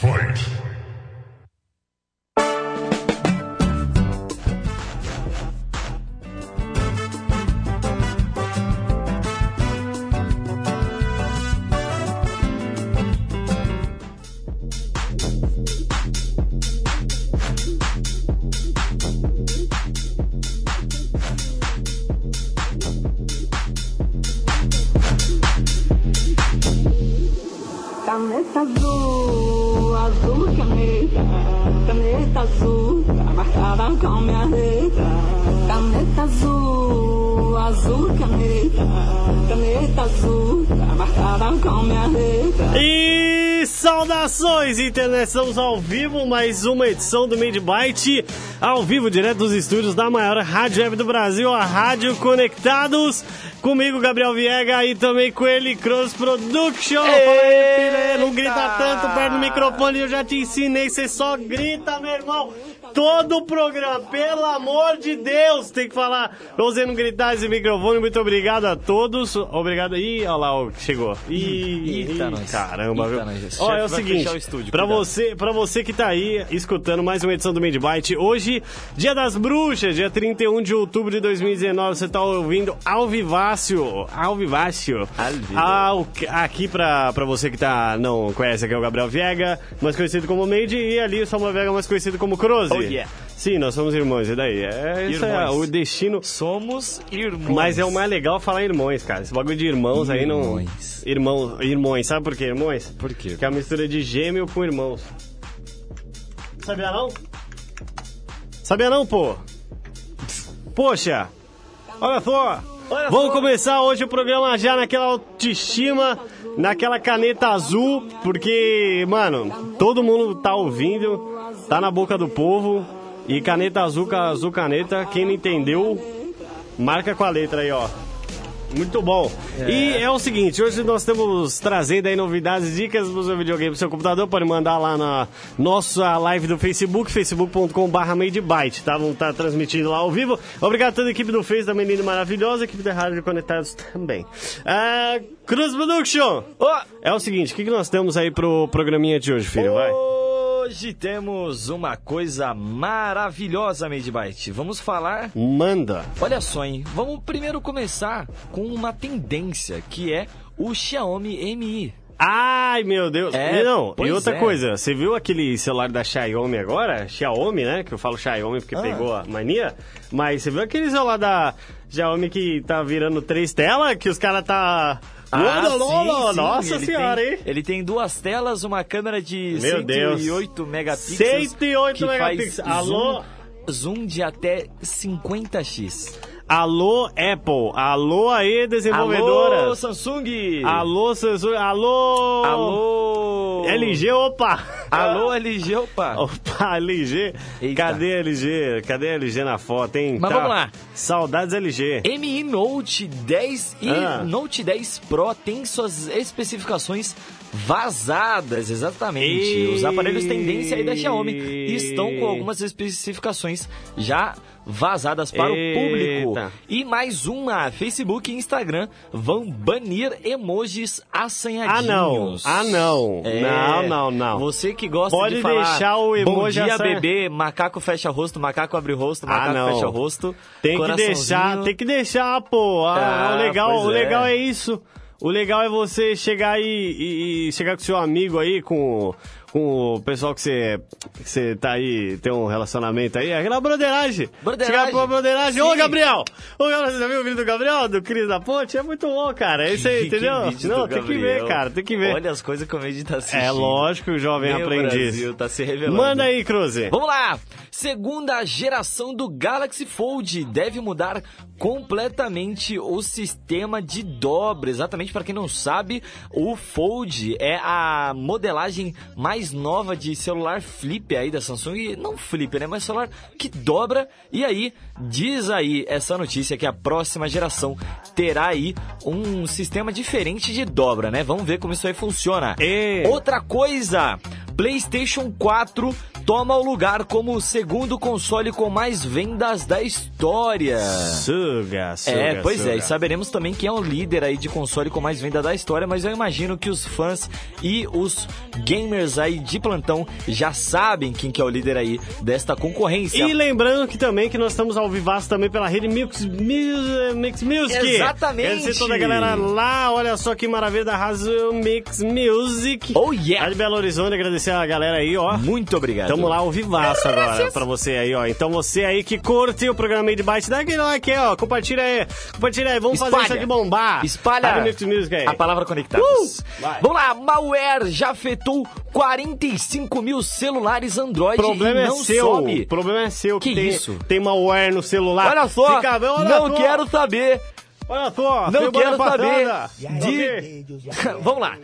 Fight! Saudações, internet! Estamos ao vivo, mais uma edição do Made Byte, ao vivo, direto dos estúdios da maior rádio web do Brasil, a Rádio Conectados. Comigo, Gabriel Viega, e também com ele, Cross Production. Fala aí, filha, Não grita tanto perto do microfone, eu já te ensinei, você só grita, meu irmão. Todo o programa, pelo amor de Deus, tem que falar. Você não gritar esse microfone, muito obrigado a todos. Obrigado. Ih, olha lá, chegou. Ih, Eita, ih, nós. caramba, Eita, viu? nós. Ó, é o seguinte, o estúdio, pra cuidado. você, pra você que tá aí escutando mais uma edição do Made Byte, hoje, dia das bruxas, dia 31 de outubro de 2019, você tá ouvindo ao vivácio, ao vivácio. Ao vivo. Ao- aqui pra, pra você que tá, não conhece, aqui é o Gabriel Viega, mais conhecido como Made, e ali o Samuel Viega, mais conhecido como Croze. Oh, yeah. Sim, nós somos irmãos, e daí? É, isso é Irmãos. o destino... Somos irmãos. Mas é o mais legal falar irmãos, cara. Esse bagulho de irmãos aí não. Irmãos. Irmãos. Irmãos, sabe por quê, irmãos? Por quê? Que é a mistura de gêmeo com irmãos. Sabia não? Sabia não, pô? Poxa! Olha só! Olha Vamos só. começar hoje o programa já naquela autoestima, naquela caneta azul, porque, mano, todo mundo tá ouvindo, tá na boca do povo, e caneta azul azul caneta, quem não entendeu, marca com a letra aí, ó. Muito bom. E é o seguinte, hoje nós estamos trazendo aí novidades, dicas do seu videogame pro seu computador. Pode mandar lá na nossa live do Facebook, facebook.com.br MadeByte, tá? Vamos estar transmitindo lá ao vivo. Obrigado a toda a equipe do Face, da Menina Maravilhosa, a equipe da Rádio Conectados também. Ah, Cruz Production! Ó, É o seguinte, o que, que nós temos aí pro programinha de hoje, filho? Vai. Hoje temos uma coisa maravilhosa, Made Byte. Vamos falar. Manda. Olha só, hein? Vamos primeiro começar com uma tendência que é o Xiaomi Mi. Ai, meu Deus. É, e não, e outra é. coisa, você viu aquele celular da Xiaomi agora? Xiaomi, né? Que eu falo Xiaomi porque Ah. pegou a mania. Mas você viu aquele celular da Xiaomi que tá virando três telas? Que os caras tá... Lola, Lola, Ah, sim, Nossa ele senhora, tem, hein? Ele tem duas telas, uma câmera de Meu Deus. 108 megapixels. 108 que faz megapixels. Alô? Zoom de até 50x. Alô, Apple. Alô aí, desenvolvedoras. Alô, Samsung! Alô, Samsung. Alô... Alô! LG, opa! Alô, LG, opa! Opa, LG. Eita. Cadê LG? Cadê a LG na foto, hein? Mas vamos lá. Saudades LG. Mi Note 10 e Ah. Note 10 Pro tem suas especificações vazadas, exatamente. Eita. Os aparelhos tendência aí da Xiaomi estão com algumas especificações já vazadas para Eita. o público. E mais uma, Facebook e Instagram vão banir emojis Ah, não. assanhadinhos. Ah, não. É, Não, não, não. Você que gosta Pode de falar deixar o bom emoji dia, assanha- bebê, macaco fecha rosto, macaco abre rosto, Ah, macaco não. fecha rosto. Tem que deixar, tem que deixar, pô. Ah, Ah, o legal, o é. legal é isso. O legal é você chegar aí e, e chegar com seu amigo aí, com, com o pessoal que você, que você tá aí, tem um relacionamento aí, aquela broderagem. Broderagem. Chegar pra broderagem. Ô. Gabriel! Ô, Gabriel, você já viu o vídeo do Gabriel, do Cris da Ponte? É muito bom, cara. É isso aí, Que entendeu? vídeo Não, tem que Gabriel. ver, cara, tem que ver. Olha as coisas que o Medi tá assistindo. é lógico que o jovem Meu aprendiz. Brasil tá se revelando. Manda aí, Cruze. Vamos lá! Segunda geração do Galaxy Fold deve mudar completamente o sistema de dobra. Exatamente para quem não sabe, o Fold é a modelagem mais nova de celular flip aí da Samsung. Não flip, né? Mas celular que dobra. E aí, diz aí essa notícia que a próxima geração terá aí um sistema diferente de dobra, né? Vamos ver como isso aí funciona. E- Outra coisa, PlayStation 4 toma o lugar como o segundo console com mais vendas da história história. Suga, suga, É, pois suga. é, e saberemos também quem é o líder aí de console com mais venda da história, mas eu imagino que os fãs e os gamers aí de plantão já sabem quem que é o líder aí desta concorrência. E lembrando que também que nós estamos ao vivaço também pela rede Mix, Mix, Mix Music. Exatamente. Dizer toda a galera lá, olha só que maravilha da Razo Mix Music. Oh Lá yeah! de Belo Horizonte, agradecer a galera aí, ó. Muito obrigado. Tamo lá ao vivaço agora pra você aí, ó. Então você aí que curte o programa Made Byte, dá aquele like aí, ó. Compartilha aí. Compartilha aí. Vamos fazer Espalha. isso aqui bombar. Espalha Rádio Mix Music aí. a palavra conectados. Uh! Vamos lá, malware já afetou 45 mil celulares Android O problema e é seu. sobe. O problema é seu. Que tem, isso? Tem malware no celular. Olha só, Fica olha não só. quero saber, Olha só. não quero saber de... Vamos lá,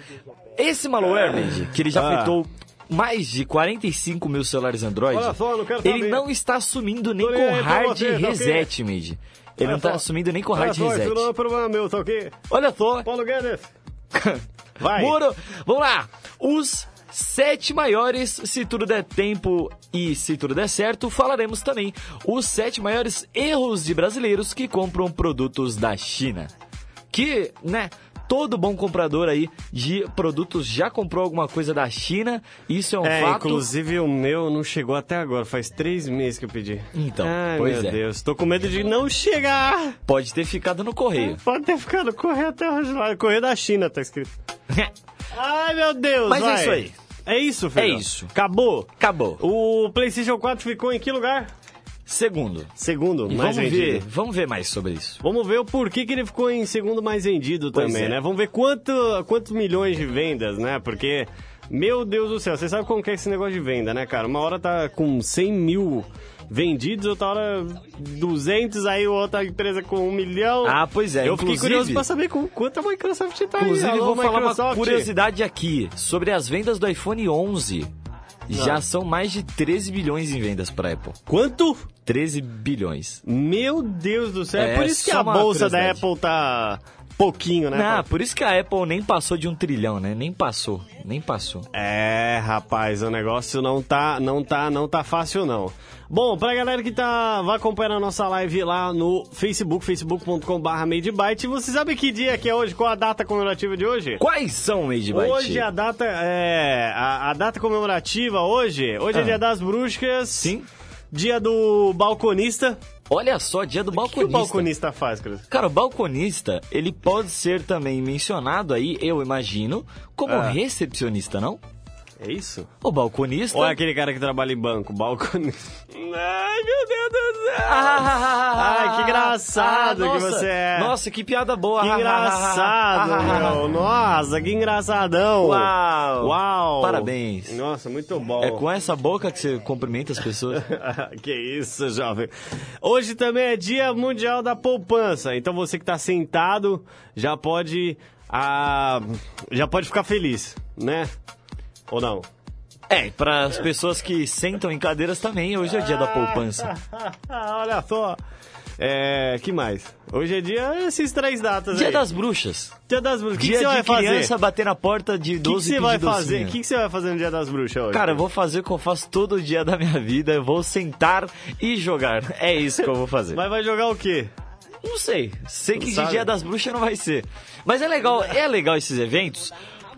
esse malware, que ele já Ah. afetou mais de 45 mil celulares Android, só, não ele não está assumindo nem Tô nem com hard você, tá reset, Mandy. Ele Olha não está assumindo nem com Olha hard só, reset. Isso não é problema meu, tá ok? Olha só, Paulo Guedes. Vai. Moro. Vamos lá. Os sete maiores, se tudo der tempo e se tudo der certo, falaremos também os sete maiores erros de brasileiros que compram produtos da China. Que, né? Todo bom comprador aí de produtos já comprou alguma coisa da China. Isso é um É, fato. inclusive o meu não chegou até agora, faz três meses que eu pedi. Então, Ai, pois meu é. Deus, tô com medo de não chegar. Pode ter ficado no correio. Pode ter ficado correio até hoje lá. Correio da China, tá escrito. Ai, meu Deus, Mas é vai. isso aí. É isso, filho. É isso. Acabou. Acabou. O PlayStation 4 ficou em que lugar? Segundo. Segundo, E mais vamos vendido. ver, vamos ver mais sobre isso. Vamos ver o porquê que ele ficou em segundo mais vendido Pois também, é. né? Vamos ver quanto, quantos milhões de vendas, né? Porque, meu Deus do céu, você sabe como que é esse negócio de venda, né, cara? Uma hora tá com 100 mil vendidos, outra hora 200, aí outra empresa com um milhão. Ah, pois é, Eu fiquei curioso pra saber com quanto a Microsoft tá Inclusive, aí. Alô, vou falar uma Microsoft. curiosidade aqui sobre as vendas do iPhone 11. Já são mais de 13 bilhões em vendas para Apple. Quanto? 13 bilhões. Meu Deus do céu. É, É, por isso que a bolsa da. Apple tá pouquinho, né? Não, por isso que a Apple nem passou de um trilhão, né? Nem passou, nem passou. É, rapaz, o negócio não tá, não tá, não tá fácil não. Bom, pra galera que tá, vai acompanhar a nossa live lá no Facebook, facebook.com.br MadeByte, você sabe que dia que é hoje? Qual a data comemorativa de hoje? Quais são, Made Byte? Hoje a data é a, a data comemorativa hoje. Hoje é Ah. dia das bruxas. Sim. Dia do balconista. Olha só, dia do O que o balconista. balconista faz, Cris? Cara, o balconista, ele pode ser também mencionado aí, eu imagino, como Ah. recepcionista, não? É isso? O balconista... Ou é aquele cara que trabalha em banco, balconista? Ai, meu Deus do céu! Ah, Ai, que engraçado que nossa. você é. Nossa, que piada boa. Que engraçado, meu. Nossa, que engraçadão. Uau. Uau. Parabéns. Nossa, muito bom. É com essa boca que você cumprimenta as pessoas. que isso, jovem. Hoje também é Dia Mundial da Poupança. Então você que está sentado já pode, ah, já pode ficar feliz, né? Ou não? É, para as pessoas que sentam em cadeiras também, hoje é dia da poupança. Olha só. É, que mais? Hoje é dia esses três datas Dia aí. das bruxas. Dia das bruxas. O que, que você vai fazer? criança bater na porta de O que, que 12 você vai fazer? O que, que você vai fazer no Dia das Bruxas hoje? Cara, eu vou fazer o que eu faço todo dia da minha vida. Eu vou sentar e jogar. É isso que eu vou fazer. Mas vai jogar o quê? Não sei. Sei que de? Dia das Bruxas não vai ser. Mas é legal, é legal esses eventos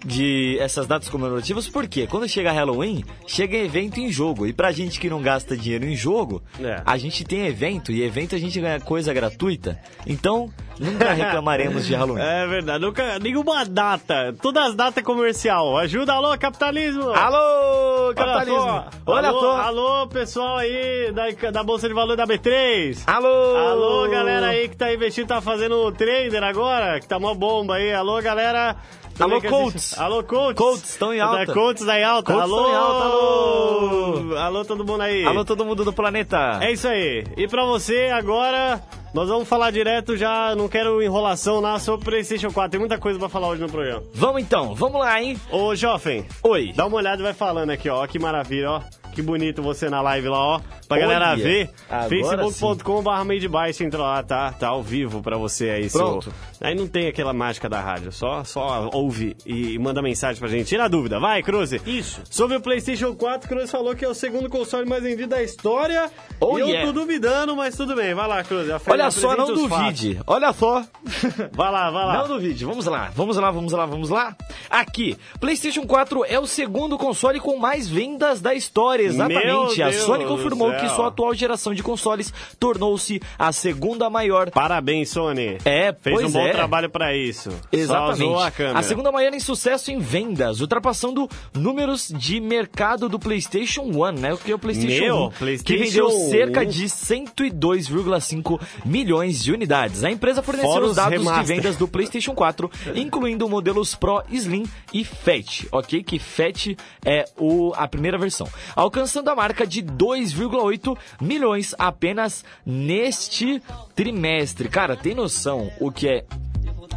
de essas datas comemorativas, porque quando chega Halloween, chega evento em jogo. E pra gente que não gasta dinheiro em jogo, É. a gente tem evento, e evento a gente ganha coisa gratuita. Então, nunca reclamaremos de Halloween. É verdade, nunca, nenhuma data, todas as datas comercial. Ajuda, alô, capitalismo! Alô, capitalismo! Olha alô, só! alô, pessoal aí da, da Bolsa de Valor da B3. Alô! Alô, galera aí que tá investindo, tá fazendo trader agora, que tá mó bomba aí. Alô, galera. Também Alô, Colts. Alô, Colts. Colts, estão em alta. Da Colts tá em alta. Colts alô, em alta, alô. Alô, todo mundo aí. Alô, todo mundo do planeta! É isso aí. E pra você, agora, nós vamos falar direto já, não quero enrolação lá sobre o PlayStation 4. Tem muita coisa pra falar hoje no programa. Vamos então, vamos lá, hein? Ô, Jovem, Oi. dá uma olhada e vai falando aqui, ó. Que maravilha, ó. que bonito você na live lá, ó. Pra Olha, galera ver. facebook.com.br MadeByte, entra lá, tá? Tá ao vivo pra você aí. seu- Pronto. Aí não tem aquela mágica da rádio, só, só ouve e manda mensagem pra gente. Tira a dúvida, vai, Cruze. Isso. Sobre o PlayStation 4, Cruz falou que é o segundo console mais vendido da história. Oh, e eu yeah. tô duvidando, mas tudo bem. Vai lá, Cruz. Olha só, não duvide. Olha só. Vai lá, vai lá. Não duvide, vamos lá, vamos lá, vamos lá, vamos lá. Aqui, PlayStation 4 é o segundo console com mais vendas da história, exatamente. A Sony confirmou que sua atual geração de consoles tornou-se a segunda maior. Parabéns, Sony. É, Fez um bom é. trabalho pra isso. Exatamente. a câmera. segunda maior em sucesso em vendas, ultrapassando números de mercado do PlayStation 1, né? O que é o PlayStation Meu, 1, que PlayStation vendeu cerca 1. de 102,5 milhões de unidades. A empresa forneceu Fora os os dados de remaster. vendas do PlayStation 4, incluindo modelos Pro, Slim e Fat, ok? Que Fat é o, a primeira versão, alcançando a marca de 2,8 milhões apenas neste trimestre. Cara, tem noção o que é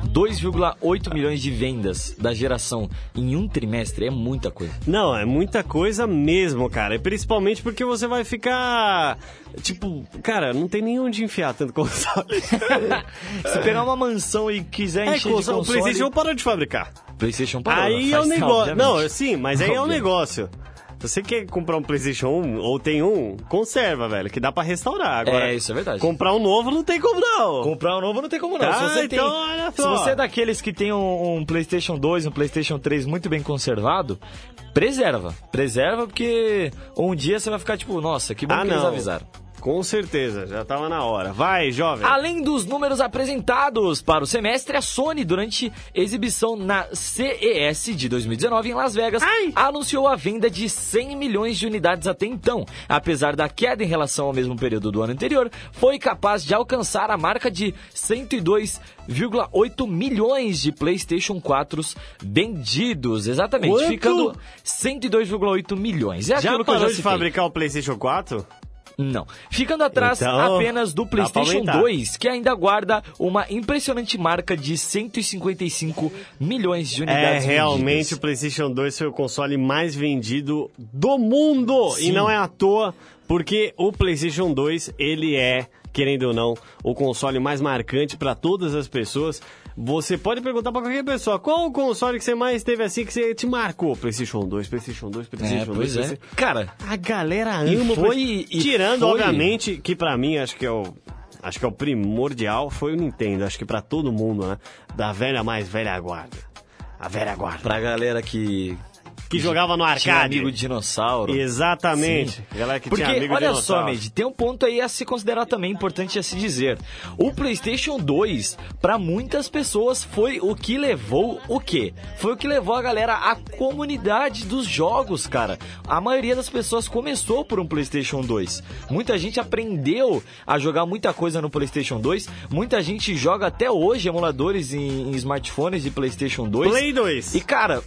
2,8 milhões de vendas da geração em um trimestre é muita coisa. Não, é muita coisa mesmo, cara. E principalmente porque você vai ficar. Tipo, cara, não tem nem onde enfiar tanto console. Se pegar uma mansão e quiser É, encher de console, o console, PlayStation parou de fabricar. PlayStation parou, aí é o negócio. Não, sim, mas aí é o Obviamente. negócio. Se você quer comprar um PlayStation 1 ou tem um, conserva, velho, que dá pra restaurar. Agora, É, isso é verdade. Comprar um novo não tem como não. Comprar um novo não tem como não. Ah, se você, então, tem, olha se só. você é daqueles que tem um, um PlayStation 2, um PlayStation 3 muito bem conservado, preserva. Preserva porque um dia você vai ficar tipo, nossa, que bom Ah, que eles não. avisaram. Com certeza, já tava na hora. Vai, jovem. Além dos números apresentados para o semestre, a Sony, durante exibição na CES de 2019 em Las Vegas, Ai. anunciou a venda de 100 milhões de unidades até então. Apesar da queda em relação ao mesmo período do ano anterior, foi capaz de alcançar a marca de 102,8 milhões de PlayStation 4 vendidos. Exatamente, Quanto? ficando 102,8 milhões. É já aquilo que eu parou já de fabricar o PlayStation 4? Não. Ficando atrás Então, apenas do PlayStation aumentar. 2, que ainda guarda uma impressionante marca de 155 milhões de É, unidades. realmente o vendidas. PlayStation 2 foi o console mais vendido do mundo. E Sim. não é à toa, porque o PlayStation 2, ele é, querendo ou não, o console mais marcante para todas as pessoas. Você pode perguntar para qualquer pessoa, qual o console que você mais teve assim que você te marcou? PlayStation 2, PlayStation 2, É, PlayStation 2. pois é. PlayStation- Cara, A galera E ama o foi- e Tirando, foi- obviamente, que pra mim acho que é o. Acho que é o primordial foi o Nintendo. Acho que pra todo mundo, né? Da velha mais velha guarda. A velha guarda. pra galera que. Que jogava no Tinha arcade. amigo dinossauro. Exatamente. Sim. Galera que Porque, tinha amigo olha dinossauro. só, Med, tem um ponto aí a se considerar também importante a se dizer. O PlayStation 2, para muitas pessoas, foi o que levou o quê? Foi o que levou a galera à comunidade dos jogos, cara. A maioria das pessoas começou por um PlayStation 2. Muita gente aprendeu a jogar muita coisa no PlayStation 2. Muita gente joga até hoje emuladores em, em smartphones de PlayStation 2. Play 2. E cara,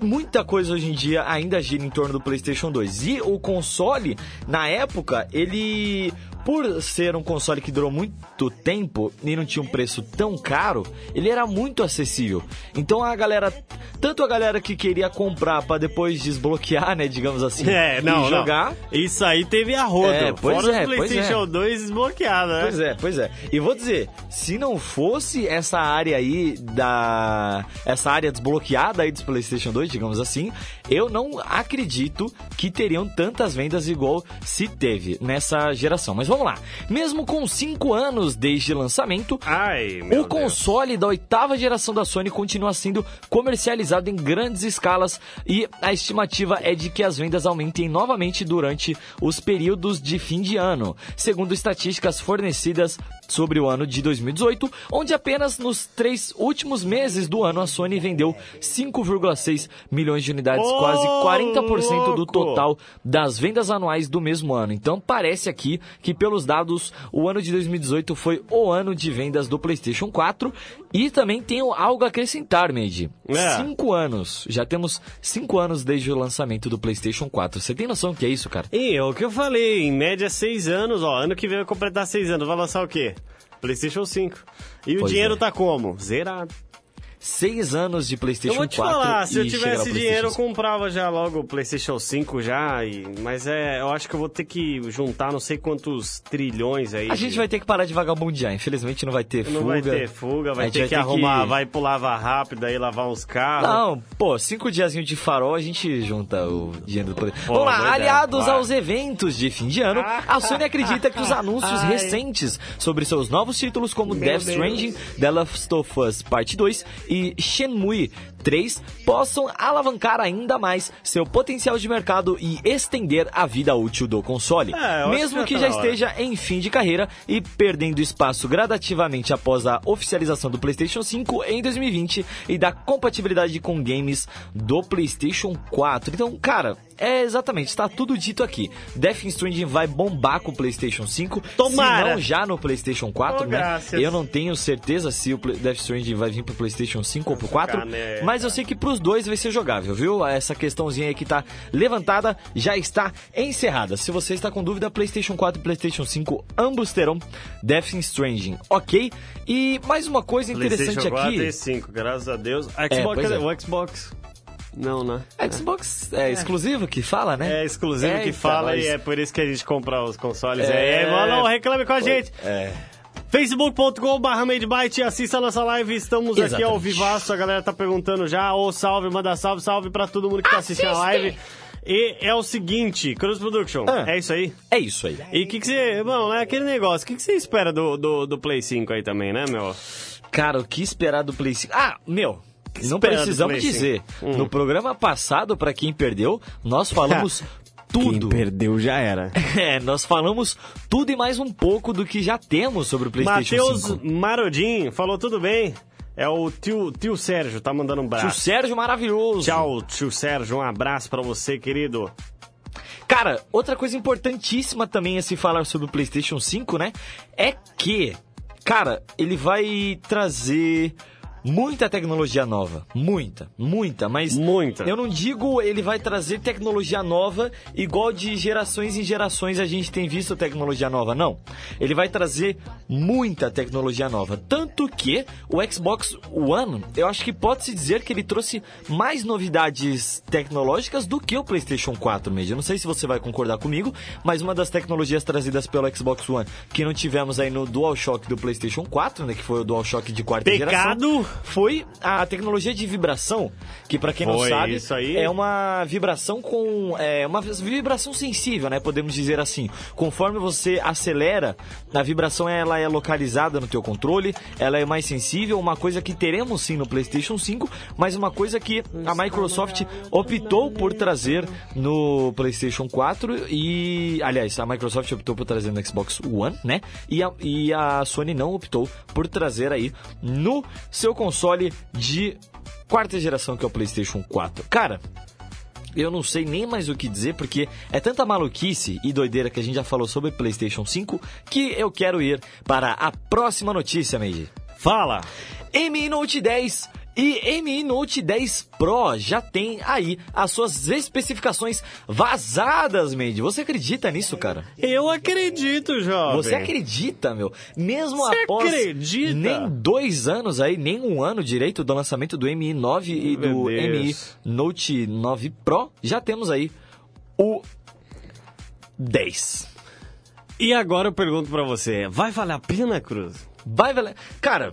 muita coisa hoje em dia ainda gira em torno do PlayStation 2. E o console, na época, ele. Por ser um console que durou muito tempo e não tinha um preço tão caro, ele era muito acessível. Então a galera, tanto a galera que queria comprar pra depois desbloquear, né, digamos assim, É, não, e jogar, não. Isso aí teve a rodo. É, pois Fora é, o pois PlayStation é. 2 desbloqueado, né? Pois é, pois é. E vou dizer, se não fosse essa área aí da. Essa área desbloqueada aí dos PlayStation 2, digamos assim, eu não acredito que teriam tantas vendas igual se teve nessa geração. Mas vamos lá. Mesmo com 5 anos desde lançamento, Ai, o console da oitava geração da Sony continua sendo comercializado em grandes escalas e a estimativa é de que as vendas aumentem novamente durante os períodos de fim de ano, segundo estatísticas fornecidas sobre o ano de 2018, onde apenas nos três últimos meses do ano a Sony vendeu 5,6 milhões de unidades, Ô, quase 40% do louco! total das vendas anuais do mesmo ano. Então parece aqui que pelos dados o ano de 2018 foi o ano de vendas do PlayStation 4 e também tenho algo a acrescentar, Meiji. É. Cinco anos. Já temos cinco anos desde o lançamento do PlayStation 4. Você tem noção do que é isso, cara? E é o que eu falei, em média seis anos, ó. Ano que vem vai completar seis anos. Vai lançar o quê? PlayStation 5. E o Pois dinheiro é. tá como? Zerado. Seis anos de PlayStation Eu vou te 4 falar, se eu tivesse dinheiro, eu PlayStation 5. comprava já logo o PlayStation 5 já, e, mas é, eu acho que eu vou ter que juntar não sei quantos trilhões aí. A gente de- vai ter que parar de vagabundear. Infelizmente não vai ter Não fuga. vai ter fuga, vai gente ter vai que ter arrumar, que- vai pro lavar rápido aí, lavar uns carros. Não, pô, cinco diazinho de farol a gente junta o dinheiro do poder. Pô, Vamos lá, aliados vai. aos eventos de fim de ano, a Sony acredita que os anúncios Ai. recentes sobre seus novos títulos como Meu Death. Stranding, The Last of Us Parte 2 e Shenmue 3 possam alavancar ainda mais seu potencial de mercado e estender a vida útil do console. É, Mesmo que já já tá hora. esteja em fim de carreira e perdendo espaço gradativamente após a oficialização do PlayStation 5 em 2020 e da compatibilidade com games do PlayStation 4. Então, cara, é exatamente, está tudo dito aqui. Death Stranding vai bombar com o PlayStation 5, Tomara. se não já no PlayStation 4, Oh, né? graças. Eu não tenho certeza se o Death Stranding vai vir pro PlayStation 5 ou pro 4, Caneta. mas eu sei que pros dois vai ser jogável, viu? Essa questãozinha aí que tá levantada já está encerrada. Se você está com dúvida, PlayStation 4 e PlayStation 5 ambos terão Death Stranding, ok? E mais uma coisa interessante PlayStation 4 aqui. e 5, graças a Deus. Xbox, pois cadê? é. o Xbox. Não, né? Xbox é exclusivo que fala, né? É exclusivo É, que então, fala mas- e é por isso que a gente compra os consoles. É. É, é não, reclame com a gente. É. facebook.com.br MadeByte, assista a nossa live, estamos aqui Exatamente. ao vivaço, a galera tá perguntando já, ô salve, manda salve, salve pra todo mundo que tá assistindo a live. E é o seguinte, Cruz Production, Ah. é isso aí? É isso aí. E o que que você, bom, é aquele negócio, o que que você espera do, do, do Play 5 aí também, né, meu? Cara, o que esperar do Play 5? Ah, meu. Não precisamos dizer. 5? Hum. No programa passado, pra quem perdeu, nós falamos tudo. perdeu já era. É, nós falamos tudo e mais um pouco do que já temos sobre o PlayStation Matheus 5. Marodin falou tudo bem. É o tio, tio Sérgio, tá mandando um Tio abraço. Sérgio maravilhoso. Tchau, tio Sérgio, um abraço pra você, querido. Cara, outra coisa importantíssima também a se falar sobre o PlayStation 5, né? É que, cara, ele vai trazer muita tecnologia nova. Muita, muita, mas. Muita. Eu não digo ele vai trazer tecnologia nova igual de gerações em gerações a gente tem visto tecnologia nova, não. Ele vai trazer muita tecnologia nova. Tanto que o Xbox One, eu acho que pode-se dizer que ele trouxe mais novidades tecnológicas do que o PlayStation 4 mesmo. Eu não sei se você vai concordar comigo, mas uma das tecnologias trazidas pelo Xbox One que não tivemos aí no DualShock do PlayStation 4, né, que foi o DualShock de quarta Pecado. geração, foi a tecnologia de vibração, que pra quem não Foi, sabe, isso aí. é uma vibração com é uma vibração sensível, né, podemos dizer assim. Conforme você acelera, a vibração ela é localizada no teu controle, ela é mais sensível, uma coisa que teremos sim no PlayStation 5, mas uma coisa que a Microsoft optou por trazer no PlayStation 4 e, aliás, a Microsoft optou por trazer no Xbox One, né? E a, e a Sony não optou por trazer aí no seu console de quarta geração que é o PlayStation 4. Cara, eu não sei nem mais o que dizer, porque é tanta maluquice e doideira que a gente já falou sobre PlayStation 5 que eu quero ir para a próxima notícia, Meiji. Fala. Mi Note 10 e Mi Note 10 Pro já tem aí as suas especificações vazadas, Meiji. Você acredita nisso, cara? Eu acredito, jovem. Você acredita, meu? Mesmo Você após acredita? nem dois anos aí, nem um ano direito do lançamento do Mi 9 e do. Mi Note 9 Pro, já temos aí o 10. E agora eu pergunto pra você, vai valer a pena, Cruz? Vai valer. Cara,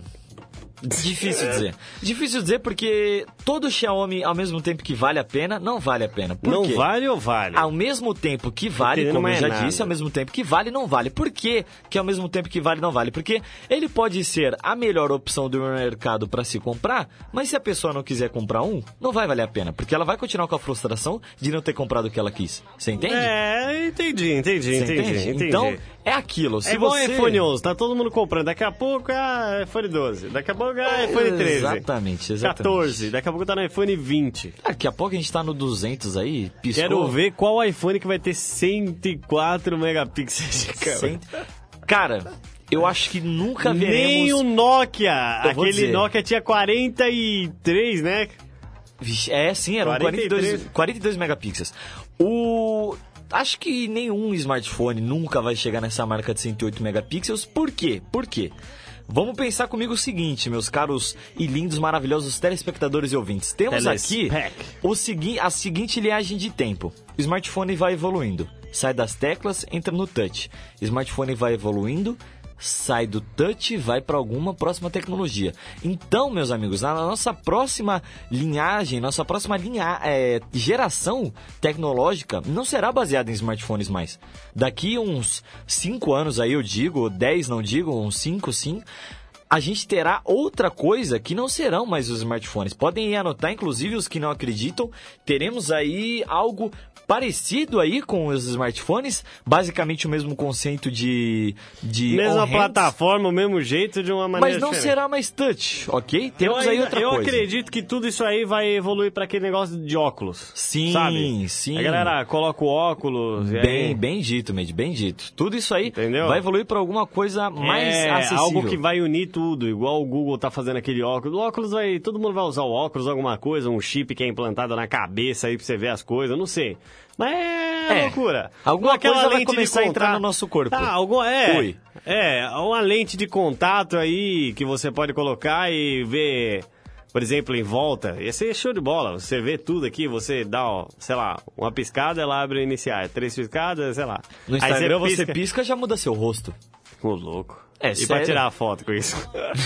difícil dizer. Difícil dizer porque todo Xiaomi, ao mesmo tempo que vale a pena, não vale a pena. Por Não quê? vale ou vale? Ao mesmo tempo que vale, como eu já nada. disse, ao mesmo tempo que vale, não vale. Por quê que ao mesmo tempo que vale, não vale? Porque ele pode ser a melhor opção do mercado para se comprar, mas se a pessoa não quiser comprar um, não vai valer a pena. Porque ela vai continuar com a frustração de não ter comprado o que ela quis. Você entende? É, entendi, entendi, entendi, entende? entendi. Então, é aquilo. Se é igual você... iPhone 11, tá todo mundo comprando. Daqui a pouco é iPhone 12, daqui a pouco é iPhone 13. Exatamente, exatamente. 14, daqui a pouco tá no iPhone 20. Daqui a pouco a gente tá no 200 aí, piscou. Quero ver qual iPhone que vai ter 104 megapixels de câmera. Cem- Cara, eu acho que nunca Nem veremos... o Nokia. Aquele dizer. Nokia tinha 43, né? Vixe, É, sim, eram 43. 42, 42 megapixels. O... Acho que nenhum smartphone nunca vai chegar nessa marca de 108 megapixels. Por quê? Por quê? Vamos pensar comigo o seguinte, meus caros e lindos, maravilhosos telespectadores e ouvintes. Temos aqui o segui a seguinte linhagem de tempo. O smartphone vai evoluindo. Sai das teclas, entra no touch. Smartphone vai evoluindo, sai do touch, vai para alguma próxima tecnologia. Então, meus amigos, na nossa próxima linhagem, nossa próxima linha, é, geração tecnológica não será baseada em smartphones mais. Daqui uns 5 anos aí, eu digo, 10 não digo, uns 5 sim, a gente terá outra coisa que não serão mais os smartphones. Podem anotar, inclusive os que não acreditam, teremos aí algo parecido aí com os smartphones, basicamente o mesmo conceito de de Mesma plataforma, o mesmo jeito, de uma maneira mas não diferente. será mais touch, ok? Eu, Temos aí outra eu coisa. acredito que tudo isso aí vai evoluir para aquele negócio de óculos. Sim, sabe? sim. A galera coloca o óculos. Bem, aí- bem dito, Med, bem dito. Tudo isso aí Entendeu? vai evoluir para alguma coisa mais é, acessível. algo que vai unir tudo, igual o Google tá fazendo aquele óculos. O óculos vai. Todo mundo vai usar o óculos, alguma coisa, um chip que é implantado na cabeça aí pra você ver as coisas, não sei. Mas é, É, loucura. alguma aquela coisa vai começar a entrar no nosso corpo. Ah, alguma, é. Ui. É, uma lente de contato aí que você pode colocar e ver. Por exemplo, em volta, ia ser show de bola. Você vê tudo aqui, você dá, ó, sei lá, uma piscada, ela abre o iniciar. Três piscadas, sei lá. No Aí Instagram você pisca, já muda seu rosto. Ô, louco. É, e pra sério? tirar a foto com isso?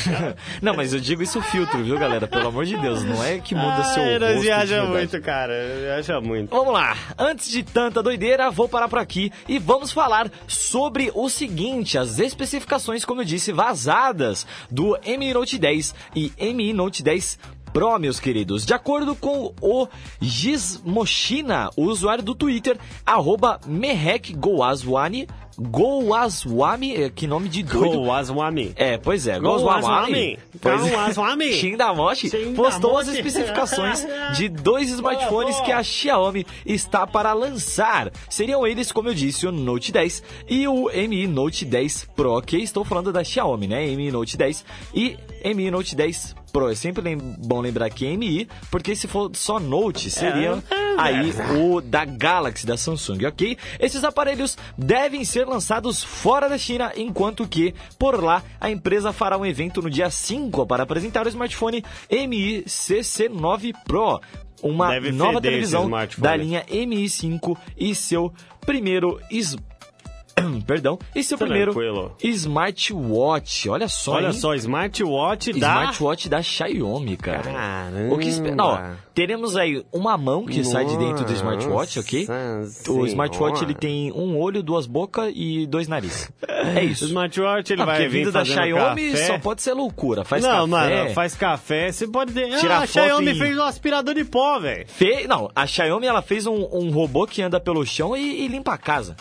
não, mas eu digo isso filtro, viu, galera? Pelo amor de Deus, não é que muda seu Ai, rosto. viaja muito, cara. Viaja muito. Vamos lá, antes de tanta doideira, vou parar por aqui e vamos falar sobre o seguinte: as especificações, como eu disse, vazadas do Mi Note 10 e Mi Note 10 Pro, meus queridos. De acordo com o Gizmoshina, o usuário do Twitter, arroba mehekgoaswani, Goaswami, é, que nome de doido. Goaswami. É, pois é, Goaswami. Goswami. Pois é. Shindamoshi postou as especificações de dois smartphones que a Xiaomi está para lançar. Seriam eles, como eu disse, o Note 10 e o Mi Note 10 Pro, que estou falando da Xiaomi, né? Mi Note 10 e Mi Note 10 Pro. É sempre lem- bom lembrar que é MI, porque se for só Note, seria É, aí o da Galaxy, da Samsung, ok? Esses aparelhos devem ser lançados fora da China, enquanto que, por lá, a empresa fará um evento no dia 5 para apresentar o smartphone Mi CC9 Pro. Uma Deve nova televisão smartphone. da linha Mi5 e seu primeiro is... Perdão, e seu primeiro Tranquilo. smartwatch. Olha só, Olha hein? só, smartwatch da... Smartwatch da Xiaomi, cara. Caramba. O que espe- Não, teremos aí uma mão que sai de dentro do smartwatch, ok? Nossa O smartwatch ele tem um olho, duas bocas e dois narizes. É O isso. smartwatch ele Não, vai vir vindo da Xiaomi café. só pode ser loucura. Faz não, café. mano, faz café. Você pode ter. Tirar ah, a Xiaomi e- fez um aspirador de pó, velho. Fe... Não, a Xiaomi ela fez um, um robô que anda pelo chão e, e limpa a casa.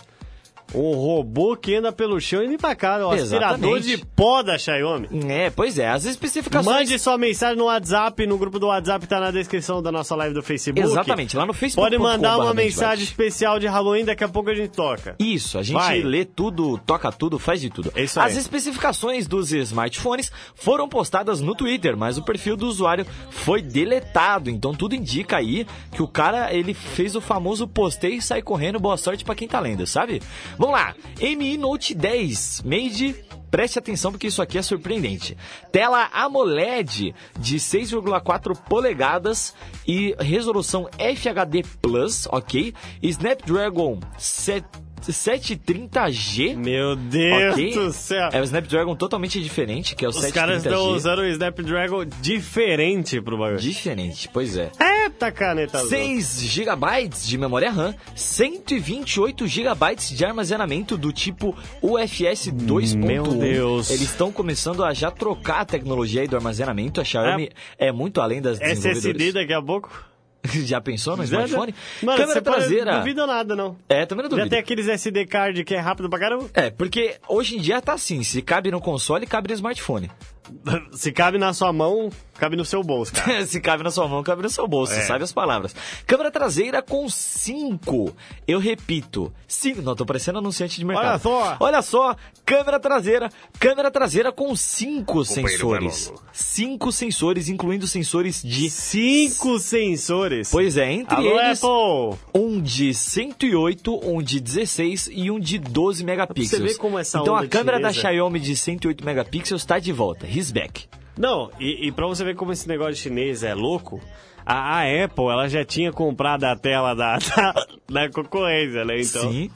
Um robô que anda pelo chão e vem pra casa. O aspirador Exatamente. de pó da Xiaomi. É, pois é. As especificações. Mande sua mensagem no WhatsApp, no grupo do WhatsApp, tá na descrição da nossa live do Facebook. Exatamente, lá no Facebook. Pode mandar uma mensagem especial de Halloween, daqui a pouco a gente toca. Isso, a gente Vai. lê tudo, toca tudo, faz de tudo. É isso aí. As especificações dos smartphones foram postadas no Twitter, mas o perfil do usuário foi deletado. Então tudo indica aí que o cara ele fez o famoso postei e sai correndo. Boa sorte pra quem tá lendo, sabe? Vamos lá. Mi Note 10 Made Preste atenção porque isso aqui é surpreendente. Tela AMOLED de 6,4 polegadas e resolução FHD Plus, ok? Snapdragon 7 730G. Meu Deus ok? do céu. É o Snapdragon totalmente diferente, que é o Os caras estão 730G. usando o Snapdragon diferente pro bagulho. Diferente, pois é. Eita caneta azul. 6 GB de memória RAM, 128 GB de armazenamento do tipo UFS 2.1. Meu Deus. Eles estão começando a já trocar a tecnologia aí do armazenamento. A Xiaomi é, muito além das SSD desenvolvedoras. daqui a pouco. já pensou no smartphone? Mano, Câmera traseira. Não duvido nada, não. É, também não Já duvido. tem aqueles SD card que é rápido pra caramba. É, porque hoje em dia tá assim, se cabe no console, cabe no smartphone. Se cabe na sua mão, cabe no seu bolso, cara. Se cabe na sua mão, cabe no seu bolso, É. sabe as palavras. Câmera traseira com 5. Eu repito, 5. Não, tô parecendo anunciante de mercado. Olha só. Olha só, câmera traseira, câmera traseira com 5 Companheiro sensores. Pelolo. 5 sensores, incluindo sensores de... Cinco sensores. Pois é, entre Alô, eles... Apple! Um de 108, um de 16 e um de 12 megapixels. Você ver como essa então a câmera da Xiaomi de 108 megapixels está de volta. He's back. Não, e, e pra você ver como esse negócio chinês é louco, a, a Apple, ela já tinha comprado a tela da, da, da concorrência, né? Então, Sim.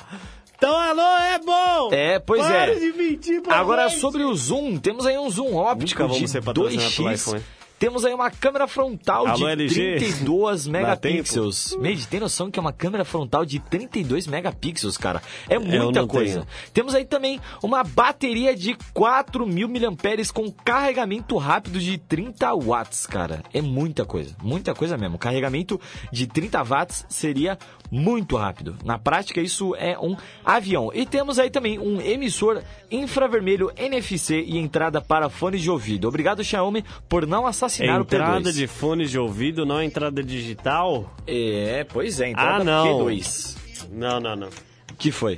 então alô, Apple! É, pois Para é. de mentir pra Agora, gente. sobre o zoom, temos aí um zoom óptico Nunca vamos de ser patrocinados pelo 2x. Temos aí uma câmera frontal Alô, de LG? 32 Dá megapixels. Made, tem noção que é uma câmera frontal de 32 megapixels, cara? É muita coisa. tenho. Temos aí também uma bateria de 4.000 mAh com carregamento rápido de 30 watts, cara. É muita coisa, muita coisa mesmo. Carregamento de 30 watts seria muito rápido. Na prática, isso é um avião. E temos aí também um emissor infravermelho NFC e entrada para fones de ouvido. Obrigado, Xiaomi, por não assassinar o Entrada P2. de fones de ouvido, não entrada digital? É, pois é, entrada Ah, não. P2. Não, não, não. Que foi?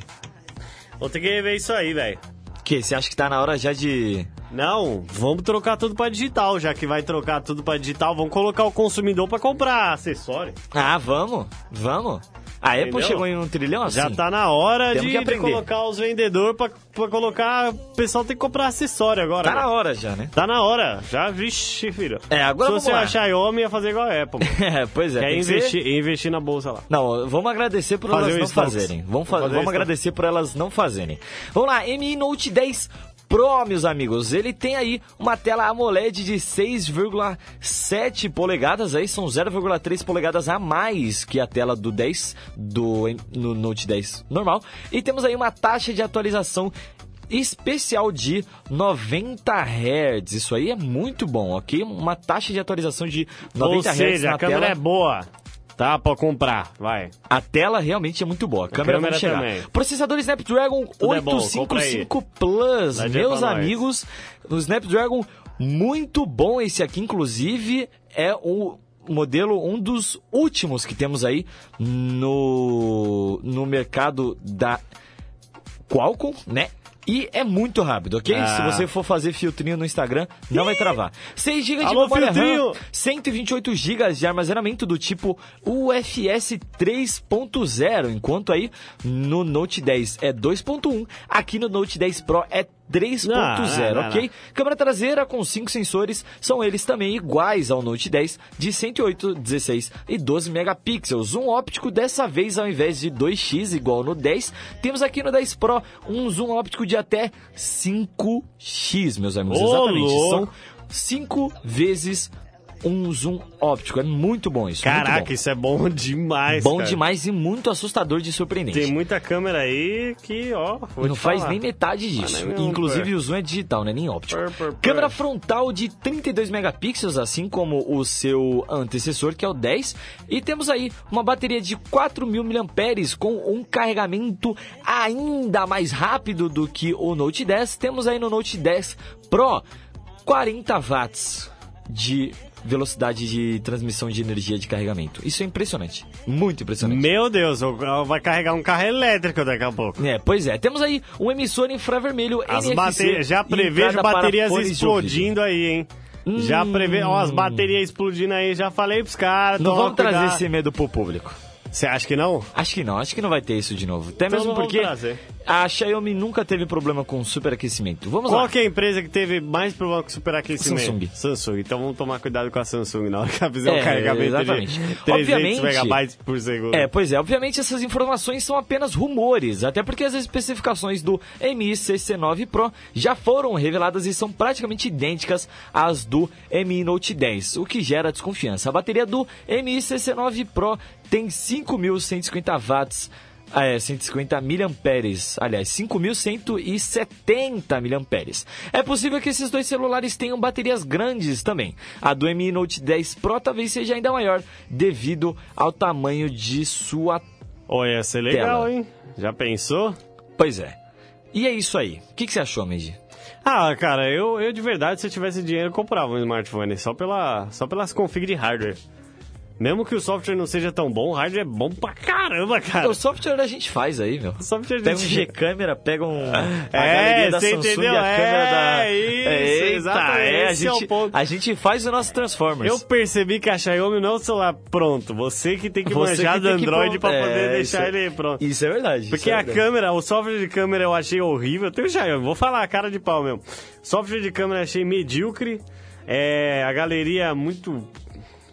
Vou ter que rever isso aí, velho. Que você acha que tá na hora já de Não, vamos trocar tudo pra digital. Já que vai trocar tudo pra digital, vamos colocar o consumidor pra comprar acessório. Ah, vamos, vamos. A Apple Entendeu? chegou em um trilhão assim. Já tá na hora de, de colocar os vendedores pra, pra colocar. O pessoal tem que comprar acessório agora. Tá na velho. hora já, né? Tá na hora. Já, vixe, filho. É, agora Se você lá. a Xiaomi, ia fazer igual a Apple. É, pois é. Quer ser- investir, investir na bolsa lá. Não, vamos agradecer por Fazer elas não fazerem. Vamos, fa- Vamos agradecer por elas não fazerem. Vamos lá, Mi Note 10 Pro, meus amigos. Ele tem aí uma tela AMOLED de 6,7 polegadas, aí são 0,3 polegadas a mais que a tela do 10 do no Note 10 normal. E temos aí uma taxa de atualização especial de 90 Hz. Isso aí é muito bom, ok? Uma taxa de atualização de 90 Ou Hz seja, na a câmera tela. é boa. Tá? Pra comprar. Vai. A tela realmente é muito boa. A câmera, câmera vai chegar. também. Processador Snapdragon Tudo é bom, compra aí. 855 Plus. Dá Meus amigos, o Snapdragon muito bom esse aqui, inclusive é o modelo um dos últimos que temos aí no no mercado da Qualcomm, né? E é muito rápido, ok? Ah. Se você for fazer filtrinho no Instagram, não vai travar. 6 GB de memória! RAM, 128 GB de armazenamento do tipo UFS 3.0, enquanto aí no Note 10 é 2.1, aqui no Note 10 Pro é 3.0, Não, não, ok? Câmera traseira com 5 sensores, são eles também iguais ao Note 10, de 108, 16 e 12 megapixels. Zoom óptico dessa vez, ao invés de 2x igual no 10, temos aqui no 10 Pro um zoom óptico de até 5x, meus amigos. Ô, Exatamente, são louco. 5 vezes um zoom óptico. É muito bom isso. Caraca, bom. isso é bom demais. Bom cara. demais e muito assustador de surpreendente. Tem muita câmera aí que, ó. não faz falar. nem metade disso. Ah, Inclusive pô. o zoom é digital, né? Nem óptico. Pô, pô. Câmera frontal de 32 megapixels, assim como o seu antecessor, que é o 10. E temos aí uma bateria de 4.000 mAh com um carregamento ainda mais rápido do que o Note 10. Temos aí no Note 10 Pro 40 watts de velocidade de transmissão de energia de carregamento. Isso é impressionante. Muito impressionante. Meu Deus, vai carregar um carro elétrico daqui a pouco. É, pois é. Temos aí um emissor infravermelho As NFC. baterias, já prevejo baterias explodindo aí, hein? Já prevejo, ó, as baterias explodindo aí, já falei pros caras. Não vamos trazer cuidado. esse medo pro público. Você acha que não? Acho que não, acho que não vai ter isso de novo. Até Então mesmo porque trazer. A Xiaomi nunca teve problema com superaquecimento. Vamos Qual lá. que é a empresa que teve mais problema com superaquecimento? Samsung. Samsung. Então vamos tomar cuidado com a Samsung na hora que ela fizer É, carregamento exatamente. de 300 Obviamente- megabytes por segundo. É, pois é, obviamente essas informações são apenas rumores, até porque as especificações do Mi CC9 Pro já foram reveladas e são praticamente idênticas às do Mi Note 10, o que gera desconfiança. A bateria do Mi CC9 Pro tem 5.150 watts. Ah, é, 150 miliamperes, aliás, 5.170 miliamperes. É possível que esses dois celulares tenham baterias grandes também. A do Mi Note 10 Pro talvez seja ainda maior, devido ao tamanho de sua Olha, ia ser legal, Tela. hein? Já pensou? Pois é. E é isso aí. O que, que você achou, Meiji? Ah, cara, eu, eu de verdade, se eu tivesse dinheiro, eu comprava um smartphone. Só, pela, só pelas config de hardware. Mesmo que o software não seja tão bom, o hardware é bom pra caramba, cara. O software a gente faz aí, meu. O software Pega um gente- G-câmera, pega um. a É, da você Samsung entendeu? e a câmera É, da. isso, Eita, exatamente, é, a é o gente, ponto. a gente faz o nosso Transformers. Eu percebi que a Xiaomi não é o celular pronto. Você que tem que Você manjar do Android pra é, poder isso deixar é- ele pronto. Isso é verdade. Porque isso é a verdade. câmera, o software de câmera eu achei horrível. Eu tenho Xiaomi, vou falar a cara de pau mesmo. Software de câmera eu achei medíocre. É, a galeria muito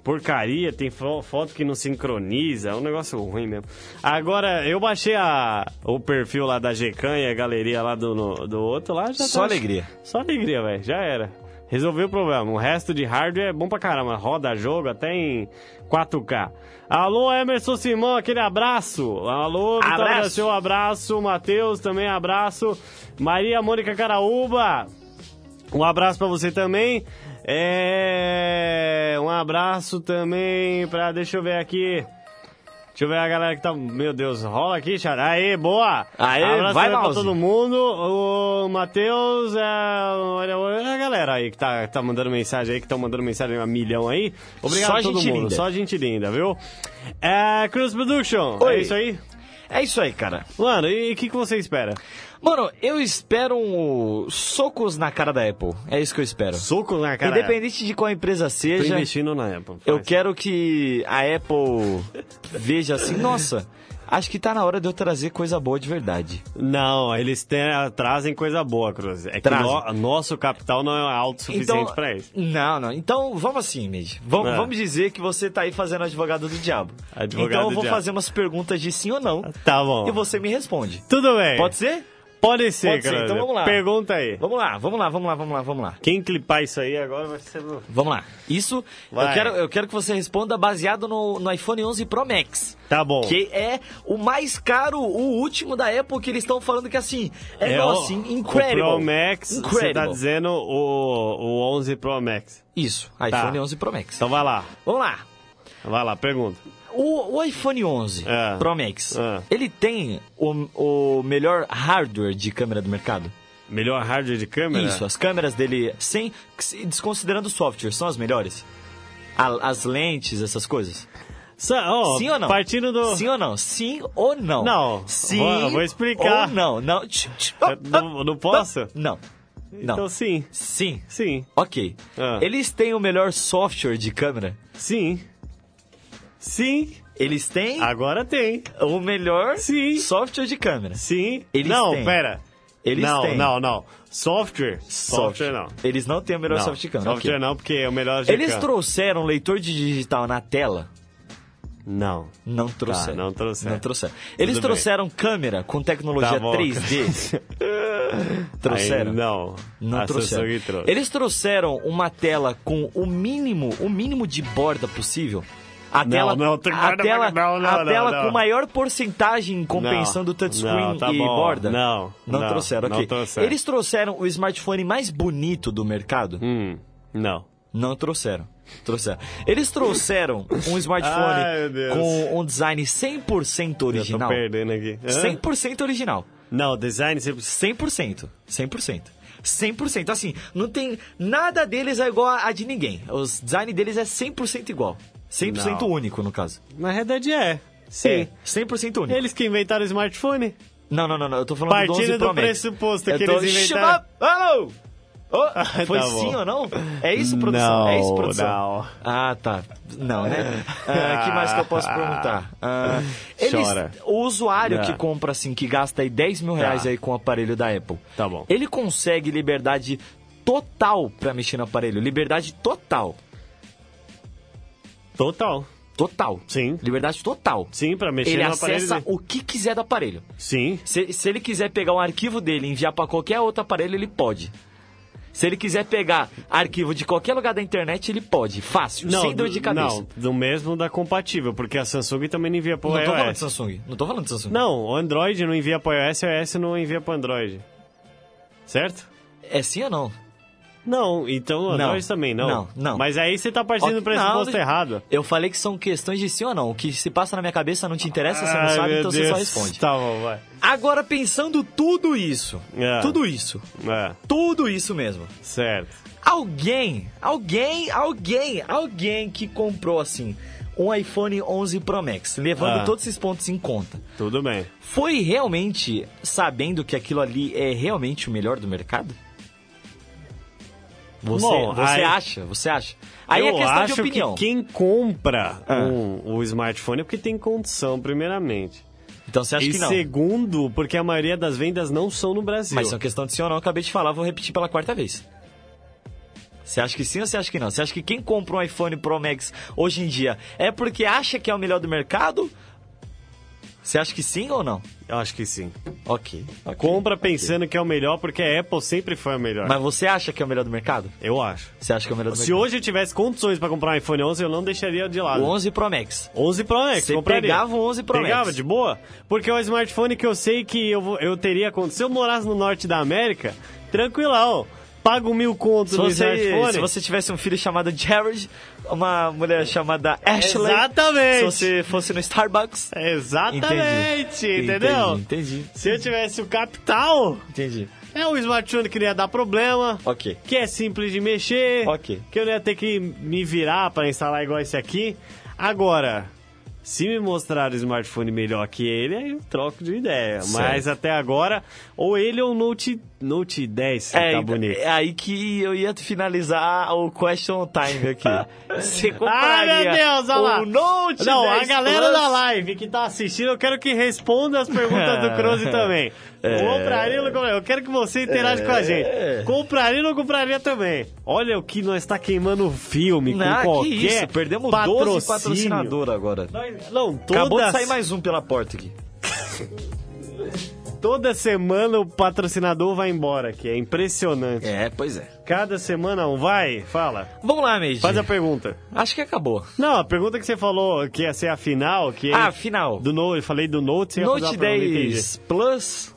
porcaria, tem fo- foto que não sincroniza, é um negócio ruim mesmo. Agora, eu baixei a, o perfil lá da Gcan e a galeria lá do, no- do outro lá, já Só tá- alegria. Só alegria, velho, já era. Resolveu o problema. O resto de hardware é bom pra caramba. Roda jogo até em 4K. Alô, Emerson Simão, aquele abraço. Alô, Vitória Abraço. Seu, abraço. Matheus, também abraço. Maria Mônica Caraúba, um abraço pra você também. É... Um abraço também pra... Deixa eu ver aqui... Deixa eu ver a galera que tá... Meu Deus, rola aqui, Xara. Aê, boa! Aê, abraço vai, pra todo mundo. O Matheus, é... a galera aí que tá, tá mandando mensagem aí, que estão mandando mensagem a milhão aí. Obrigado Só a todo gente mundo, linda. só gente linda, viu? É... Cruz Production, Oi. é isso aí? É isso aí, cara. Mano, e o que, que você espera? Mano, eu espero um socos na cara da Apple. É isso que eu espero. Soco na cara. Independente de qual empresa Tô seja, investindo na Apple. eu faz. quero que a Apple veja assim, nossa, acho que tá na hora de eu trazer coisa boa de verdade. Não, eles têm- trazem coisa boa, Cruz. É que Trazem. no- nosso capital não é alto o suficiente pra isso. Não, não. Então, vamos assim, Mid. Vamos, Ah. vamos dizer que você tá aí fazendo advogado do diabo. Advogado então eu vou diabo. fazer umas perguntas de sim ou não. Tá bom. E você me responde. Tudo bem. Pode ser? Pode ser, Pode ser, Cruz. então vamos lá. Pergunta aí. Vamos lá, vamos lá, vamos lá, vamos lá, vamos lá. Quem clipar isso aí agora vai ser... Vamos lá. Isso, eu quero, eu quero que você responda baseado no, no iPhone 11 Pro Max. Tá bom. Que é o mais caro, o último da Apple, que eles estão falando que assim, é, igual o- assim, incredible. O Pro Max, você Incredible. tá dizendo o, o 11 Pro Max. Isso, Tá. iPhone 11 Pro Max. Então vai lá. Vamos lá. Vai lá, pergunta. O, o iPhone 11 É. Pro Max, É. ele tem o, o melhor hardware de câmera do mercado? Melhor hardware de câmera? Isso, as câmeras dele, sem desconsiderando o software, são as melhores? A- as lentes, essas coisas? Sa- ó, Sim ou não? Partindo do... Sim ou não? Sim ou não? Não. Sim Vou- vou explicar. ou não? Não. Não- não posso? Não. Não. Então sim. Sim. Sim. Ok. Ah. Eles têm o melhor software de câmera? Sim. Sim. Eles têm Agora tem. o melhor Sim. software de câmera. Sim. Eles não, têm. pera. Eles não, têm. não, não. Software. Software não. Eles não têm o melhor Não, software de câmera. Software não, porque é o melhor de Eles trouxeram leitor de digital na tela? Não. Não trouxeram. Tá, não trouxeram. Não trouxeram. Eles bem. trouxeram câmera com tecnologia Tá bom. 3D? trouxeram? Aí, não. Não trouxeram. Trouxe. Eles trouxeram uma tela com o mínimo, o mínimo de borda possível. A Não, tela, não, tem a tela, não, não, a não, tela não. com maior porcentagem compensando o touchscreen não, tá e bom. borda. Não, não, não, trouxeram. não ok. trouxeram. Eles trouxeram o smartphone mais bonito do mercado. Hum, não. Não trouxeram. Trouxeram. Eles trouxeram um smartphone Ai, com um design 100% Eu tô original. perdendo aqui. Hã? 100% original. Não, design sempre... 100%. 100%. 100%. Assim, não tem. Nada deles é igual a de ninguém. Os design deles é 100% igual. 100% Não. único, no caso. Na verdade é. Sim. É, 100% único. Eles que inventaram o smartphone. Não, não, não, não. Eu tô falando do 11 Partindo Pro do Max. pressuposto Eu que tô... eles inventaram... Shut up! Alô! Oh, foi Tá sim ou não? É isso, produção? Não, é isso, produção? não. Ah, tá. Não, né? O que mais que eu posso perguntar? Ah, eles, Chora. o usuário Ah. que compra, assim, que gasta aí 10 mil reais Tá. aí com o aparelho da Apple, Tá bom. ele consegue liberdade total pra mexer no aparelho. Liberdade total. Total. Total. Sim. Liberdade total. Sim, pra mexer Ele no aparelho acessa dele. o que quiser do aparelho. Sim. Se, se ele quiser pegar um arquivo dele e enviar para qualquer outro aparelho, ele pode. Se ele quiser pegar arquivo de qualquer lugar da internet, ele pode. Fácil, sem dor de cabeça. Não, do mesmo da compatível, porque a Samsung também não envia pro Não tô falando de iOS. Samsung. Não tô falando de Samsung. Não, o Android não envia pro iOS, o iOS não envia pro Android. Certo? É sim ou não? Não, então Não. Android também não. Não, não. Mas aí você tá partindo do Ok, pressuposto não, errado. Eu falei que são questões de sim ou não. O que se passa na minha cabeça não te interessa, você não sabe, então você só Deus. responde. Tá bom, vai. Agora, pensando tudo isso, É. tudo isso, É, tudo isso mesmo. certo. Alguém, alguém, alguém, alguém que comprou assim um iPhone 11 Pro Max, levando Ah. todos esses pontos em conta, Tudo bem. foi realmente sabendo que aquilo ali é realmente o melhor do mercado? Você, Bom, você aí- acha? Você acha? Aí eu é questão acho de opinião. que quem compra Ah. um- o smartphone é porque tem condição, primeiramente. Então você acha e que não? segundo, porque a maioria das vendas não são no Brasil. Mas são questão de sim ou não, eu acabei de falar, vou repetir pela quarta vez. Você acha que sim ou você acha que não? Você acha que quem compra um iPhone Pro Max hoje em dia é porque acha que é o melhor do mercado? Você acha que sim ou não? Eu acho que sim. Ok. ok, Compra pensando que é o melhor, porque a Apple sempre foi a melhor. Mas você acha que é o melhor do mercado? Eu acho. Você acha que é o melhor do Se mercado? hoje eu tivesse condições pra comprar um iPhone 11, eu não deixaria de lado. O 11 Pro Max. 11 Pro Max, Você compraria. pegava o 11 Pro Pegava Max. de boa? Porque é o smartphone que eu sei que eu, eu teria... Se eu morasse no norte da América, tranquilão. Pago mil contos Se no você, smartphone. se você tivesse um filho chamado Jared, uma mulher chamada Ashley. Exatamente. Se você fosse no Starbucks. Exatamente, Entendi. entendeu? Entendi. Se eu tivesse o capital, Entendi. é um smartphone que não ia dar problema. Ok. Que é simples de mexer. Ok. Que eu não ia ter que me virar pra instalar igual esse aqui. Agora, se me mostrar o smartphone melhor que ele, aí eu troco de ideia. Certo. Mas até agora, ou ele ou o Note, Note 10 É, tá bonito. é aí que eu ia finalizar o question time aqui. Você Ah, compraria meu Deus, olha lá. o Note Não, a 10 galera Plus? da live que tá assistindo, eu quero que responda as perguntas do Croze também. É. Compraria ou não compraria? Eu quero que você interaja com a gente. Compraria ou não compraria também? Olha o que nós está queimando o filme Não, com qualquer que isso, perdemos 12 patrocínio. patrocinadores agora. Nós- Não, toda, Acabou de sair mais um pela porta aqui. toda semana o patrocinador vai embora aqui. É impressionante. É, pois é. Cada semana um. Vai, fala. Vamos lá, Meiji. Faz a pergunta. Acho que acabou. Não, a pergunta que você falou que ia ser a final, que Ah, final. do Note, eu falei do Note, você Note a pergunta, não entendi. 10 Plus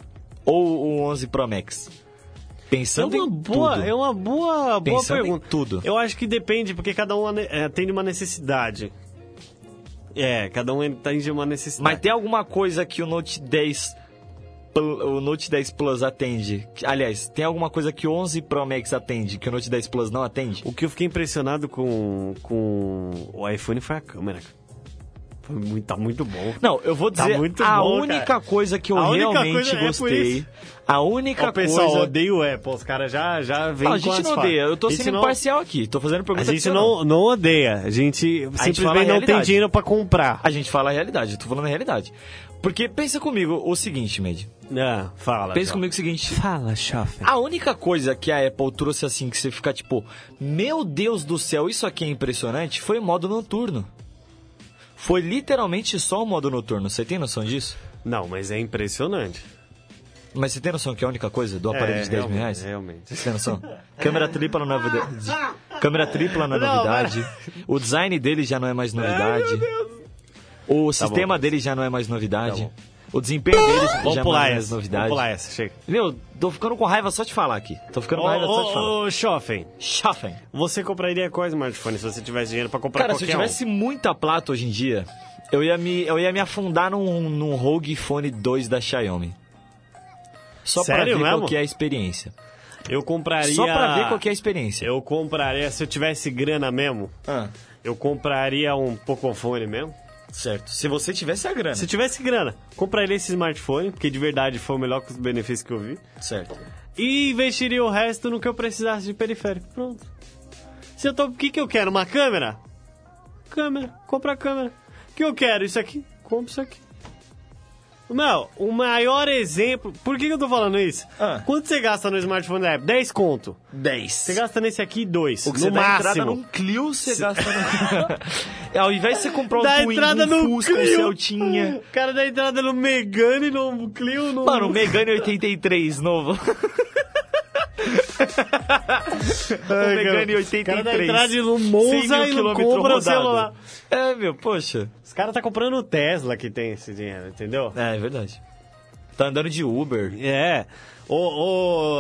ou o 11 Pro Max? É Pensando uma em boa, tudo. é uma boa, boa Pensando pergunta. tudo. Eu acho que depende, porque cada um eh, atende uma necessidade. É, cada um atende uma necessidade. Mas tem alguma coisa que o Note 10 Pl- o Note 10 Plus atende? Aliás, tem alguma coisa que o 11 Pro Max atende que o Note 10 Plus não atende? O que eu fiquei impressionado com, com o iPhone foi a câmera. Foi muito, tá muito bom. Não, eu vou Tá dizer muito a bom, única cara. coisa que eu A realmente é por gostei. a única Ó, pessoal, coisa. odeio o Apple. Os caras já, já vêm Não, a gente não odeia. Eu tô A gente sendo não- imparcial aqui. Tô fazendo A pergunta gente que você não, não odeia. A gente a simplesmente não tem dinheiro pra comprar. A gente fala a realidade, eu tô falando a realidade. Porque pensa comigo o seguinte, Med. Ah, fala. Pensa João. comigo o seguinte. Fala, chefe. A única coisa que a Apple trouxe assim, que você fica tipo, meu Deus do céu, isso aqui é impressionante, foi o modo noturno. Foi literalmente só o modo noturno, você tem noção disso? Não, mas é impressionante. Mas você tem noção que é a única coisa do aparelho É, de 10 mil reais? realmente. Você tem noção? Câmera tripla na novidade. Câmera tripla na Não, novidade. O design dele já não é mais novidade. O sistema dele já não é mais novidade. Tá bom. O desempenho dele já não é mais novidade. Vamos pular essa, chega. Meu, tô ficando com raiva só de falar aqui. Tô ficando com raiva só de falar. ô, Schoffen, Schaffen. você compraria qual smartphone se você tivesse dinheiro pra comprar Cara, se eu qualquer um? tivesse muita plata hoje em dia, eu ia me, eu ia me afundar num, num Rogue Phone 2 da Xiaomi. Só pra Sério ver mesmo? qual que é a experiência. Eu compraria... Só pra ver qual que é a experiência. Eu compraria, se eu tivesse grana mesmo, Ah, eu compraria um Pocophone mesmo. Certo. Se você tivesse a grana. Se tivesse grana, compraria esse smartphone, porque de verdade foi o melhor custo-benefício que eu vi. Certo. E investiria o resto no que eu precisasse de periférico. Pronto. Se eu tô... O que, que eu quero? Uma câmera? Câmera. Compra a câmera. O que eu quero? Isso aqui? Compra isso aqui. Não, o maior exemplo... Por que, que eu tô falando isso? Ah. Quanto você gasta no smartphone da Apple? 10 conto. 10. Você gasta nesse aqui 2. O que no você dá entrada máximo. num Clio, você gasta no... Ao invés de você comprar um Dá Twingo, entrada um no Fusca, um Clio. Celtinha... O cara dá entrada no Megane, no Clio, no... Mano, o Megane 83 novo. Ai, o Megane cara, 83. O cara dá entrada no 100 Monza e não compra o rodado. celular. É, meu, poxa. Os caras tá comprando o Tesla que tem esse dinheiro, entendeu? É, é verdade. Tá andando de Uber. É. O,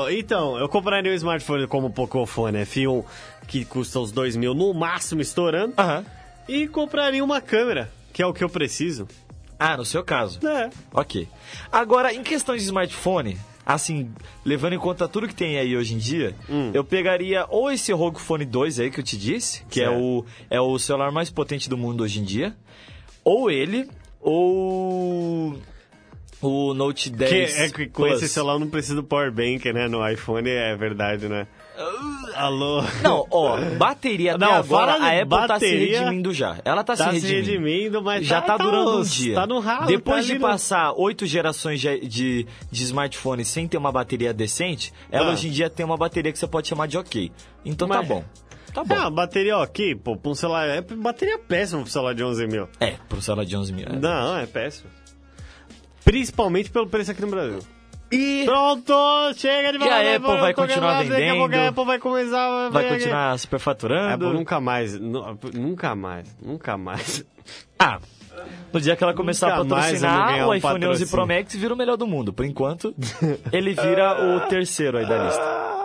o- então, eu compraria um smartphone como o Pocophone F1, que custa uns 2 mil no máximo estourando, Aham. e compraria uma câmera, que é o que eu preciso. Ah, no seu caso. É. Ok. Agora, em questão de smartphone, assim, levando em conta tudo que tem aí hoje em dia, Hum. eu pegaria ou esse ROG Phone 2 aí que eu te disse, que é o, é o celular mais potente do mundo hoje em dia, ou ele, ou o Note 10 Que, é que com Plus. esse celular não preciso do power bank, né? No iPhone é verdade, né? Alô? Não, ó, bateria até Não, agora, fala de a Apple tá se bateria, redimindo já. Ela tá, Tá se se redimindo. redimindo, mas já tá, durando um dia. Tá no ralo. Depois tá de ali no- passar oito gerações de, de, de smartphone sem ter uma bateria decente, ela Ah. hoje em dia tem uma bateria que você pode chamar de ok. Então tá Mas- bom. Tá bom. Ah, bateria ok, pô, pra um celular. É bateria péssima pro celular de 11 mil. É, pro celular de 11 mil. é. Não, é péssimo. Principalmente pelo preço aqui no Brasil. E Pronto, chega de E a Apple vai continuar querendo- Daqui a pouco a vendendo? Apple vai começar. vai ver continuar aqui. A superfaturando. Apple nunca mais, nu- nunca mais, nunca mais. Ah, no dia que ela começar a Nunca vou patrocinar, ganhar o um iPhone 11 Pro. Max vira o melhor do mundo. Por enquanto, ele vira o terceiro aí da lista.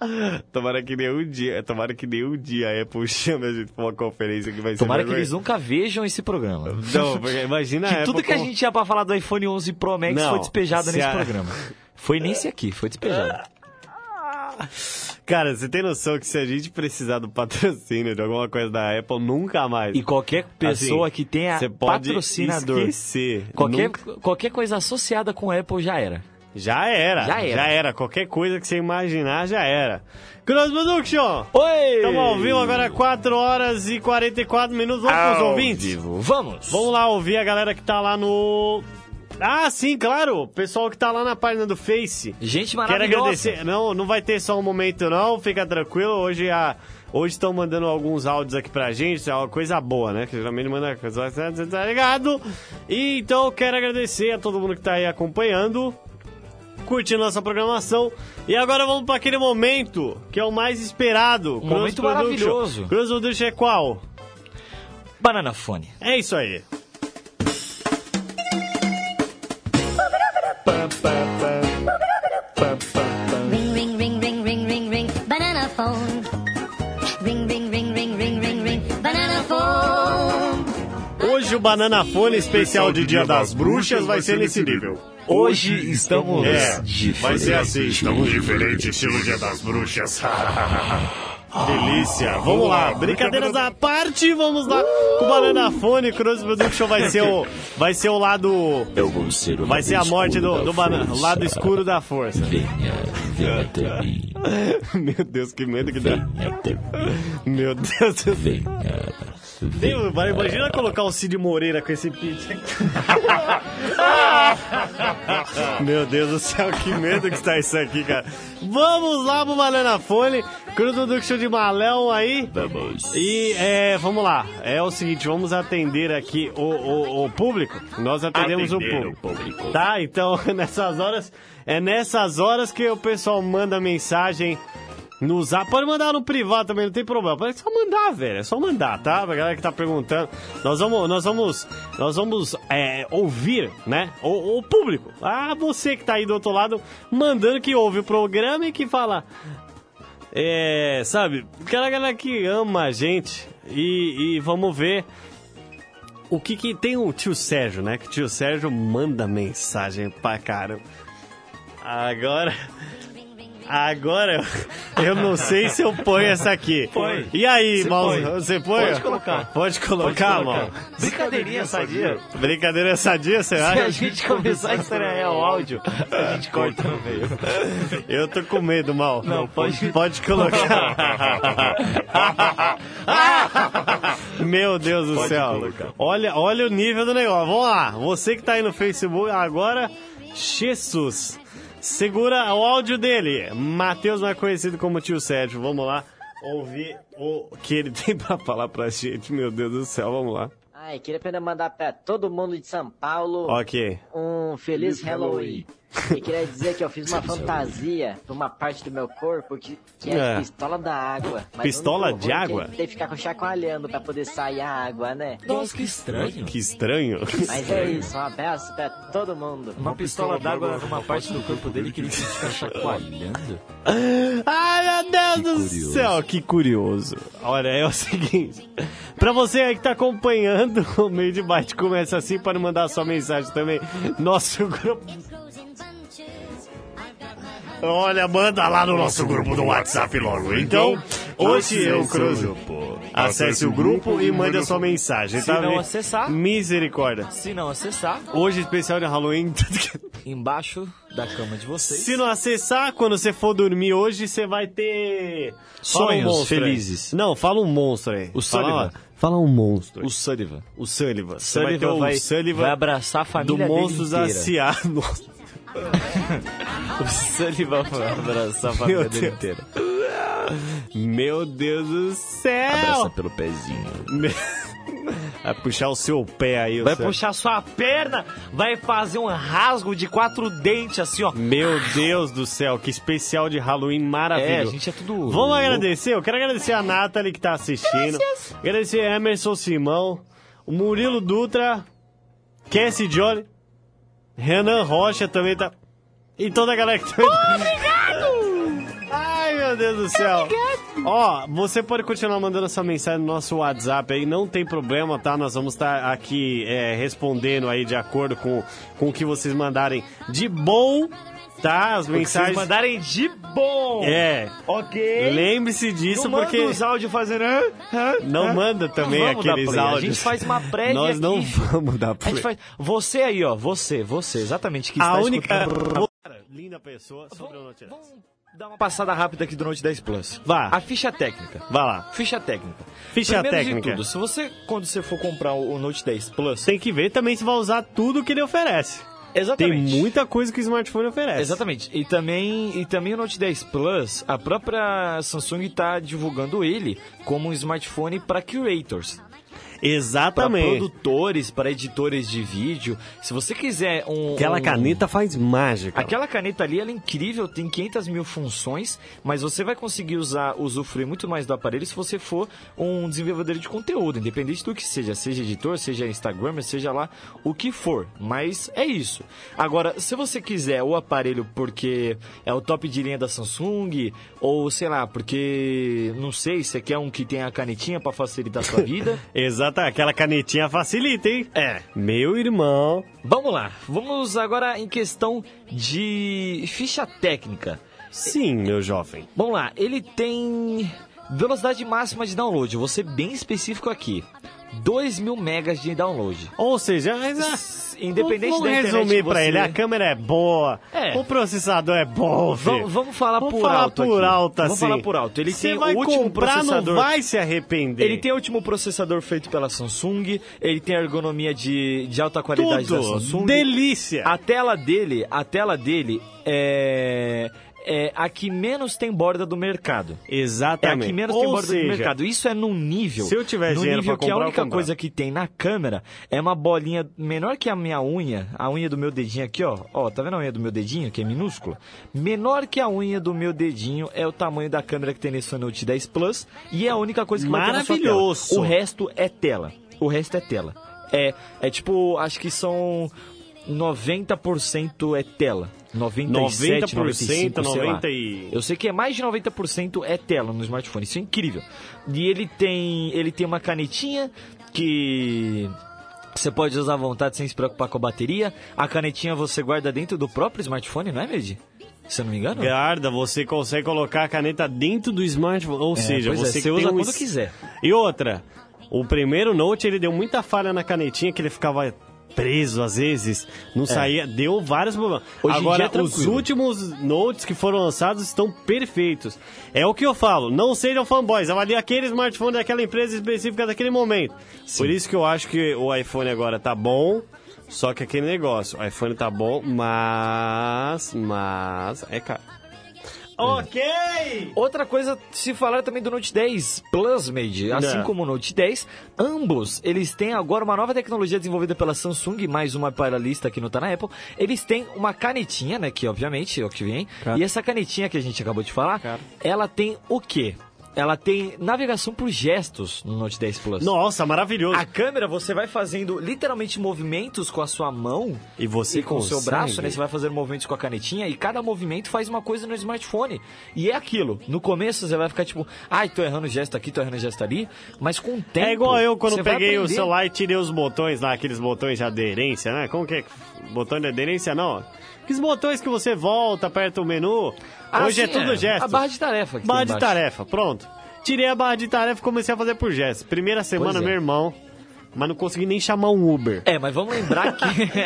Tomara que nem um dia, tomara que nem um dia a Apple chame a gente pra uma conferência que vai ser Tomara que eles nunca vejam esse programa. Não, porque imagina a Que tudo que a com- gente tinha pra falar do iPhone 11 Pro Max Não, foi despejado se nesse a- programa. Foi nesse aqui, foi despejado. Cara, você tem noção que se a gente precisar do patrocínio de alguma coisa da Apple, nunca mais. E qualquer pessoa Assim, que tenha você pode patrocinador, esquecer. qualquer, Nunca- qualquer coisa associada com Apple já era. Já era, Já era. Já era. Qualquer coisa que você imaginar, já era. Cross Production! Oi! Estamos ao vivo agora, 4 horas e 44 minutos. Vamos pros Ao ouvintes? vivo. Vamos! Vamos lá ouvir a galera que tá lá no... Ah, sim, claro. O pessoal que tá lá na página do Face. Gente Quero maravilhosa. agradecer. Não, não vai ter só um momento, não. Fica tranquilo. Hoje a. Hoje estão mandando alguns áudios aqui pra gente, é uma coisa boa, né? Que geralmente manda coisa, tá ligado? E então quero agradecer a todo mundo que tá aí acompanhando, curtindo nossa programação. E agora vamos pra aquele momento que é o mais esperado. Cross momento Production. maravilhoso. Cross Production é qual? Banana Fone. É isso aí. Ring, ring, ring, ring, ring, ring, ring, banana phone. O Banana Fone especial de Dia das Bruxas vai ser nesse nível. Hoje estamos É, diferentes. vai ser assim. Estamos diferentes, estilo Dia das Bruxas. Delícia. Vamos lá, brincadeiras à parte, vamos lá. Com o Banana Fone, Cross Production vai ser o, vai ser o lado, Eu vou ser o vai ser a morte do, do banana, lado escuro da força. Venha, venha até mim. Meu Deus, que medo que dá. Venha até mim. Meu Deus. Venha. Vai- Imagina colocar o Cid Moreira com esse pitch. Meu Deus do céu, que medo que está isso aqui, cara. Vamos lá pro Banana Fone, Cruz Production de Malão aí. Vamos. E é, vamos lá, é o seguinte, vamos atender aqui o, o, o público. Nós atendemos o o público. público. Tá, então nessas horas, é nessas horas que o pessoal manda mensagem no zap. Pode mandar no privado também, não tem problema. É só mandar, velho. É só mandar, tá? Pra galera que tá perguntando. Nós vamos, nós vamos, nós vamos é, ouvir, né? O, o público. Ah, você que tá aí do outro lado, mandando que ouve o programa e que fala. É, sabe? Aquela galera que ama a gente. E, e vamos ver o que que tem o tio Sérgio, né? Que o tio Sérgio manda mensagem pra caramba. Agora. Agora eu não sei se eu ponho essa aqui. Põe. E aí, Você mal? põe. Você põe? Pode colocar. Pode colocar, mal. Brincadeirinha sadia. Brincadeira sadia, você Se a acha? gente começar a estranhar o áudio, a gente corta no meio. Eu tô com medo, mal. Não, pode- Pode colocar. Meu Deus do céu. colocar. Olha, olha o nível do negócio. Vamos lá. Você que tá aí no Facebook agora, Jesus. Segura o áudio dele. Matheus, mais conhecido como Tio Sérgio. Vamos lá ouvir o que ele tem pra falar pra gente. Meu Deus do céu, vamos lá. Ai, queria apenas mandar pra todo mundo de São Paulo Ok. um um feliz Halloween. E queria dizer que eu fiz uma fantasia pra uma parte do meu corpo que, que é, É. pistola da água. Mas Pistola de água? Tem que ficar chacoalhando pra poder sair a água, né? Nossa, que estranho. Que estranho. Mas é isso, um abraço pra todo mundo. Uma pistola d'água numa parte do corpo dele que ele fica chacoalhando. Ai, meu Deus do curioso. céu, que curioso. Olha, é o seguinte. Pra você aí que tá acompanhando, o meio de bate começa assim para mandar sua mensagem também. Nosso grupo. Olha, manda lá no nosso grupo do WhatsApp logo. Então, hoje eu cruzo. Acesse o grupo e mande a sua mensagem, Se tá? não acessar- Misericórdia. Se não acessar, Hoje especial de Halloween. embaixo da cama de vocês. Se não acessar, quando você for dormir hoje, você vai ter. Fala Sonhos monstro aí. felizes. Não, fala um monstro aí. O fala, Sullivan. fala um monstro. O Sullivan. O Sullivan. Você vai ter Sullivan o vai, Sullivan vai abraçar a do família dele Monstros inteira. S.A. Nossa, O Sullivan vai abraçar a Meu família dele Deus. inteira. Meu Deus do céu! Abraça pelo pezinho. Vai puxar o seu pé aí. o Vai seu- puxar sua perna, vai fazer um rasgo de quatro dentes assim, ó. Meu Deus do céu, que especial de Halloween É, a maravilhoso. gente é tudo. Vamos louco. agradecer, eu quero agradecer a Nathalie que tá assistindo. Agradecer a Emerson Simão, o Murilo Dutra, Cassie Johnny, Renan Rocha também tá. E toda a galera que tá. Obrigado! Ai, meu Deus do céu. Ó, você pode continuar mandando essa mensagem no nosso WhatsApp aí, não tem problema, tá? Nós vamos estar aqui é, respondendo aí de acordo com, com o que vocês mandarem de bom, tá? As O que vocês mensagens. mandarem de bom. É. Ok. Lembre-se disso não porque manda os áudios fazendo. hã? Hã? não Hã? manda também Não vamos aqueles áudios. A gente faz uma prévia Nós aqui. não vamos dar A play. gente faz. Você aí, ó. Você, você, exatamente. Que A está única escutando- linda pessoa sobre o noticiário. Vamos dar uma passada rápida aqui do Note 10 Plus. Vá. A ficha técnica. Vai lá. Ficha técnica. Ficha Primeiro técnica. De tudo, se você, quando você for comprar o o Note 10 Plus, Tem que ver também se vai usar tudo que ele oferece. Tem exatamente. muita coisa que o smartphone oferece. Exatamente. E também, e também o Note 10 Plus, a própria Samsung está divulgando ele como um smartphone para curators. Para Exatamente. produtores, para editores de vídeo. Se você quiser um. Aquela um- caneta faz mágica. Aquela caneta ali, ela é incrível, tem 500 mil funções, mas você vai conseguir usar, usufruir muito mais do aparelho se você for um desenvolvedor de conteúdo, independente do que seja, seja editor, seja Instagram, seja lá o que for. Mas é isso. Agora, se você quiser o aparelho porque é o top de linha da Samsung, ou sei lá, porque não sei, você quer um que tem a canetinha para facilitar a sua vida. Exata, aquela canetinha facilita, hein? É. Meu irmão. Vamos lá, vamos agora em questão de ficha técnica. Sim, meu jovem. Vamos lá, ele tem velocidade máxima de download, vou ser bem específico aqui. 2 mil megas de download. Ou seja, mas, Independente vamos da internet resumir você- ele, a câmera é boa, É. o processador é bom. Vamos, vamos falar Vamos por falar alto por aqui. alto Vamos assim. falar por alto. Ele tem vai o último comprar, processador. não vai se arrepender. Ele tem o último processador feito pela Samsung, ele tem a ergonomia de, de alta qualidade da tudo. Samsung. Delícia. A tela dele, a tela dele é, é a que menos tem borda do mercado. É a Exatamente. que menos Ou tem borda seja, do mercado. Isso é num nível. se eu tiver no dinheiro nível pra que a comprar, única comprar. coisa que tem na câmera é uma bolinha menor que a minha unha, a unha do meu dedinho aqui, ó. Ó, tá vendo a unha do meu dedinho, que é minúscula? Menor que a unha do meu dedinho é o tamanho da câmera que tem nesse Note 10 Plus e é a única coisa que. Maravilhoso. O resto é tela. O resto é tela. É, é tipo, acho que são 90% é tela. 97, 90%, 95, sei lá. 90 e... Eu sei que é mais de 90% é tela no smartphone, isso é incrível. E ele tem, ele tem uma canetinha que você pode usar à vontade sem se preocupar com a bateria. A canetinha você guarda dentro do próprio smartphone, não é, Medi? Se eu não me engano? Guarda, você consegue colocar a caneta dentro do smartphone, ou seja, pois é, você, você usa um quando quiser. E outra, o primeiro Note ele deu muita falha na canetinha que ele ficava preso às vezes, não saía, deu vários problemas. É. Hoje em Agora, dia é os últimos Notes que foram lançados estão perfeitos. É o que eu falo, não sejam fanboys, avalie aquele smartphone daquela empresa específica daquele momento. Por isso que eu acho que o iPhone agora tá bom, só que aquele negócio, o iPhone tá bom, mas, mas, é caro. Ok! Outra coisa, se falar também do Note 10 Plus Made, assim Não. como o Note 10, ambos, eles têm agora uma nova tecnologia desenvolvida pela Samsung, mais uma para a lista que não tá na Apple. Eles têm uma canetinha, né, que obviamente é o que vem. E essa canetinha que a gente acabou de falar, Cara. ela tem o quê? Ela tem navegação por gestos no Note 10 Plus. Nossa, maravilhoso. A câmera, você vai fazendo literalmente movimentos com a sua mão E você e com o seu braço, né? Você vai fazendo movimentos com a canetinha e cada movimento faz uma coisa no smartphone. E é aquilo. No começo você vai ficar tipo, ai, tô errando gesto aqui, tô errando gesto ali. Mas com o tempo. É igual eu quando peguei o celular e tirei os botões lá, aqueles botões de aderência, né? Como que é? Botão de aderência não. Aqueles botões que você volta, aperta o menu. Ah, Hoje é sim, tudo gesto. A barra de tarefa. Barra de tarefa, pronto. Tirei a barra de tarefa e comecei a fazer por gestos. Primeira semana, é. meu irmão, mas não consegui nem chamar um Uber. É, mas vamos lembrar que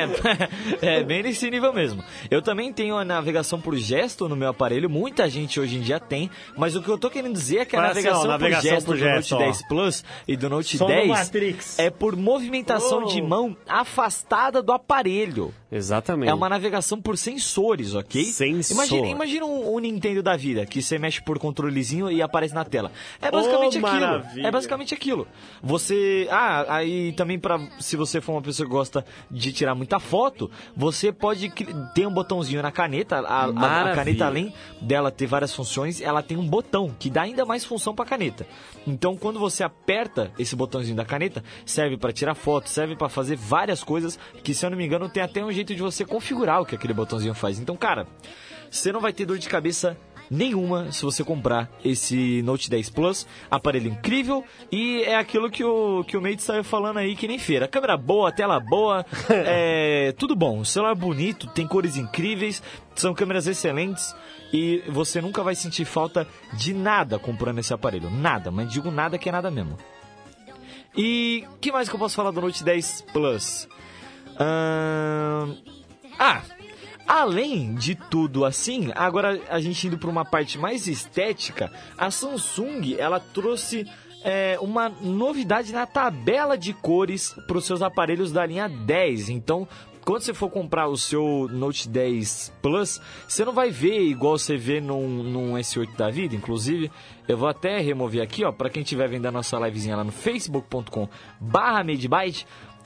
é, é bem nesse nível mesmo. Eu também tenho a navegação por gesto no meu aparelho, muita gente hoje em dia tem, mas o que eu tô querendo dizer é que a Fala assim, navegação, ó, navegação por gesto por do gesto, Note ó. 10 Plus e do Note Som do 10 Matrix. é por movimentação Oh. de mão afastada do aparelho. Exatamente. É uma navegação por sensores, ok? Sensor. Imagina, imagina um, um Nintendo da vida, que você mexe por controlezinho e aparece na tela. É basicamente Oh, aquilo. maravilha. É basicamente aquilo. Você. Ah, aí também para Se você for uma pessoa que gosta de tirar muita foto, você pode ter um botãozinho na caneta. A, a- a caneta, além dela ter várias funções, ela tem um botão que dá ainda mais função para caneta. Então, quando você aperta esse botãozinho da caneta, serve para tirar foto, serve para fazer várias coisas que, se eu não me engano, tem até um jeito de você configurar o que aquele botãozinho faz. Então, cara, você não vai ter dor de cabeça nenhuma se você comprar esse Note 10 Plus, aparelho incrível e é aquilo que o que o Mate saiu falando aí que nem feira. Câmera boa, tela boa, é tudo bom. O celular bonito, tem cores incríveis, são câmeras excelentes e você nunca vai sentir falta de nada comprando esse aparelho, nada, mas digo nada que é nada mesmo. E que mais que eu posso falar do Note 10 Plus? Ah, além de tudo assim, agora a gente indo para uma parte mais estética, a Samsung ela trouxe é, uma novidade na tabela de cores para os seus aparelhos da linha 10. Então, quando você for comprar o seu Note 10 Plus, você não vai ver igual você vê num, num S8 da vida. Inclusive, eu vou até remover aqui, ó, para quem estiver vendo a nossa livezinha lá no facebook.com/barra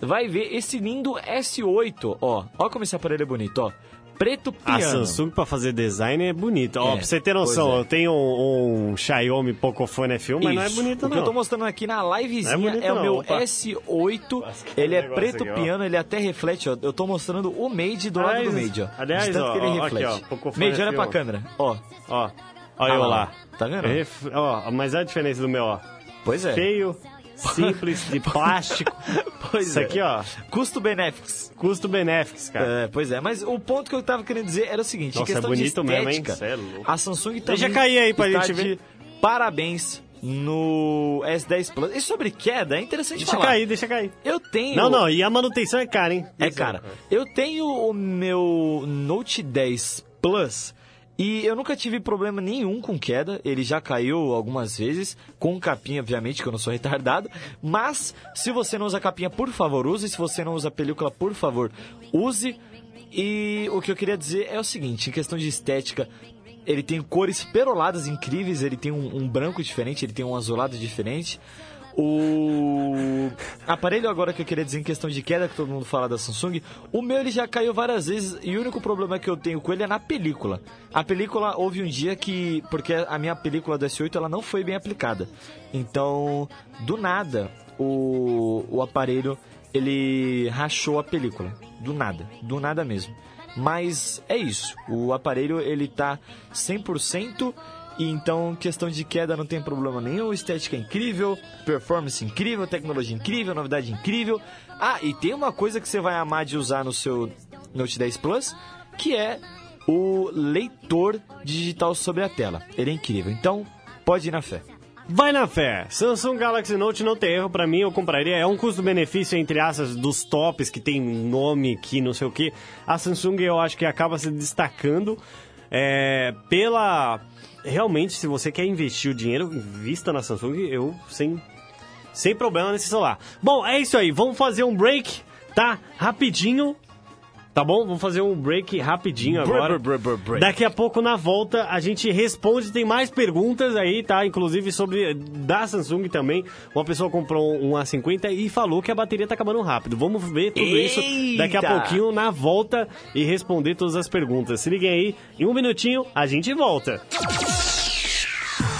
vai ver esse lindo S8, ó. Ó como esse aparelho é bonito, ó. Preto A piano. Samsung pra fazer design é bonita. Ó, É, pra você ter noção, é. eu tenho um, um Xiaomi Pocophone F1, mas não é Isso. bonito O que não. eu tô mostrando aqui na livezinha Não é é, o não, meu opa. S8. Nossa, que Ele é preto aqui, ó. piano, ele até reflete, ó. Eu tô mostrando o Made do lado Aliás, do Made, ó. aliás, De tanto ó, que ele ó, aqui, reflete. ó, Pocophone Made, olha F1. pra câmera. Ó, Ó, ó eu lá, lá. tá vendo? Ref- Ó, mas olha a diferença do meu, ó. pois é. Feio, simples, de plástico. Pois Isso é. aqui, ó, Custo-benefícios. custo-benefício, cara. É, pois é, mas o ponto que eu tava querendo dizer era o seguinte, Nossa, é bonito de mesmo, hein? estética, Cê é louco. a Samsung também Deixa cair aí pra gente ver. parabéns no S10 Plus. E sobre queda, é interessante Deixa falar. cair, deixa cair. Eu tenho... Não, não, e a manutenção é cara, hein? É, cara, eu tenho o meu Note 10 Plus e eu nunca tive problema nenhum com queda. Ele já caiu algumas vezes, com capinha, obviamente, que eu não sou retardado. Mas, se você não usa capinha, por favor, use. Se você não usa película, por favor, use. E o que eu queria dizer é o seguinte: em questão de estética, ele tem cores peroladas incríveis, ele tem um, um branco diferente, ele tem um azulado diferente. O aparelho agora que eu queria dizer em questão de queda, que todo mundo fala da Samsung, o meu ele já caiu várias vezes e o único problema que eu tenho com ele é na película. A película houve um dia que, porque a minha película do S8 ela não foi bem aplicada. Então, do nada, o, o aparelho ele rachou a película. Do nada, do nada mesmo. Mas é isso. O aparelho ele tá 100% e então questão de queda não tem problema nenhum, estética incrível, performance incrível, tecnologia incrível, novidade incrível. Ah, e tem uma coisa que você vai amar de usar no seu Note 10 Plus, que é o leitor digital sobre a tela. Ele é incrível. Então, pode ir na fé. Vai na fé. Samsung Galaxy Note não tem erro pra mim, eu compraria. É um custo-benefício entre aspas dos tops que tem nome que não sei o que. A Samsung eu acho que acaba se destacando é, pela realmente se você quer investir o dinheiro, invista na Samsung. Eu sem sem problema nesse celular. Bom, é isso aí. Vamos fazer um break, tá? Rapidinho. Tá bom? Vamos fazer um break rapidinho agora. Break, break, break, break. Daqui a pouco, na volta, a gente responde. Tem mais perguntas aí, tá? Inclusive sobre da Samsung também. Uma pessoa comprou um A50 e falou que a bateria tá acabando rápido. Vamos ver tudo isso daqui a Eita! pouquinho na volta e responder todas as perguntas. Se liguem aí, em um minutinho a gente volta.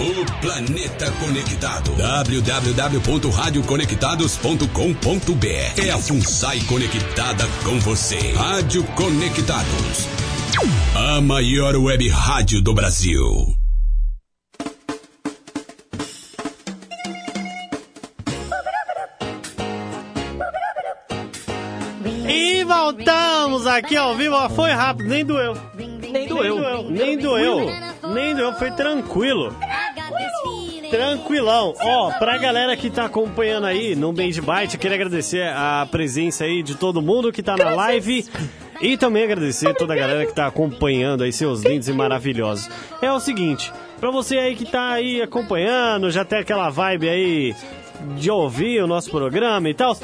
O planeta conectado. www.radioconectados.com.br É a FUNSAI conectada com você. Rádio Conectados. A maior web rádio do Brasil. E voltamos aqui ao vivo. Ó, Foi rápido, nem doeu. Nem doeu. Nem doeu. Nem doeu, foi tranquilo. Tranquilão. Ó, pra galera que tá acompanhando aí no Band Byte, queria agradecer a presença aí de todo mundo que tá na live. E também agradecer toda a galera que tá acompanhando aí, seus lindos e maravilhosos. É o seguinte, pra você aí que tá aí acompanhando, já tem aquela vibe aí de ouvir o nosso programa e tal,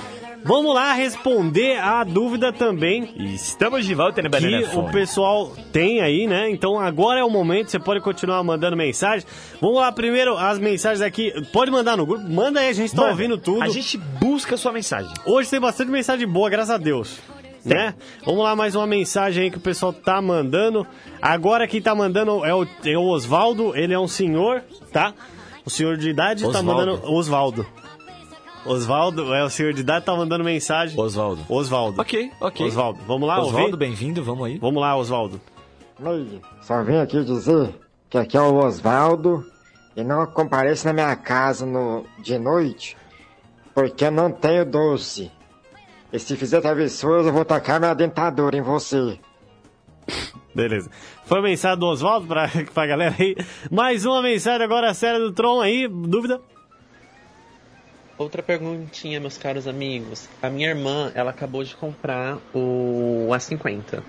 vamos lá responder a dúvida também Estamos de volta no Banana que o pessoal tem aí, né? Então agora é o momento, você pode continuar mandando mensagem. Vamos lá, primeiro as mensagens aqui. Pode mandar no grupo, manda aí, a gente tá Mano, ouvindo tudo. A gente busca a sua mensagem. Hoje tem bastante mensagem boa, graças a Deus. Né? Vamos lá, mais uma mensagem aí que o pessoal tá mandando. Agora quem tá mandando é o, é o Osvaldo, ele é um senhor, tá? O senhor de idade tá Osvaldo. mandando. Osvaldo. Osvaldo, é o senhor de idade, tá mandando mensagem. Osvaldo. Osvaldo. Ok, ok. Osvaldo, vamos lá, Osvaldo, ouvir? bem-vindo, vamos aí. Vamos lá, Osvaldo. Oi, só vim aqui dizer que aqui é o Osvaldo e não compareça na minha casa no, de noite porque eu não tenho doce. E se fizer travessuras eu vou tacar minha dentadura em você. Beleza. Foi a mensagem do Oswaldo pra, pra galera aí. Mais uma mensagem agora séria do Tron aí. Dúvida? Outra perguntinha, meus caros amigos. A minha irmã, ela acabou de comprar o A50.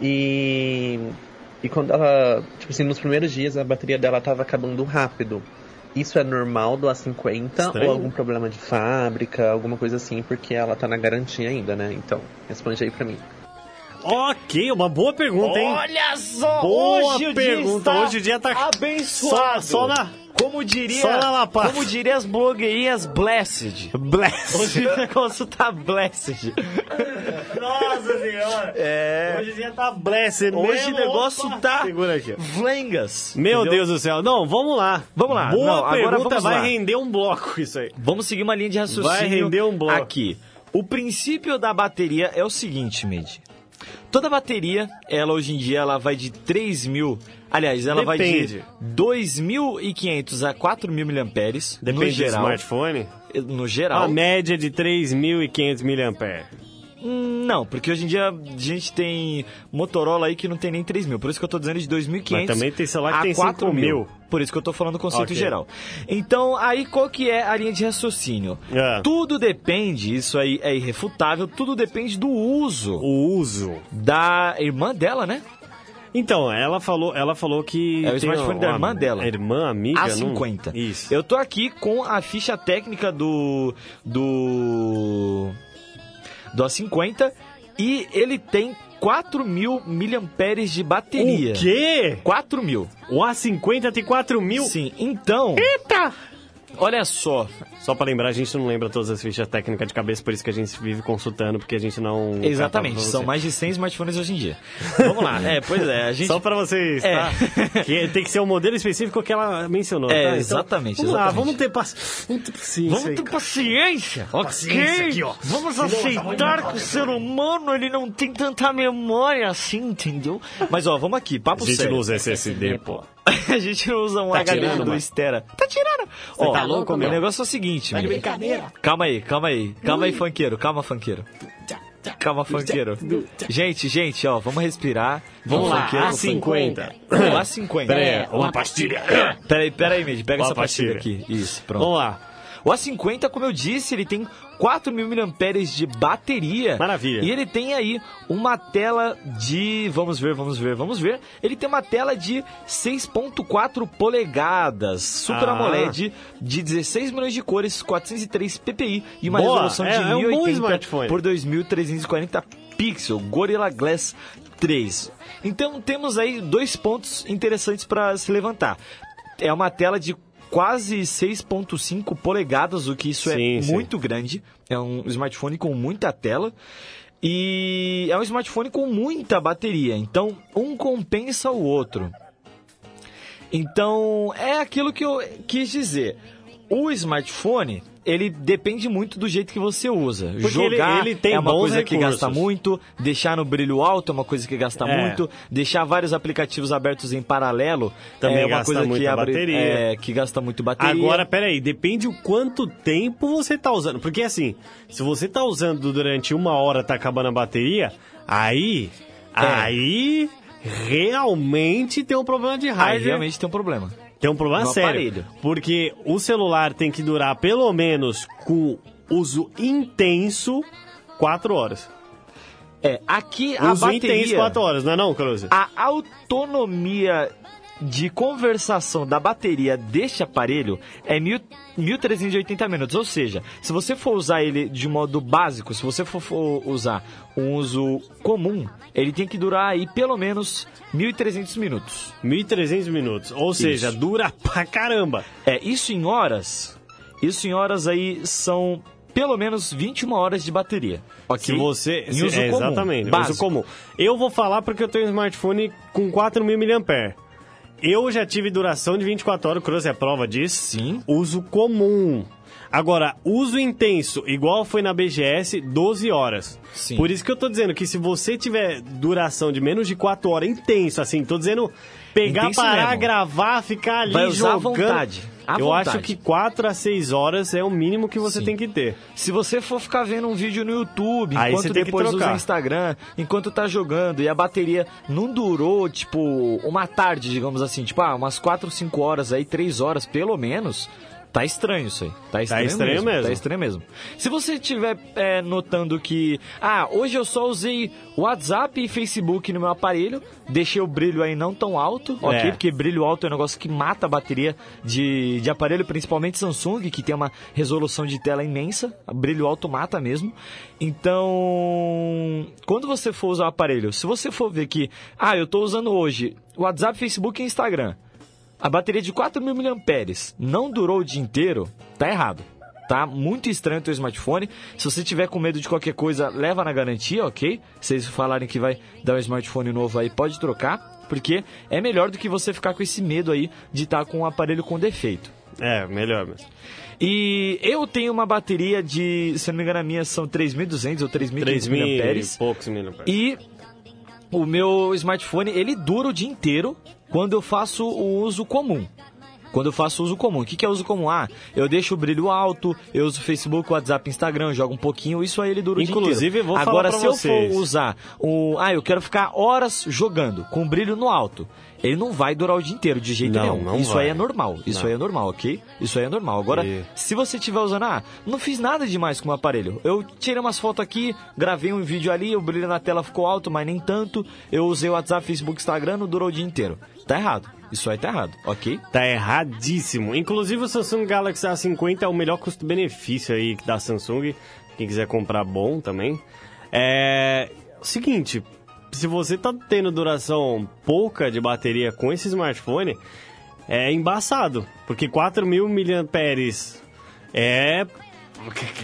E, e quando ela, tipo assim, nos primeiros dias a bateria dela tava acabando rápido. Isso é normal do A50 Estranho. ou algum problema de fábrica, alguma coisa assim, porque ela tá na garantia ainda, né? Então, responde aí pra mim. Ok, uma boa pergunta, hein? Olha só! Boa hoje o pergunta. dia está Hoje o dia tá abençoado. Só, só na. Como diria, como diria as blogueirinhas blessed. Bless. Hoje o negócio tá blessed. Nossa senhora. É. Hoje o dia tá blessed Hoje o negócio Opa. tá Segura aqui. Vlengas. Meu entendeu? Deus do céu. Não, vamos lá. Vamos lá. Boa Não, agora pergunta, vamos vai lá. render um bloco isso aí. Vamos seguir uma linha de raciocínio. Vai render um bloco. Aqui. O princípio da bateria é o seguinte, Med. Toda bateria, ela hoje em dia, ela vai de 3 mil. Aliás, ela vai Depende. de 2.500 a 4.000 miliamperes. Depende no do geral. smartphone. No geral. A média de 3.500 mAh. Hum, Não, porque hoje em dia a gente tem Motorola aí que não tem nem 3 mil. Por isso que eu tô dizendo de 2.500 Mas também tem celular que a tem 4 5 mil. mil. Por isso que eu tô falando o conceito Ok. geral. Então, aí qual que é a linha de raciocínio? É. Tudo depende, isso aí é irrefutável, tudo depende do uso O uso. da irmã dela, né? Então, ela falou, ela falou que. É o smartphone da uma- irmã dela. Irmã, amiga, não- A50. Isso. Eu tô aqui com a ficha técnica do. do. do A50 e ele tem 4 mil miliamperes de bateria. O quê? 4 mil. O A50 tem 4 mil? Sim, então. Eita! Olha só, Só pra lembrar, a gente não lembra todas as fichas técnicas de cabeça, por isso que a gente vive consultando, porque a gente não... exatamente, são mais de 100 smartphones hoje em dia. Vamos lá, é, pois é, a gente... Só pra vocês, É. tá? que tem que ser o modelo específico que ela mencionou, É, tá? Então, exatamente, Vamos lá, exatamente. vamos ter, paci... vamos ter paciência Vamos ter paciência, Paciência ok? aqui, ó. Vamos aceitar que o ser humano ele não tem tanta memória assim, entendeu? Mas ó, vamos aqui, papo A gente sério. não usa SSD, pô. a gente não usa um Tá HD mano? Estera. Tá tirando. Ó, tá louco, o meu? negócio é o seguinte, meu. brincadeira. Calma aí, calma aí. Calma aí, funkeiro. Calma, funkeiro. Calma, funkeiro. Gente, gente, ó, vamos respirar. Vamos lá, funkeiro, A50. funkeiro. A50. Pera aí, É, uma pastilha. Peraí, peraí, Mid, pega Uma essa pastilha pastilha. aqui. Isso, pronto. Vamos lá. O A50, como eu disse, ele tem 4.000 mAh de bateria. Maravilha. E ele tem aí uma tela de. Vamos ver, vamos ver, vamos ver. Ele tem uma tela de 6,4 polegadas. Super Ah. AMOLED de 16 milhões de cores, 403 ppi e uma Boa, resolução é- de é um bom 1080 smartphone. por 2.340 pixels. Gorilla Glass 3. Então temos aí dois pontos interessantes para se levantar. É uma tela de quase 6.5 polegadas, o que isso Sim, é sim. muito grande. É um smartphone com muita tela. E é um smartphone com muita bateria. Então, um compensa o outro. Então, é aquilo que eu quis dizer. O smartphone, ele depende muito do jeito que você usa. Porque Jogar ele- ele tem é uma coisa que recursos. gasta muito, deixar no brilho alto é uma coisa que gasta É. muito, deixar vários aplicativos abertos em paralelo Também é uma coisa que abre, bateria. é, que gasta muito bateria. Agora, peraí, depende o quanto tempo você tá usando. Porque assim, se você tá usando durante uma hora, tá acabando a bateria, aí. É. Aí. Realmente tem um problema de aí hardware. realmente tem um problema. Tem um problema no sério. aparelho. Porque o celular tem que durar pelo menos com uso intenso 4 horas. É, aqui a uso intenso bateria, 4 horas, não é não, Cruz? a autonomia de conversação da bateria deste aparelho é mil, 1380 minutos. Ou seja, se você for usar ele de modo básico, se você for, usar um uso comum, ele tem que durar aí pelo menos 1300 minutos. 1.300 minutos. Ou seja, dura pra caramba. É, isso em horas, isso em horas aí são pelo menos 21 horas de bateria. Ok? Se você. Em uso é, comum, Exatamente, básico. uso comum. Eu vou falar porque eu tenho um smartphone com 4.000 mAh. Eu já tive duração de 24 horas, o Cruz é prova disso. Sim. Uso comum. Agora, uso intenso, igual foi na BGS, 12 horas. Sim. Por isso que eu tô dizendo que se você tiver duração de menos de 4 horas, intenso, assim, tô dizendo pegar, Intenso parar, mesmo. gravar, ficar ali Vai usar à jogando. vontade. À eu vontade. acho que 4 a 6 horas é o mínimo que você Sim. tem que ter. Se você for ficar vendo um vídeo no YouTube, Aí enquanto depois usa o Instagram, enquanto tá jogando e a bateria não durou, tipo, uma tarde, digamos assim, tipo, ah, umas 4, 5 horas aí, 3 horas pelo menos, tá estranho isso aí. Tá estranho, estranho mesmo. Tá estranho mesmo. Se você estiver é, notando que, ah, hoje eu só usei WhatsApp e Facebook no meu aparelho, deixei o brilho aí não tão alto, ok? É. Porque brilho alto é um negócio que mata a bateria de, de aparelho, principalmente Samsung, que tem uma resolução de tela imensa. Brilho alto mata mesmo. Então, quando você for usar o aparelho, se você for ver que, ah, eu estou usando hoje WhatsApp, Facebook e Instagram, a bateria de 4.000 mAh não durou o dia inteiro, tá errado. Tá muito estranho o teu smartphone. Se você tiver com medo de qualquer coisa, leva na garantia, ok? Se eles falarem que vai dar um smartphone novo aí, pode trocar. Porque é melhor do que você ficar com esse medo aí de estar com um aparelho com defeito. É, melhor mesmo. E eu tenho uma bateria de, se não me engano, a minha são 3.200 ou 3.500 3 mil e mAh. poucos miliamperes. E o meu smartphone, ele dura o dia inteiro quando eu faço o uso comum. Quando eu faço uso comum. O que que é uso comum? Ah, eu deixo o brilho alto, eu uso Facebook, WhatsApp, Instagram, jogo um pouquinho, isso aí ele dura o Inclusive, dia inteiro. eu vou falar Agora, pra se eu vocês. for usar o... Ah, eu quero ficar horas jogando com o brilho no alto. Ele não vai durar o dia inteiro, de jeito Não, nenhum. não isso vai. aí é normal. Isso Não. aí é normal, ok? Isso aí é normal. Agora, E- se você estiver usando, ah, não fiz nada demais com o aparelho. Eu tirei umas fotos aqui, gravei um vídeo ali, o brilho na tela ficou alto, mas nem tanto. Eu usei o WhatsApp, Facebook, Instagram, não durou o dia inteiro. Tá errado. Isso aí tá errado, ok? Tá erradíssimo. Inclusive o Samsung Galaxy A50 é o melhor custo-benefício aí da Samsung. Quem quiser comprar bom também. É. o Seguinte, se você tá tendo duração pouca de bateria com esse smartphone, é embaçado. Porque 4 mil miliamperes é.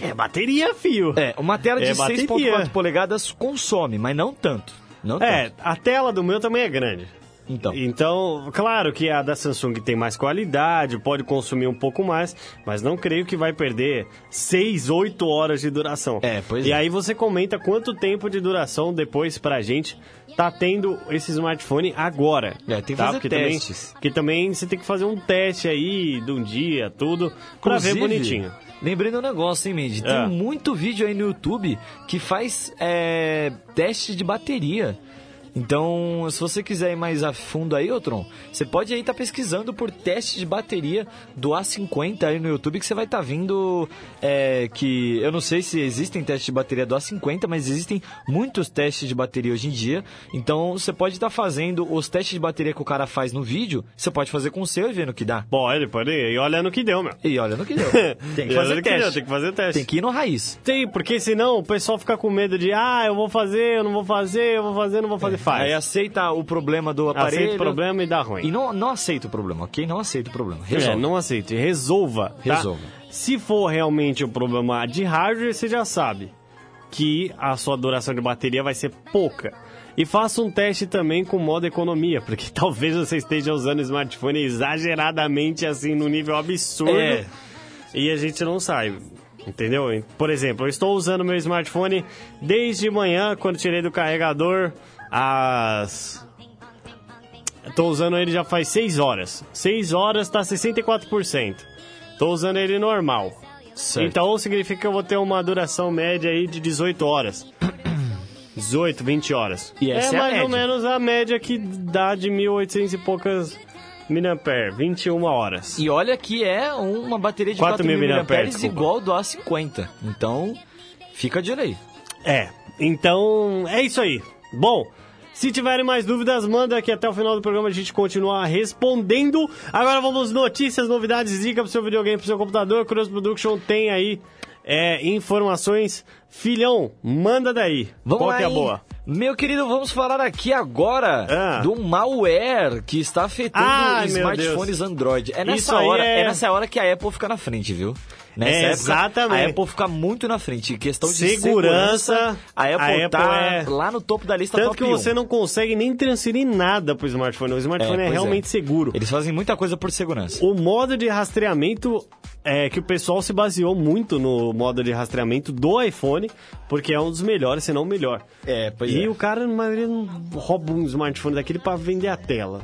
É bateria, fio. É, uma tela de É bateria. 6.4 polegadas consome, mas não tanto. Não É, tanto. a tela do meu também é grande. Então. Então, claro que a da Samsung tem mais qualidade, pode consumir um pouco mais, mas não creio que vai perder 6, 8 horas de duração. É, pois E é. aí você comenta quanto tempo de duração depois pra gente tá tendo esse smartphone agora. É, tem que tá? fazer Porque testes. Também, porque também você tem que fazer um teste aí de um dia, tudo, pra ver Inclusive, bonitinho. Lembrei de um negócio, hein, Mandy? Tem É. muito vídeo aí no YouTube que faz é, teste de bateria. Então, se você quiser ir mais a fundo aí, ô Tron, você pode aí estar pesquisando por teste de bateria do A50 aí no YouTube, que você vai estar vendo é, que... Eu não sei se existem testes de bateria do A50, mas existem muitos testes de bateria hoje em dia. Então, você pode estar fazendo os testes de bateria que o cara faz no vídeo, você pode fazer com o seu e ver no que dá. Pode, pode. E olha no que deu, meu. E olha no que deu. Tem que fazer no que deu, teste. tem que fazer teste. Tem que ir no raiz. Tem, porque senão o pessoal fica com medo de, ah, eu vou fazer, eu não vou fazer, eu vou fazer, não vou fazer. Faz. Aí aceita o problema do aparelho. Aceita o problema e dá ruim. E não, não aceita o problema, ok? Não aceita o problema. É, Resolve. não aceite. Resolva. tá? Resolva. Se for realmente um problema de hardware, você já sabe que a sua duração de bateria vai ser pouca. E faça um teste também com modo economia, porque talvez você esteja usando o smartphone exageradamente assim, no nível absurdo. É. E a gente não sabe. Entendeu? Por exemplo, eu estou usando meu smartphone desde manhã, quando tirei do carregador, às Tô usando ele já faz 6 horas. 6 horas tá 64%. Tô usando ele normal. Certo. Então significa que eu vou ter uma duração média aí de 18 horas. 18, 20 horas. É a mais ou menos a média que dá de 1800 e poucas miliampere, 21 horas. E olha que é uma bateria de 4.000 4.000 miliamperes, igual do A50. Então, fica de olho aí. É, então é isso aí. Bom, se tiverem mais dúvidas, manda que até o final do programa a gente continua respondendo. Agora vamos notícias, novidades, dica pro seu videogame, pro seu computador. Cross Production tem aí é, informações. Filhão, manda daí. Vamos Qual lá, que é a hein? Meu querido, vamos falar aqui agora Ah. do malware que está afetando meu smartphones Android. É nessa hora, é- é... nessa hora que a Apple fica na frente, viu? Nessa É, época, exatamente. A Apple fica muito na frente. Em questão de Segurança, segurança, a Apple, a Apple tá é- lá no topo da lista Tanto que 1. você não consegue nem transferir nada pro smartphone. O smartphone é, pois realmente seguro. Eles fazem muita coisa por segurança. O modo de rastreamento é que o pessoal se baseou muito no modo de rastreamento do iPhone, porque é um dos melhores, se não o melhor. É, pois e é. o cara, na maioria, rouba um smartphone daquele pra vender a tela.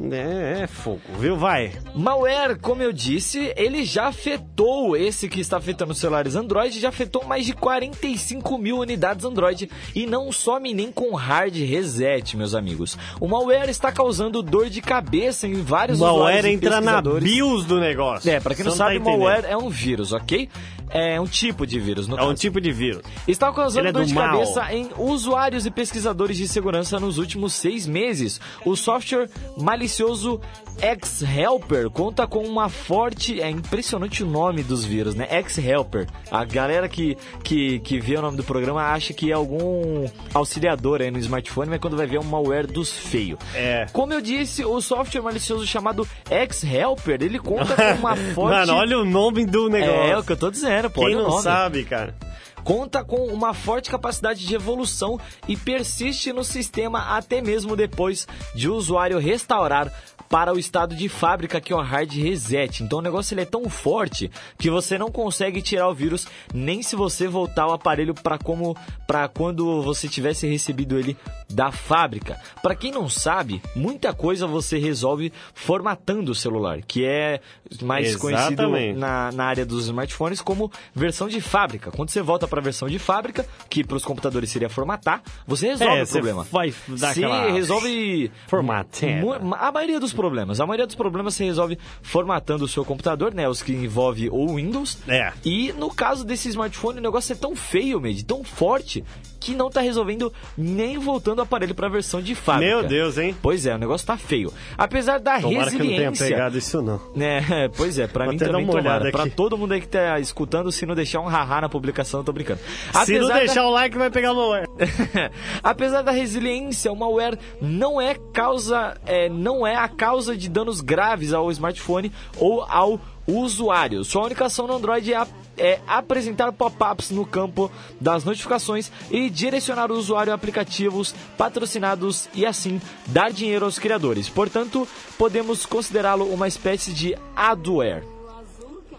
É, é fogo, viu? Vai. Malware, como eu disse, ele já afetou esse que está afetando os celulares Android, já afetou mais de 45 mil unidades Android e não some nem com hard reset, meus amigos. O malware está causando dor de cabeça em vários Malware usuários e entra na. BIOS do negócio. É, pra quem não Você tá sabe, entendendo. malware é um vírus, ok? É um tipo de vírus, no É um caso. tipo de vírus. Está causando Ele é dor do de mal. cabeça em usuários e pesquisadores de segurança nos últimos seis meses. O software malicioso X-Helper conta com uma forte. É impressionante o nome dos vírus, né? X-Helper. A galera que, que, que vê o nome do programa acha que é algum auxiliador aí no smartphone, mas quando vai ver é um malware dos feios. É. Como eu disse, o software malicioso chamado X-Helper ele conta com uma forte. Mano, olha o nome do negócio. É, o que eu tô dizendo, pô. Quem não nome sabe, cara? conta com uma forte capacidade de evolução e persiste no sistema até mesmo depois de o usuário restaurar para o estado de fábrica que é o hard reset. Então o negócio ele é tão forte que você não consegue tirar o vírus nem se você voltar o aparelho para como para quando você tivesse recebido ele da fábrica. Para quem não sabe, muita coisa você resolve formatando o celular, que é mais conhecido Exatamente. na, na área dos smartphones como versão de fábrica. Quando você volta para a versão de fábrica, que para os computadores seria formatar, você resolve É, o problema. vai dar Você aquela resolve formatando. mu- a maioria dos problemas. A maioria dos problemas você resolve formatando o seu computador, né? Os que envolve o Windows. É. E no caso desse smartphone, o negócio é tão feio, Med, tão forte, que não tá resolvendo nem voltando do aparelho para a versão de fábrica. Meu Deus, hein? Pois é, o negócio tá feio. Apesar da Tomara que eu não tenha resiliência. pegado isso, não. É, pois é, pra Vou mim também uma tomara. olhada Pra aqui. todo mundo aí que tá escutando, se não deixar um haha na publicação, eu tô brincando. Se não Apesar da- deixar o like, vai pegar o malware. Apesar da resiliência, o malware não é causa, é, não é a causa de danos graves ao smartphone ou ao usuário. Sua única ação no Android é, a- é apresentar pop-ups no campo das notificações e direcionar o usuário a aplicativos patrocinados e assim dar dinheiro aos criadores. Portanto, podemos considerá-lo uma espécie de adware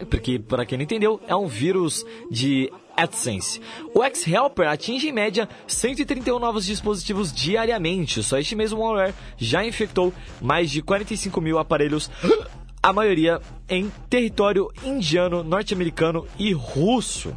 porque para quem não entendeu, é um vírus de AdSense. O X-Helper atinge em média 131 novos dispositivos diariamente. Só este mesmo malware já infectou mais de 45 mil aparelhos, a maioria em território indiano, norte-americano e russo.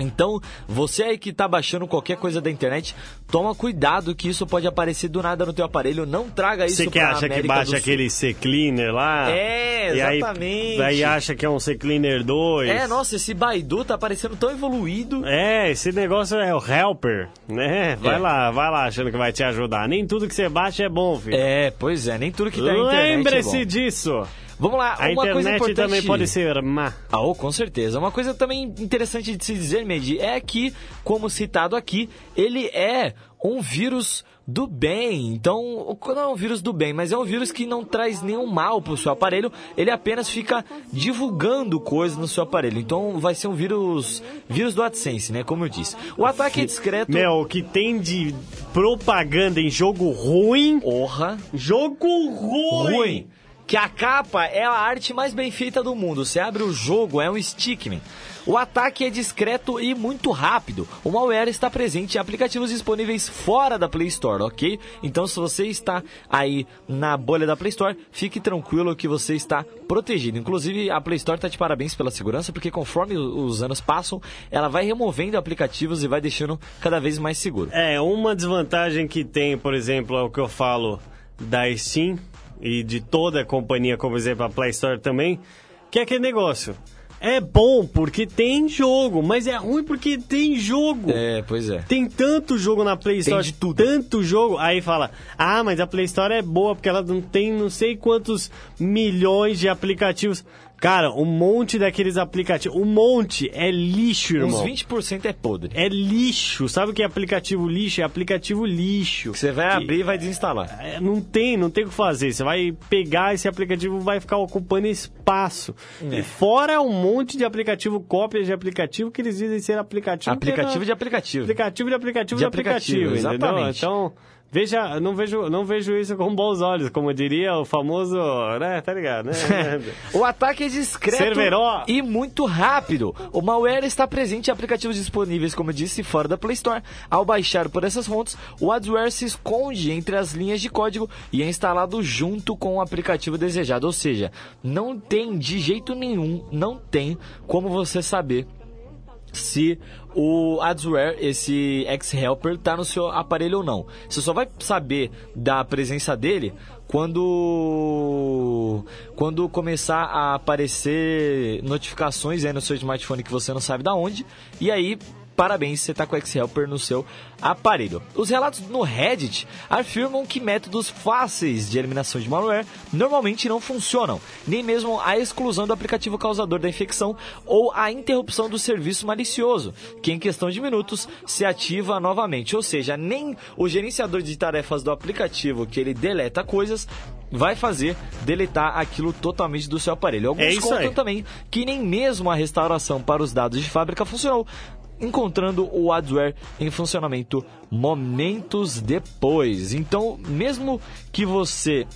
Então, você aí que tá baixando qualquer coisa da internet, toma cuidado que isso pode aparecer do nada no teu aparelho. Não traga isso Você que acha que América do baixa aquele C-Cleaner lá? É, e aí- exatamente. Daí acha que é um C-Cleaner 2. É, nossa, esse Baidu tá parecendo tão evoluído. É, esse negócio é o helper, né? Vai É. lá, vai lá achando que vai te ajudar. Nem tudo que você baixa é bom, filho. É, pois é, nem tudo que tá na internet é Lembre-se bom. disso. Vamos lá, A uma coisa internet importante... também pode ser má. Ah, oh, com certeza. Uma coisa também interessante de se dizer, Medi, é que, como citado aqui, ele é um vírus do bem. Então, não é um vírus do bem, mas é um vírus que não traz nenhum mal pro seu aparelho. Ele apenas fica divulgando coisas no seu aparelho. Então, vai ser um vírus, vírus do AdSense, né? Como eu disse. O ataque é discreto. Meu, o que tem de propaganda em jogo ruim. Porra. Jogo ruim. ruim. Que a capa é a arte mais bem feita do mundo. Você abre o jogo, é um stickman. O ataque é discreto e muito rápido. O malware está presente em aplicativos disponíveis fora da Play Store, ok? Então, se você está aí na bolha da Play Store, fique tranquilo que você está protegido. Inclusive, a Play Store está de parabéns pela segurança, porque conforme os anos passam, ela vai removendo aplicativos e vai deixando cada vez mais seguro. É, uma desvantagem que tem, por exemplo, é o que eu falo da Steam e de toda a companhia, como por exemplo a Play Store também, que é aquele negócio. É bom porque tem jogo, mas é ruim porque tem jogo. É, pois é. Tem tanto jogo na Play Store, de tudo. tanto jogo. Aí fala, ah, mas a Play Store é boa porque ela não tem não sei quantos milhões de aplicativos. Cara, um monte daqueles aplicativos, um monte é lixo, irmão. Uns 20% é podre. É lixo. Sabe o que é aplicativo lixo? É aplicativo lixo. Você vai abrir e vai desinstalar. É, não tem, não tem o que fazer. Você vai pegar esse aplicativo vai ficar ocupando espaço. É. E fora um monte de aplicativo, cópias de aplicativo que eles dizem ser aplicativo. Aplicativo que de aplicativo. aplicativo de aplicativo De de aplicativo, aplicativo, entendeu? exatamente. Então, veja, não vejo, não vejo isso com bons olhos, como diria o famoso, né? Tá ligado, né? O ataque é discreto Cerveró. e muito rápido. O malware está presente em aplicativos disponíveis, como eu disse, fora da Play Store. Ao baixar por essas fontes, o adware se esconde entre as linhas de código e é instalado junto com o aplicativo desejado. Ou seja, não tem de jeito nenhum, não tem como você saber se o adware, esse X-Helper, tá no seu aparelho ou não. Você só vai saber da presença dele quando quando começar a aparecer notificações aí no seu smartphone que você não sabe da onde. E aí, parabéns, você está com o X-Helper no seu aparelho. Os relatos no Reddit afirmam que métodos fáceis de eliminação de malware normalmente não funcionam, nem mesmo a exclusão do aplicativo causador da infecção ou a interrupção do serviço malicioso, que em questão de minutos se ativa novamente. Ou seja, nem o gerenciador de tarefas do aplicativo que ele deleta coisas vai fazer deletar aquilo totalmente do seu aparelho. Alguns É contam aí. também que nem mesmo a restauração para os dados de fábrica funcionou, encontrando o adware em funcionamento momentos depois. Então, mesmo que você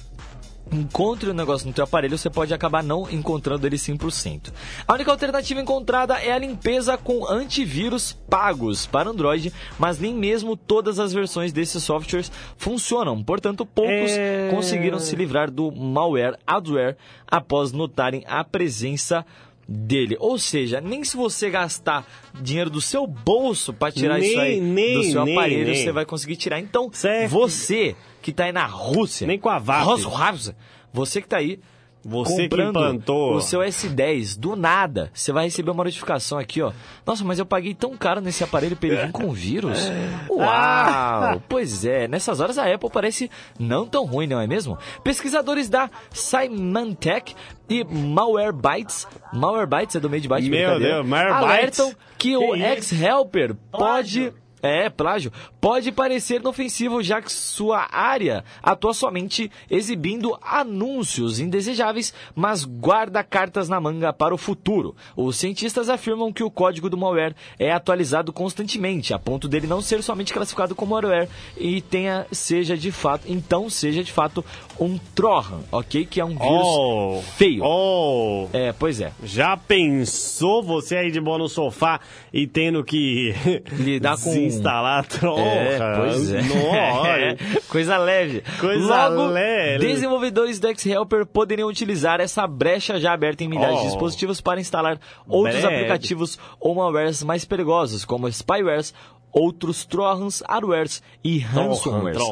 encontre o negócio no teu aparelho, você pode acabar não encontrando ele 100%. A única alternativa encontrada é a limpeza com antivírus pagos para Android, mas nem mesmo todas as versões desses softwares funcionam. Portanto, poucos É. conseguiram se livrar do malware adware após notarem a presença dele. Ou seja, nem se você gastar dinheiro do seu bolso para tirar Nem- isso aí nem- do seu nem- aparelho, você vai conseguir tirar. Então, Certo. você que tá aí na Rússia, Nem com a VAP. Rússia, você que tá aí, Você que implantou. o seu S10, do nada, você vai receber uma notificação aqui, ó. Nossa, mas eu paguei tão caro nesse aparelho pra ele vir com vírus? Uau! Pois é, nessas horas a Apple parece não tão ruim, não é mesmo? Pesquisadores da Symantec e Malwarebytes, Malwarebytes é do meio de byte, Meu Deus, Malwarebytes? alertam que, o Que isso? X-Helper pode... É, plágio. Pode parecer inofensivo, já que sua área atua somente exibindo anúncios indesejáveis, mas guarda cartas na manga para o futuro. Os cientistas afirmam que o código do malware é atualizado constantemente, a ponto dele não ser somente classificado como malware e tenha, seja de fato, então seja de fato um Trojan, ok? Que é um vírus Oh, feio. Oh, É, pois é. já pensou você aí de boa no sofá e tendo que Lidar com- instalar troca? É, pois é. Nossa. Coisa leve. Coisa Logo, leve. desenvolvedores do X-Helper poderiam utilizar essa brecha já aberta em milhares de Oh. dispositivos para instalar outros Breve. aplicativos ou malwares mais perigosos, como spywares, outros trojans, adwares e ransomwares.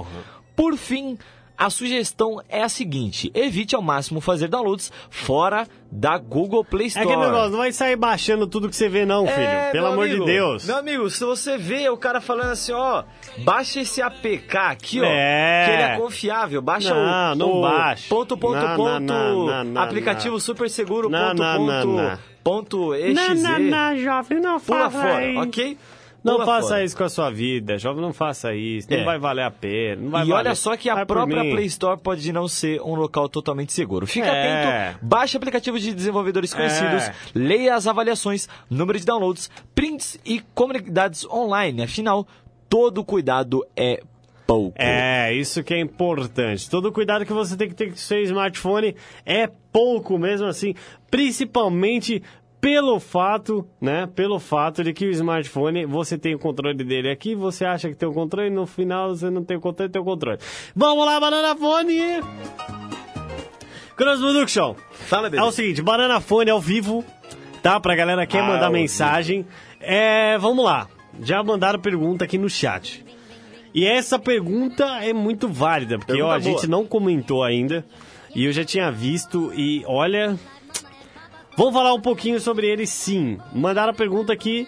Por fim, a sugestão é a seguinte: evite ao máximo fazer downloads fora da Google Play É Store. aquele negócio, não vai sair baixando tudo que você vê não, filho. É, Pelo amor amigo, de Deus. Meu amigo, se você vê o cara falando assim, ó, baixa esse APK aqui, ó, É. que ele é confiável, baixa Não, o, não o baixa. ponto, ponto, Não, ponto, não, não, aplicativo super seguro, Não, ponto, não, ponto, não, não. ponto, exe, Não, faça fora, isso. ok? Não faça fora. isso com a sua vida, jovem, não faça isso. Não É. vai valer a pena. Não vai E valer. olha só que a Vai própria. Play Store pode não ser um local totalmente seguro. Fica É. atento, baixe aplicativos de desenvolvedores conhecidos, É. leia as avaliações, número de downloads, prints e comunidades online. Afinal, todo cuidado é pouco. É, isso que é importante. Todo cuidado que você tem que ter com o seu smartphone é pouco mesmo assim, principalmente pelo fato, né, pelo fato de que o smartphone, você tem o controle dele aqui, você acha que tem o controle, no final você não tem o controle, tem o controle. Vamos lá, Banana Fone! Cross Production. Fala, É o seguinte, Banana Fone ao vivo, tá? Pra galera que quer Ah, mandar mensagem. É, vamos lá. Já mandaram pergunta aqui no chat. E essa pergunta é muito válida, porque Pergunta ó, a boa. gente não comentou ainda. E eu já tinha visto e olha. Vamos falar um pouquinho sobre ele sim. Mandaram a pergunta aqui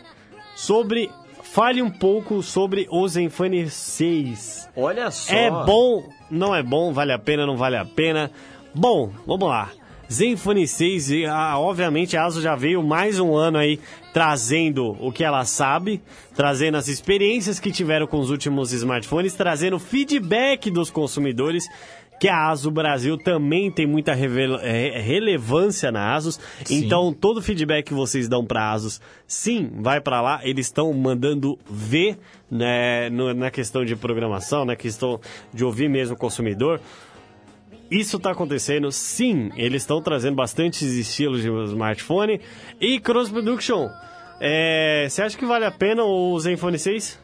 sobre. Fale um pouco sobre o Zenfone 6. Olha só. É bom, não é bom, vale a pena, não vale a pena. Bom, vamos lá. Zenfone 6, e, ah, obviamente a ASUS já veio mais um ano aí trazendo o que ela sabe, trazendo as experiências que tiveram com os últimos smartphones, trazendo feedback dos consumidores, que a ASUS Brasil também tem muita eh, relevância na ASUS. Então, todo feedback que vocês dão para ASUS, sim, vai para lá. Eles estão mandando ver né, na questão de programação, na questão de ouvir mesmo o consumidor. Isso está acontecendo, sim. Eles estão trazendo bastantes estilos de smartphone. E Cross Production, é, você acha que vale a pena o Zenfone 6?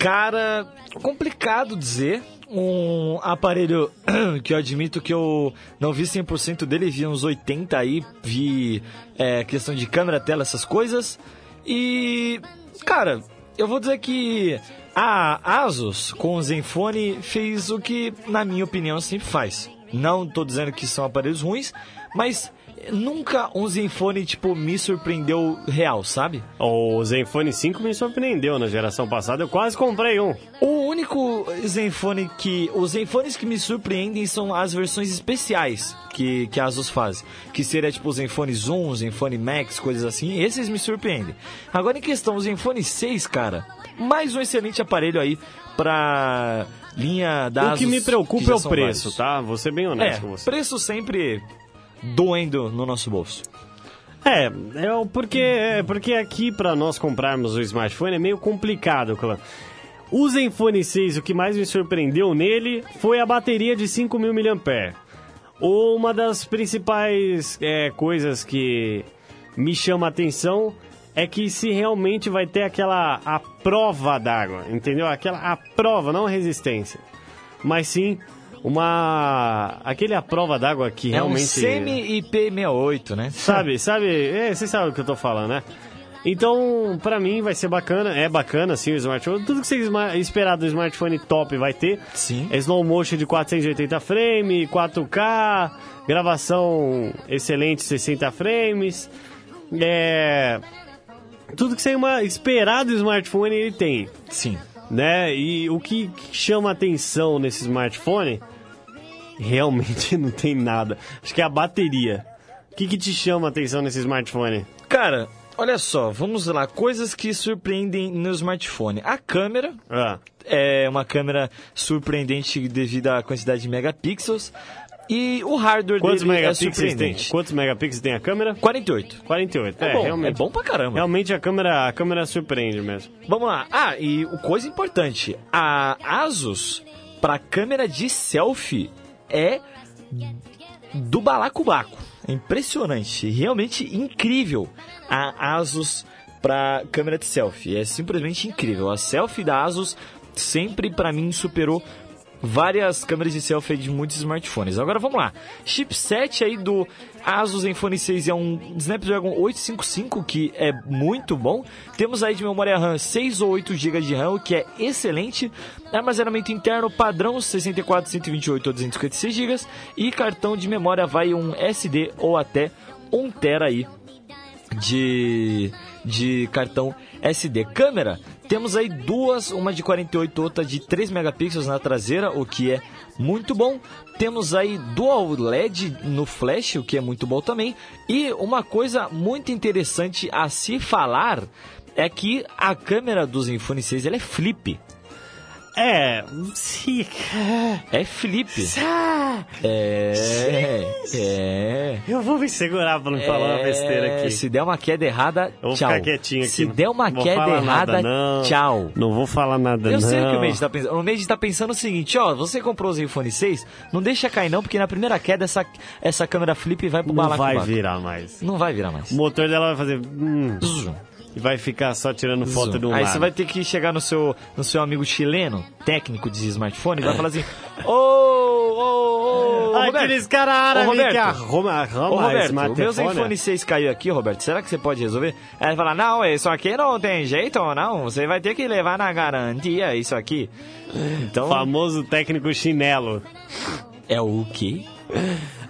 Cara, complicado dizer. Um aparelho que eu admito que eu não vi 100% dele, vi uns 80 aí, vi é, questão de câmera, tela, essas coisas. E, cara, eu vou dizer que a Asus com o Zenfone fez o que, na minha opinião, sempre faz. Não tô dizendo que são aparelhos ruins, mas nunca um Zenfone, tipo, me surpreendeu real, sabe? O Zenfone 5 me surpreendeu na geração passada, eu quase comprei um. O único Zenfone que. Os Zenfones que me surpreendem são as versões especiais que, que a Asus faz. Que seria tipo o Zenfone Zoom, o Zenfone Max, coisas assim. Esses me surpreendem. Agora em questão, o Zenfone 6, cara. Mais um excelente aparelho aí pra linha da o Asus. que me preocupa já é o preço, vários. tá? Vou ser bem É, honesto com você. preço sempre doendo no nosso bolso. É, é porque, é porque aqui para nós comprarmos o smartphone é meio complicado, clã. O Zenfone 6, o que mais me surpreendeu nele foi a bateria de 5.000 mAh. Uma das principais é, coisas que me chama a atenção é que se realmente vai ter aquela a prova d'água, entendeu? Aquela a prova, não resistência, mas sim uma aquele a prova d'água que É um realmente semi-IP68, né? Sabe, sabe, é, você sabe o que eu tô falando, né? Então, pra mim vai ser bacana, é bacana assim o smartphone. Tudo que você esperar do smartphone top vai ter. Sim. É slow motion de 480 frames, 4K, gravação excelente 60 frames. É tudo que você esperar do smartphone ele tem, Sim. né? E o que chama atenção nesse smartphone realmente não tem nada. Acho que é a bateria. O que, que te chama atenção nesse smartphone? Cara, olha só, vamos lá. Coisas que surpreendem no smartphone. A câmera Ah, é uma câmera surpreendente devido à quantidade de megapixels. E o hardware quantos dele é megapixels tem? surpreendente. Quantos megapixels tem a câmera? 48. 48. É, É, bom, realmente. é bom pra caramba. Realmente a câmera, a câmera surpreende mesmo. Vamos lá. Ah, e coisa importante, a Asus para câmera de selfie é do balacobaco. É impressionante, realmente incrível a Asus para câmera de selfie. É simplesmente incrível. A selfie da Asus sempre para mim superou várias câmeras de selfie de muitos smartphones. Agora vamos lá. Chipset aí do Asus Zenfone 6 é um Snapdragon 855 que é muito bom. Temos aí de memória RAM 6 ou 8 GB de RAM, o que é excelente. Armazenamento interno padrão 64, 128 ou 256 GB e cartão de memória vai um SD ou até 1 TB aí de, de cartão SD. Câmera, temos aí duas, uma de 48, outra de 3 megapixels na traseira, o que é muito bom. Temos aí dual LED no flash, o que é muito bom também. E uma coisa muito interessante a se falar é que a câmera do Zenfone 6 ela é flip. É, sim. É flip. É, é. Eu vou me segurar pra não falar uma besteira É, aqui. Se der uma queda errada, Eu vou tchau. ficar quietinho aqui. Se der uma queda errada, nada, não. tchau. Não vou falar nada, Eu não. sei o que o tá pensando. O tá pensando o seguinte, ó, você comprou o Zenfone 6, não deixa cair não, porque na primeira queda essa, essa câmera flip vai pro Não vai virar mais. Não vai virar mais. O motor dela vai fazer... hum, e vai ficar só tirando foto de um Aí lado. você vai ter que chegar no seu, no seu amigo chileno, técnico de smartphone, e vai falar assim, ô, ô, ô, Roberto, Aqueles caras árabes Roberto. que arruma, arruma Ô Roberto, o smartphone. meu Zenfone 6 caiu aqui, Roberto. Será que você pode resolver? Aí ele fala, não, isso aqui não tem jeito, não. Você vai ter que levar na garantia isso aqui. Então, Famoso técnico chinelo. é o quê?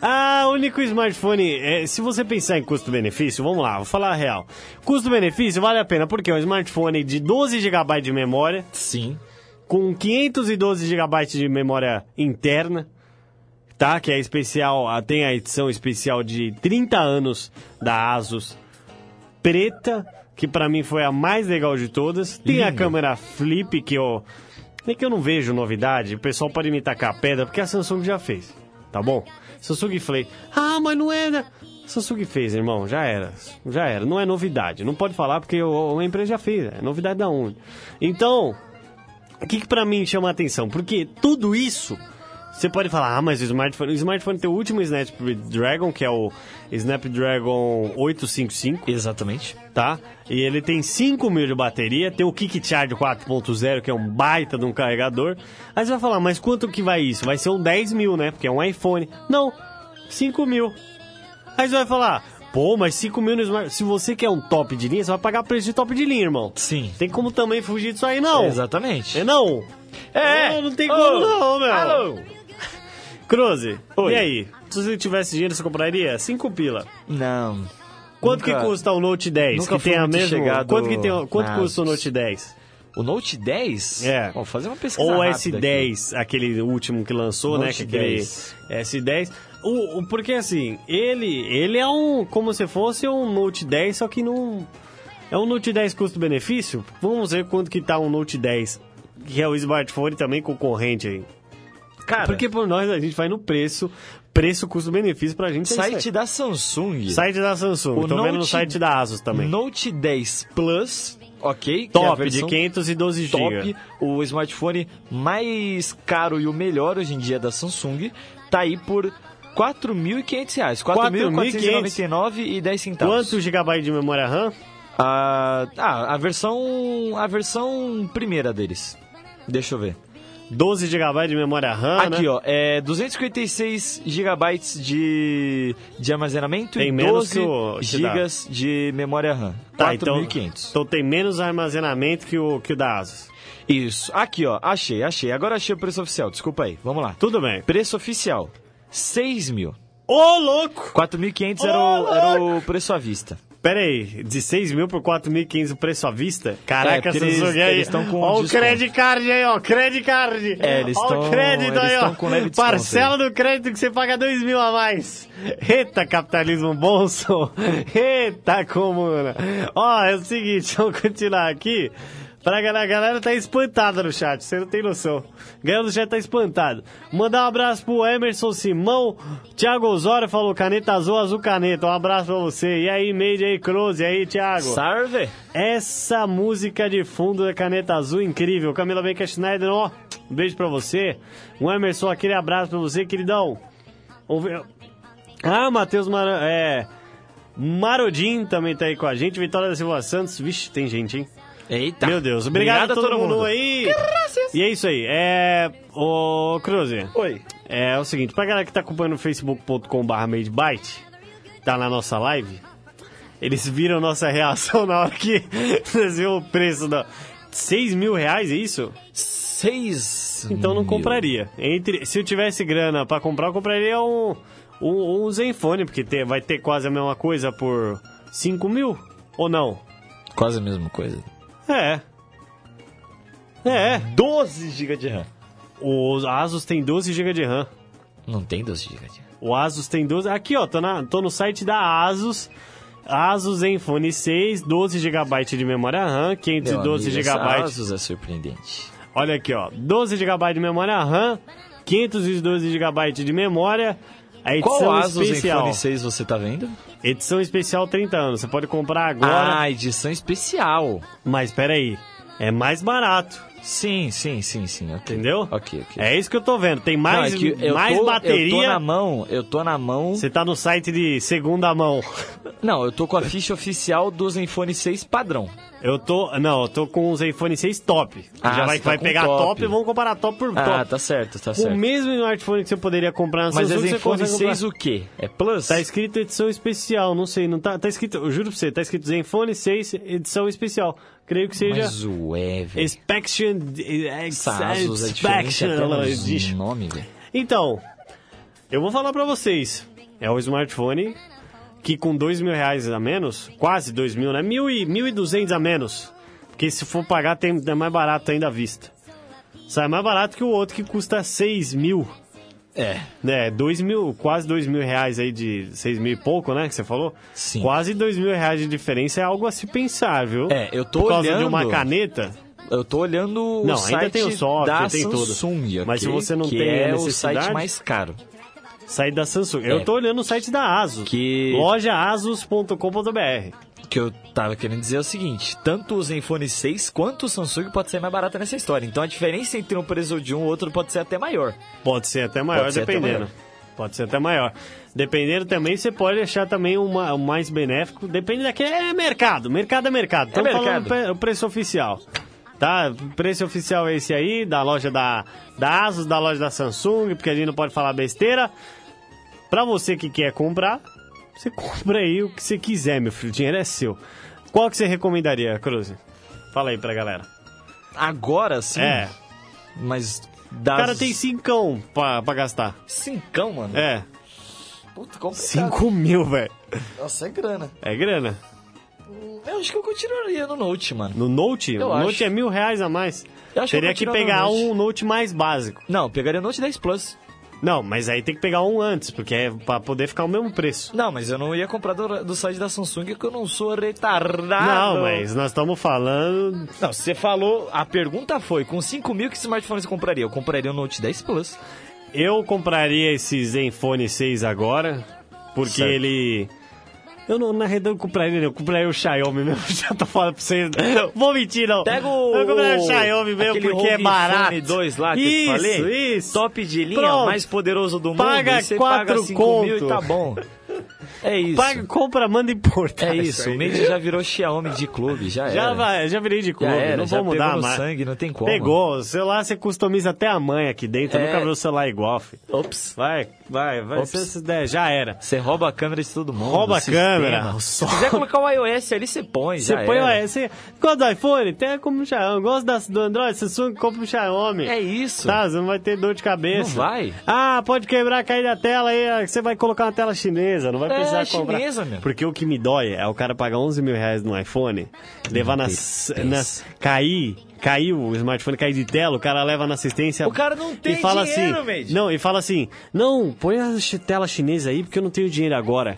Ah, o único smartphone. é, se você pensar em custo-benefício, vamos lá, vou falar a real. Custo-benefício vale a pena, porque é um smartphone de 12 GB de memória, Sim. com 512 GB de memória interna, tá? Que é especial, ah, tem a edição especial de 30 anos da Asus, preta, que pra mim foi a mais legal de todas. Tem a Lindo. câmera flip, que eu. É que eu não vejo novidade, o pessoal pode me tacar pedra, porque a Samsung já fez, tá bom? Samsung Flay. Ah, mas não é, né? Samsung fez, irmão, já era. Já era, não é novidade. Não pode falar porque a empresa já fez, é novidade da onde? Então, o que, que pra mim chama a atenção? Porque tudo isso, você pode falar, ah, mas o smartphone, o smartphone tem o último Snapdragon, que é o Snapdragon 855, Exatamente. tá? E ele tem 5 mil de bateria, tem o Kick Charge 4.0, que é um baita de um carregador. Aí você vai falar, mas quanto que vai isso? Vai ser um 10 mil, né? Porque é um iPhone. Não, 5 mil. Aí você vai falar, pô, mas 5 mil no smartphone. Se você quer um top de linha, você vai pagar preço de top de linha, irmão. Sim. Tem como também fugir disso aí, não. Exatamente. É não? É. Não, não tem Ô, como não, meu. Alô. Cruze, Oi. e aí? Se você tivesse dinheiro, você compraria? 5 pila. Não. Quanto Nunca- que custa o Note 10? nunca que tem a mesma... chegado Quanto, que tem... Quanto nas- custa o Note 10? O Note 10? É. Vou fazer uma pesquisa Ou o rápida aqui. S10, aquele último que lançou, né? Note Que aquele 10. S10. O, o- porque assim, ele, ele é um. Como se fosse um Note 10, só que não. É um Note 10 custo-benefício? Vamos ver quanto que tá um Note 10. Que é o smartphone também concorrente aí. Cara, Porque por nós a gente vai no preço, preço, custo-benefício pra gente. é site da Samsung. Site da Samsung. O Tô vendo no Note- site da Asus também. Note 10 Plus, ok? é Top, de versão 512 top, GB. o smartphone mais caro e o melhor hoje em dia da Samsung, tá aí por 4.500 reais. 4.499 e 10 centavos. Quanto gigabyte de memória RAM? A, ah, a versão a versão primeira deles. Deixa eu ver. 12 GB de memória RAM, Aqui, né? ó, é 256 GB de, de armazenamento Tem e menos 12 que o- que GB de memória RAM. Tá, então, 4.500. então tem menos armazenamento que o, que o da Asus. Isso. Aqui, ó, achei, achei. Agora achei o preço oficial, desculpa aí. Vamos lá. Tudo bem. Preço oficial, 6 mil. Ô, louco! 4.500 era, o- era o preço à vista. Pera aí, de 6 mil por 4.500 o preço à vista? Caraca, É, Samsung eles- aí. eles com Ó o credit card aí, ó. Credit card. É, eles Ó tão- o crédito aí, ó. com leve Parcela do crédito que você paga 2 mil a mais. Eita, capitalismo bolso. Eita, comuna. Ó, é o seguinte, vamos continuar aqui. Pra galera, a galera tá espantada no chat, você não tem noção. Galera do chat tá espantada. Mandar um abraço pro Emerson Simão. Thiago Osório falou caneta azul, azul caneta. Um abraço pra você. E aí, Meide aí, Cruz. E aí, Thiago? Sarve? Essa música de fundo da caneta azul incrível. Camila Baker Schneider, ó, um beijo pra você. O Emerson, aquele abraço pra você, queridão. Ah, Matheus Mar... é... Marodin também tá aí com a gente. Vitória da Silva Santos. Vixe, tem gente, hein? Eita. Meu Deus. Obrigado, a todo, mundo. aí. E é isso aí. É. Ô, Cruze. Oi. É o seguinte, pra galera que tá acompanhando no facebook.com.br MadeByte, tá na nossa live, eles viram nossa reação na hora que eles viram o preço da. 6 mil reais, é isso? 6 Então não compraria. Entre, se eu tivesse grana pra comprar, eu compraria um, um, um Zenfone, porque ter- vai ter quase a mesma coisa por 5 mil? Ou não? Quase a mesma coisa. É. É. 12 GB de RAM. O Asus tem 12 GB de RAM. Não tem 12 GB de RAM. O Asus tem 12. Aqui, ó, tô, na, tô no site da Asus. Asus Zenfone 6, 12 GB de memória RAM, 512 Meu amigo, GB. Asus é surpreendente. Olha aqui, ó, 12 GB de memória RAM, 512 GB de memória. A edição Qual Asus especial. Zenfone 6 você tá vendo? Edição especial 30 anos. Você pode comprar agora. Ah, edição especial. Mas peraí, é mais barato. Sim, sim, sim, sim. ok. Entendeu? Ok, ok. É isso que eu tô vendo. Tem mais, Não, é mais tô, bateria. Eu tô na mão, eu tô na mão. Você tá no site de segunda mão. Não, eu tô com a ficha oficial do Zenfone 6 padrão. Eu tô. Não, eu tô com o Zenfone 6 top. Ah, Já vai, tá vai pegar top. top. e vamos comparar top por Ah, top. tá certo, tá com o certo. mesmo smartphone que você poderia comprar na Mas Samsung, você consegue 6 comprar. o quê? É Plus? Tá escrito edição especial, não sei, não tá, tá escrito, eu juro pra você, tá escrito Zenfone 6 edição especial. Creio que seja Mas ué, velho. Inspection Essa Asus é Inspection nome, velho. Então, eu vou falar pra vocês. É o smartphone que com dois mil reais a menos, quase dois mil, né? Mil e, mil e duzentos a menos. Porque se for pagar, tem, é mais barato ainda à vista. Sai mais barato que o outro que custa seis mil. É. É, dois mil, quase dois mil reais aí de seis mil e pouco, né? Que você falou? Sim. Quase dois mil reais de diferença é algo a se pensar, viu? É, eu tô Por causa de olhando- uma caneta. Eu tô olhando o Não, ainda tem o software, da tem tudo. Samsung, Mas se você não que tem é o site mais caro. Sair da Samsung. É. Eu tô olhando o site da Asus. Que- Lojaasus.com.br. O que eu tava querendo dizer é o seguinte: tanto o Zenfone 6 quanto o Samsung pode ser mais barato nessa história. Então a diferença entre um preço de um e outro pode ser até maior. Pode ser até maior, Pode ser até dependendo. maior. Pode ser até maior. Dependendo também, você pode achar também uma, o mais benéfico. Depende daquele. É mercado. Mercado é mercado. Estamos mercado. falando o preço oficial. Tá? O preço oficial é esse aí, da loja da, da Asus, da loja da Samsung, porque a gente não pode falar besteira. Pra você que quer comprar, você compra aí o que você quiser, meu filho. O dinheiro é seu. Qual que você recomendaria, Cruz? Fala aí pra galera. Agora sim. É. Mas. O Das... cara tem cincão pra, pra gastar. Cincão, mano. É. Puta, complicado. 5 mil, velho. Nossa, é grana. É grana. Eu acho que eu continuaria no Note, mano. No Note? Eu o acho. Note é mil reais a mais. Eu acho que eu Teria que tirar pegar no Note. um Note mais básico. Não, pegaria o Note 10 Plus. Não, mas aí tem que pegar um antes, porque é pra poder ficar o mesmo preço. Não, mas eu não ia comprar do, do site da Samsung porque eu não sou retardado. Não, mas nós estamos falando. Não, você falou. A pergunta foi: com 5 mil, que smartphone você compraria? Eu compraria o Note 10 Plus. Eu compraria esse Zenfone 6 agora, porque Certo. ele. Eu não, na realidade, eu compraria, não. Eu compraria o Xiaomi mesmo. Já tô falando pra vocês. Vou mentir, não. Pega o. Eu compraria o Xiaomi mesmo porque é Rogue barato. Phone 2 lá que isso, eu falei. Isso, Top de linha, Pronto. mais poderoso do mundo. Paga você quatro paga 5 mil e tá bom. É isso. Paga, compra, manda importar. É isso, aí. o Made já virou Xiaomi de clube, já, Já, era. vai, já virei de clube, era, não vou mudar mais. sangue, não tem como. Pegou, o celular você customiza até a mãe aqui dentro, É. nunca vi o celular igual, filho. Ops. Vai, vai, vai, cê- cê- já era. Você rouba a câmera de todo mundo. Rouba a câmera, Se quiser colocar o iOS ali, você põe, Você põe o iOS, você gosta do iPhone? Tem como um Xiaomi. Gosta do Android? Samsung, compra um Xiaomi. É isso. Tá, você não vai ter dor de cabeça. Não vai. Ah, pode quebrar, cair da tela aí, você vai colocar uma tela chinesa, não vai É, precisar comprar. chinesa, meu. Porque o que me dói é o cara pagar 11 mil reais no iPhone, levar nas, nas... cair, caiu o smartphone, cair de tela, o cara leva na assistência... O cara não tem e fala dinheiro, assim, Made. Não, e fala assim, não, põe a tela chinesa aí porque eu não tenho dinheiro agora.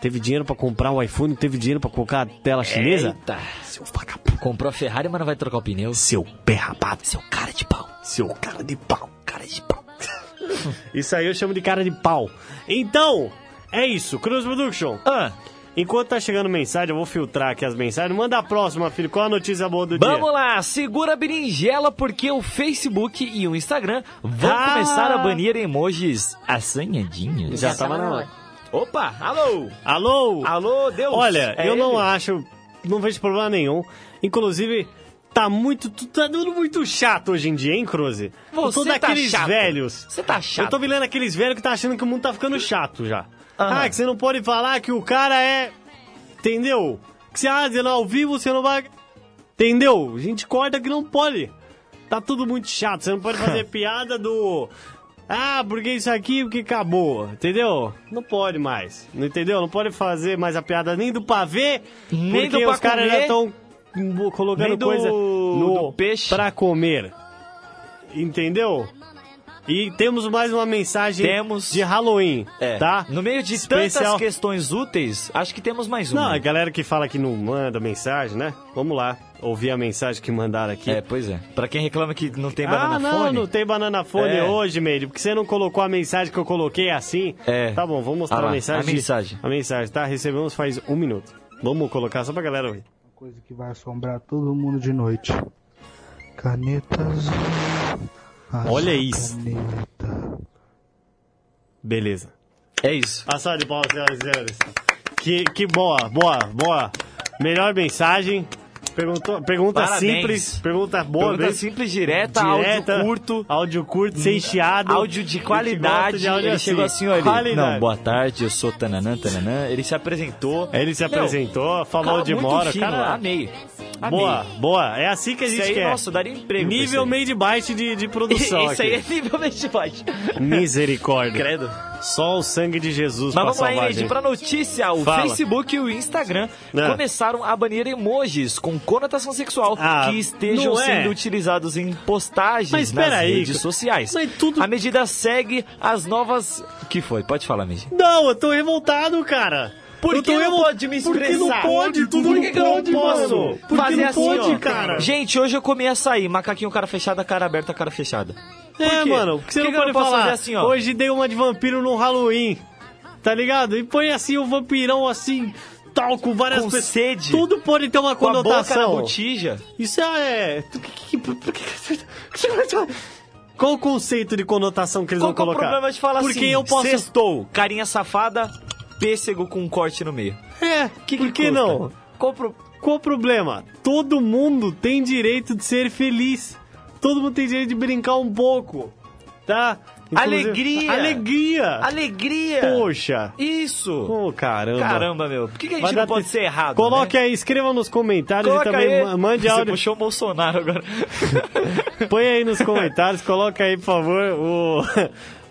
Teve dinheiro pra comprar o iPhone, teve dinheiro pra colocar a tela chinesa? Eita. Seu vagabundo. Comprou a Ferrari, mas não vai trocar o pneu. Seu pé rapado. Seu cara de pau. Seu cara de pau. Cara de pau. isso aí eu chamo de cara de pau. Então, é isso. Cruz Production. Ah, Enquanto tá chegando mensagem, eu vou filtrar aqui as mensagens. Manda a próxima, filho. Qual a notícia boa do vamos dia? lá, segura a berinjela porque o Facebook e o Instagram vão Ah. começar a banir emojis assanhadinhos. Já tava na hora. Opa, alô. Alô? Alô, Deus. Olha, É eu não ele? acho, não vejo problema nenhum. Inclusive, tá muito, tu- tá dando muito chato hoje em dia, hein, Cruze? Você eu tô tá daqueles chato. velhos. Você tá chato. Eu tô virando aqueles velhos que tá achando que o mundo tá ficando chato já. Aham. Ah, que você não pode falar que o cara é. Entendeu? Que você, ah, dizendo ao vivo você não vai. Entendeu? A gente corta que não pode. Tá tudo muito chato. Você não pode fazer piada do. Ah, porque isso aqui, porque acabou. Entendeu? Não pode mais. Não entendeu? Não pode fazer mais a piada nem do pavê, Nem porque do os caras já estão colocando do- coisa no do peixe. pra comer. Entendeu? E temos mais uma mensagem Temos. de Halloween, É. tá? No meio de Especial- tantas questões úteis, acho que temos mais uma. Não, a galera que fala que não manda mensagem, né? Vamos lá, ouvir a mensagem que mandaram aqui. É, pois é. Pra quem reclama que não tem ah, banana não, fone. não tem banana fone É. hoje, Meire, porque você não colocou a mensagem que eu coloquei assim. É. Tá bom, vou mostrar Ah a mensagem. a mensagem. A mensagem, tá? Recebemos faz um minuto. Vamos colocar só pra galera ouvir. Coisa que vai assombrar todo mundo de noite. Caneta azul Olha isso. Caneta. Beleza. É isso. A salva de palmas, senhoras e senhores. Que, que boa, boa, boa. Melhor mensagem. Perguntou, pergunta Parabéns. simples, pergunta boa Pergunta simples, direta, Direta, áudio curto. Áudio curto, sem chiado. Áudio de qualidade. de áudio ele assim. chegou assim, olha. Qualidade. Não, boa tarde, eu sou Tananã, Tananã. Ele se apresentou. Ele se Meu, apresentou, falou cara muito mora. fino, cara, Amei. Amei. boa, boa. É assim que a Isso gente aí, quer. nossa, daria emprego. pra Nível aí. made byte de, de produção Isso aí aqui. é nível made byte. Misericórdia. Credo. Só o sangue de Jesus Mas vamos lá, gente. pra notícia, o Fala. Facebook e o Instagram É. começaram a banir emojis com conotação sexual Ah, que estejam é. sendo utilizados em postagens Mas nas aí, redes sociais. mas tudo- A medida segue as novas... que foi? Pode falar, Medi. Não, eu tô revoltado, cara. Por Eu que não pode me Porque não expressar? pode, tudo Por não que que eu não pode, posso mano. Porque fazer não assim, pode, ó. cara. Gente, hoje eu comi açaí, macaquinho cara fechada, cara aberta, cara fechada. É, Por quê? mano, porque você Por que não que pode falar. fazer assim, ó? Hoje dei uma de vampiro no Halloween. Tá ligado? E põe assim o vampirão assim, tal, com várias Com pessoas. sede. Tudo pode ter uma Com a conotação. botija. Isso é. Qual o conceito de conotação que eles Qual vão é o colocar? problema de falar Porque assim? eu posso. Sextou, carinha safada, pêssego com um corte no meio. É, Que por que custa? não? Qual o pro- Qual o problema? Todo mundo tem direito de ser feliz. Todo mundo tem direito de brincar um pouco. Tá? Inclusive- Alegria. Alegria! Alegria! Poxa! Isso! Ô, caramba! Caramba, meu. Por que, que a Vai gente não pode te- ser errado? Coloque né? aí, escreva nos comentários Coloca e também aí. ma- mande Você áudio. puxou o Bolsonaro agora. Põe aí nos comentários, coloca aí, por favor, o,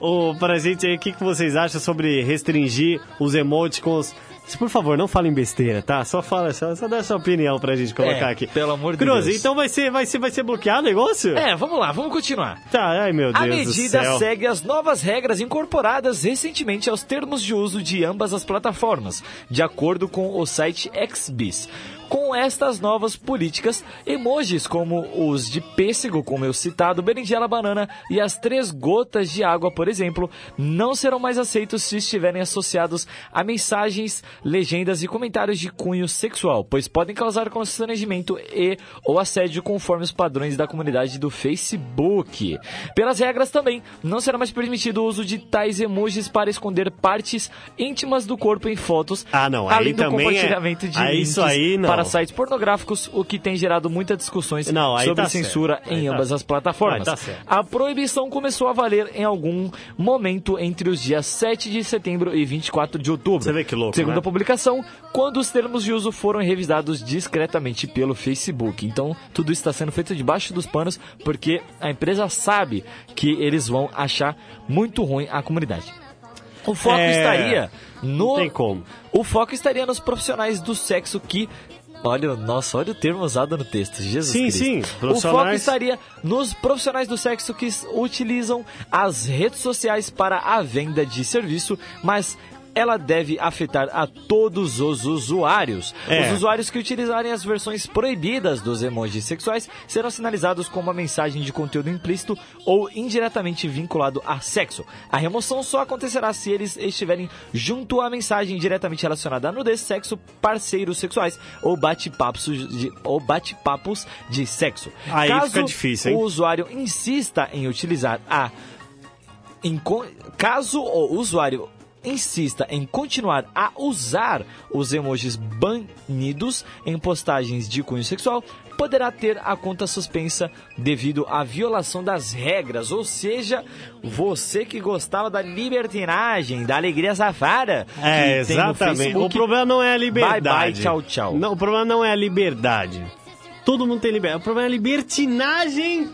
o pra gente aí, o que, que vocês acham sobre restringir os emoticons. Se, Por favor, não falem besteira, tá? Só fala, só, só dá a sua opinião pra gente colocar É, aqui. pelo amor de Cruz, Deus. então vai ser, vai ser, vai ser bloqueado o negócio? É, vamos lá, vamos continuar. Tá, ai meu Deus A medida segue as novas regras incorporadas recentemente aos termos de uso de ambas as plataformas, de acordo com o site XBIS. Com estas novas políticas, emojis como os de pêssego, como eu citado, berinjela, banana e as três gotas de água, por exemplo, não serão mais aceitos se estiverem associados a mensagens, legendas e comentários de cunho sexual, pois podem causar constrangimento e ou assédio conforme os padrões da comunidade do Facebook. Pelas regras também, não será mais permitido o uso de tais emojis para esconder partes íntimas do corpo em fotos, Ah, não, aí além do também é- compartilhamento de aí links isso aí não. Para sites pornográficos, o que tem gerado muitas discussões Não, sobre tá censura certo. em Aí tá ambas certo. as plataformas. Tá. A proibição começou a valer em algum momento entre os dias 7 de setembro e 24 de outubro. Você vê que louco, Segundo né? a publicação, quando os termos de uso foram revisados discretamente pelo Facebook. Então, tudo isso está sendo feito debaixo dos panos porque a empresa sabe que eles vão achar muito ruim a comunidade. O foco É, estaria no. não tem como. O foco estaria nos profissionais do sexo que. Olha, nossa, olha o termo usado no texto. Jesus Sim, Cristo. sim, O foco estaria nos profissionais do sexo que utilizam as redes sociais para a venda de serviço, mas ela deve afetar a todos os usuários. É. Os usuários que utilizarem as versões proibidas dos emojis sexuais serão sinalizados com uma mensagem de conteúdo implícito ou indiretamente vinculado a sexo. A remoção só acontecerá se eles estiverem junto à mensagem diretamente relacionada a nudez, sexo, parceiros sexuais ou bate-papos de, ou bate-papos de sexo. Aí Caso fica difícil, hein? o usuário insista em utilizar a caso o usuário insista em continuar a usar os emojis banidos em postagens de cunho sexual, poderá ter a conta suspensa devido à violação das regras. Ou seja, você que gostava da libertinagem, da alegria safada. É, exatamente. O problema não é a liberdade. Bye bye, tchau, tchau. Não, o problema não é a liberdade. Todo mundo tem liberdade. O problema é a libertinagem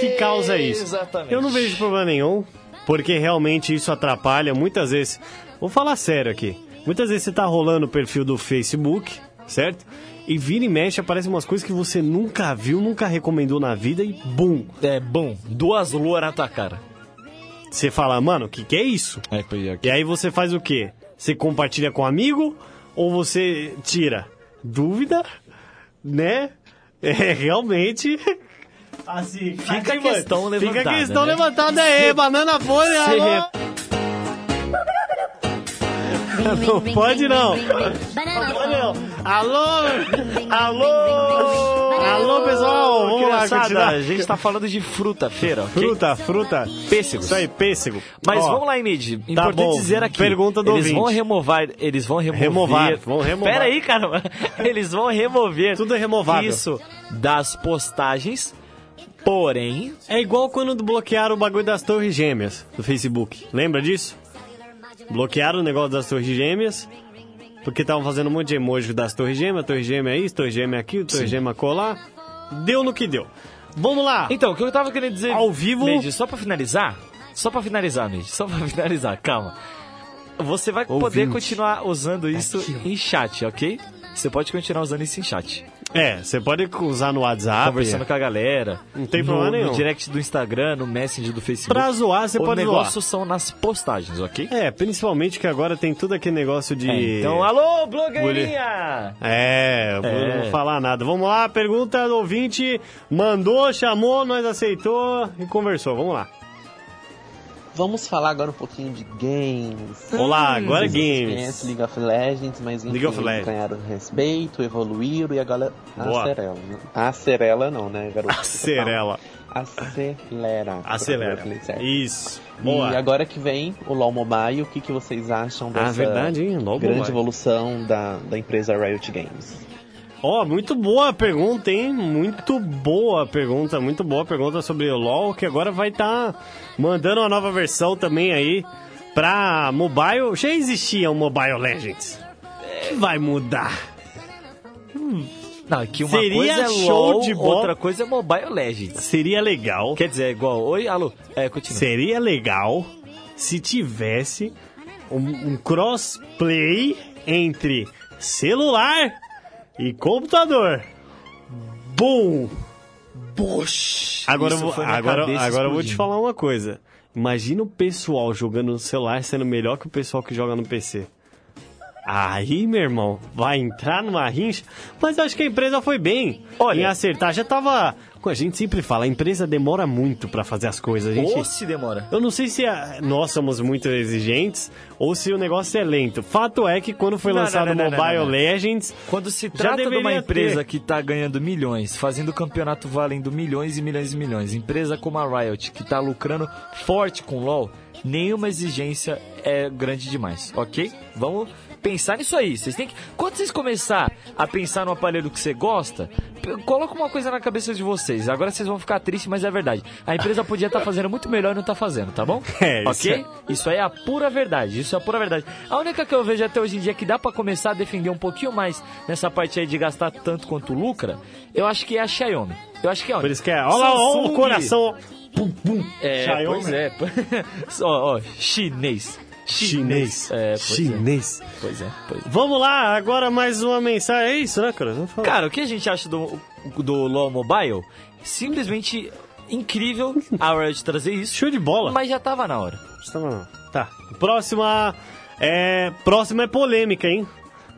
que causa isso. Exatamente. Eu não vejo problema nenhum, porque realmente isso atrapalha muitas vezes. Vou falar sério aqui. Muitas vezes você tá rolando o perfil do Facebook, certo? E vira e mexe, aparecem umas coisas que você nunca viu, nunca recomendou na vida e bum! É bom, duas luas na tua cara. Você fala, mano, o que, que é isso? É, pior que- E aí você faz o quê? Você compartilha com um amigo ou você tira? Dúvida, né? É realmente. Assim, Fica a questão Fica a levantada, questão né? levantada aí, banana folha. Se alô? Não pode não. Banana. Alô, alô, alô pessoal, vamos lá continuar. a gente tá falando de fruta, feira, ok? Fruta, fruta. Pêssegos. Isso aí, pêssego. Mas Ó, vamos lá, Emid. Importante tá bom. dizer aqui. Pergunta do Eles ouvinte. vão remover. Eles vão remover. Removar, vão removar. Pera aí, caramba. Eles vão remover. Tudo é removável. Isso das postagens. Porém, É igual quando bloquearam o bagulho das torres gêmeas do Facebook. Lembra disso? Bloquearam o negócio das torres gêmeas. Porque estavam fazendo um monte de emoji das torres gêmeas. Torre gêmea é isso, torre gêmea é aquilo, torre gêmea colar. Deu no que deu. Vamos lá. então, o que eu tava querendo dizer. Ao vivo- Medi, só pra finalizar. Só pra finalizar, Medi. Só pra finalizar, calma. Você vai poder Ouvinte. continuar usando isso em chat, ok? Você pode continuar usando isso em chat. É, você pode usar no WhatsApp. conversando com a galera. Não tem no, problema nenhum. No direct do Instagram, no Messenger do Facebook. Pra zoar, você o pode negócio são nas postagens, ok? É, principalmente que agora tem tudo aquele negócio de. É, então, alô, blogueirinha! É, É. não vou falar nada. Vamos lá, pergunta do ouvinte. Mandou, chamou, nós aceitou e conversou. Vamos lá. Vamos falar agora um pouquinho de games. Olá, agora é games. conhecem League of Legends, mas enfim, League of Legends. ganharam respeito, evoluíram e agora Boa. acerela. Acerela não, né, garoto? Acerela. Acelera. Acelera. Isso. Boa. E agora que vem o LoL Mobile, o que, que vocês acham dessa Ah, verdade, hein? LoL grande Mobile. evolução da, da empresa Riot Games? Ó, muito boa a pergunta, hein? Muito boa a pergunta, muito boa a pergunta sobre o LoL, que agora vai estar mandando uma nova versão também aí pra mobile. Já existia o Mobile Legends. Que vai mudar? Não, que uma Seria coisa é show LOL, de bola. outra coisa é Mobile Legends. Seria legal. Quer dizer, é igual, oi, alô, é, continua. Seria legal se tivesse um, um crossplay entre celular e computador. Bom! Bosh! Agora, eu Isso vou, foi agora, agora eu vou te falar uma coisa. Imagina o pessoal jogando no celular sendo melhor que o pessoal que joga no PC. Aí, meu irmão, vai entrar numa rincha. Mas eu acho que a empresa foi bem em acertar. Já tava. A gente sempre fala, a empresa demora muito pra fazer as coisas. A gente... Ou se demora. Eu não sei se a- nós somos muito exigentes ou se o negócio é lento. Fato é que quando foi Não, lançado o Mobile não, não. Legends. Quando se trata de uma empresa ter. que tá ganhando milhões, fazendo campeonato valendo milhões e milhões e milhões, empresa como a Riot, que tá lucrando forte com LoL, nenhuma exigência é grande demais, ok? Vamos pensar nisso aí. Vocês têm que. Quando vocês começar a pensar no aparelho que você gosta, coloca uma coisa na cabeça de vocês. Agora vocês vão ficar tristes, mas é verdade. A empresa podia estar fazendo muito melhor e não tá fazendo, tá bom? É, isso ok? é. Isso aí é a pura verdade. Isso é a pura verdade. A única que eu vejo até hoje em dia que dá pra começar a defender um pouquinho mais nessa parte aí de gastar tanto quanto lucra, eu acho que é a Xiaomi. Eu acho que é a Por isso que é. Olha lá, o coração. Pum, pum. É, Xiaomi. pois é. ó, ó, chinês. Chinês. É, pois Chinês. É. Pois é, pois é. Vamos lá, agora mais uma mensagem. É isso, né, cara? Cara, o que a gente acha do, do LoL Mobile? Simplesmente incrível a Riot trazer isso. Show de bola. Mas já tava na hora. Estava não. Tá. Próxima é. Próxima é polêmica, hein?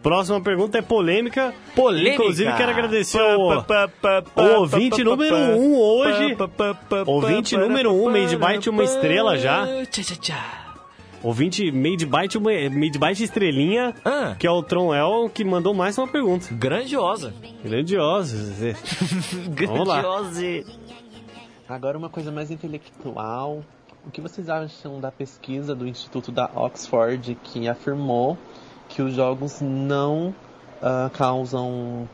Próxima pergunta é polêmica. Polêmica. Inclusive, quero agradecer ao, ao ouvinte número 1 um hoje. Ouvinte número 1, um, Made Byte, uma estrela já. Tchá, tchá, tchá. Ouvinte Made Byte, Made Byte estrelinha, Ah. que é o Tronel, que mandou mais uma pergunta. Grandiosa. Grandiosa. Vamos lá. Grandiosa. Agora uma coisa mais intelectual. O que vocês acham da pesquisa do Instituto da Oxford que afirmou que os jogos não ah, causam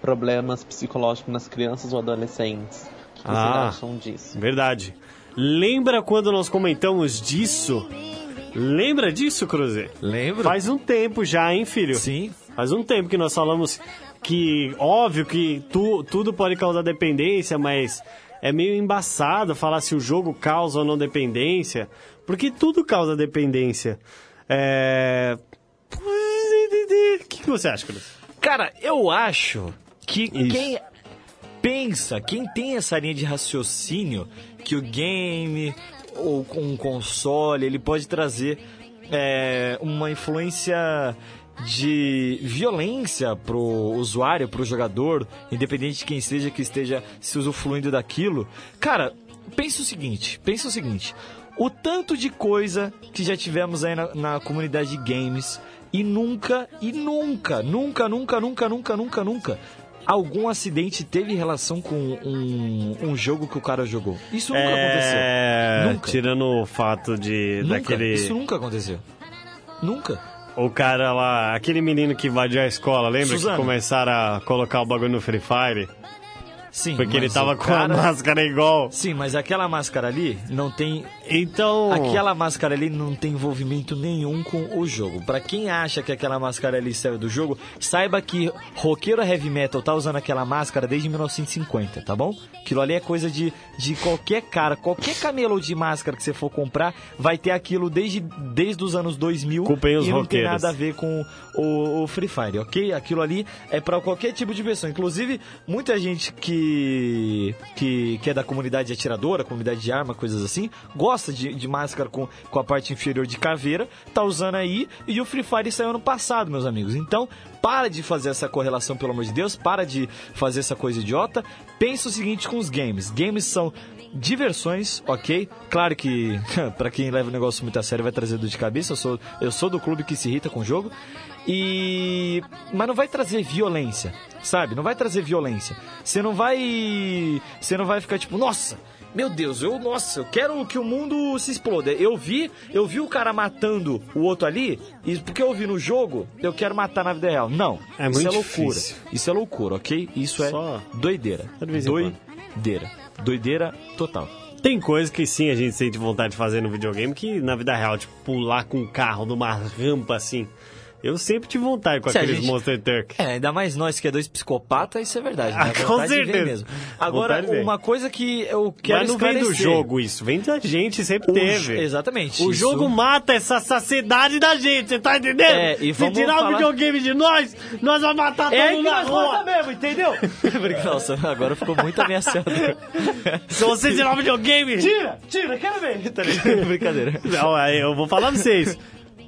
problemas psicológicos nas crianças ou adolescentes? O que vocês Ah. acham disso? Verdade. Lembra quando nós comentamos disso? Lembra disso, Cruze? Lembro. Faz um tempo já, hein, filho? Sim. Faz um tempo que nós falamos que, óbvio que tu, tudo pode causar dependência, mas é meio embaçado falar se o jogo causa ou não dependência, porque tudo causa dependência. É. O que, que você acha, Cruz? Cara, eu acho que quem pensa, quem tem essa linha de raciocínio que o game ou um console ele pode trazer é, uma influência de violência pro usuário, pro jogador, independente de quem seja que esteja se usufruindo daquilo. Cara, pensa o seguinte, pensa o seguinte. O tanto de coisa que já tivemos aí na, na comunidade de games e nunca, e nunca, nunca, nunca, nunca, nunca, nunca, nunca, algum acidente teve relação com um, um jogo que o cara jogou. Isso nunca É, aconteceu. Nunca. Tirando o fato de Nunca. daquele Isso nunca aconteceu. Nunca. o cara lá, aquele menino que invadiu a escola, lembra Suzano. que começaram a colocar o bagulho no Free Fire? Sim. Porque ele tava com cara- a máscara igual. Sim, mas aquela máscara ali não tem. Então. Aquela máscara ali não tem envolvimento nenhum com o jogo. Pra quem acha que aquela máscara ali serve do jogo, saiba que roqueiro heavy metal tá usando aquela máscara desde 1950, tá bom? Aquilo ali é coisa de, de qualquer cara, qualquer camelo de máscara que você for comprar, vai ter aquilo desde, desde os anos 2000 Culpem os e não tem roqueiros. nada a ver com o, o Free Fire, ok? Aquilo ali é pra qualquer tipo de pessoa. Inclusive, muita gente que, que, que é da comunidade atiradora, comunidade de arma, coisas assim, gosta de, de máscara com, com a parte inferior de caveira, tá usando aí, e o Free Fire saiu ano passado, meus amigos. Então, para de fazer essa correlação, pelo amor de Deus, para de fazer essa coisa idiota. Pensa o seguinte com os games. Games são diversões, ok? Claro que pra quem leva o negócio muito a sério vai trazer dor de cabeça. Eu sou, eu sou do clube que se irrita com o jogo. E mas não vai trazer violência, sabe? Não vai trazer violência. Você não vai você não vai ficar tipo, nossa, meu Deus, eu, nossa, eu quero que o mundo se exploda. Eu vi, eu vi o cara matando o outro ali, e porque eu vi no jogo, eu quero matar na vida real. Não, É isso muito é loucura. difícil. Isso é loucura, ok? Isso é Só- doideira. Doideira. Doideira total. Tem coisa que sim a gente sente vontade de fazer no videogame que na vida real, tipo, pular com um carro numa rampa assim. Eu sempre tive vontade com Se aqueles gente- Monster Truck. É, ainda mais nós que é dois psicopatas, isso é verdade. Ah, né? com de ver certeza. mesmo. Agora, uma coisa que eu quero Mas não vem do esclarecer. jogo isso, vem da gente, sempre O teve. exatamente, O isso- jogo mata essa saciedade da gente, você tá entendendo? É, e Se vamos tirar falar- o videogame de nós, nós vamos matar todo É mundo na nós rua. mesmo, entendeu? Nossa, agora ficou muito ameaçador. Se você tirar o videogame... Tira, tira, quero ver. Tá? Brincadeira. Não, eu vou falar pra vocês.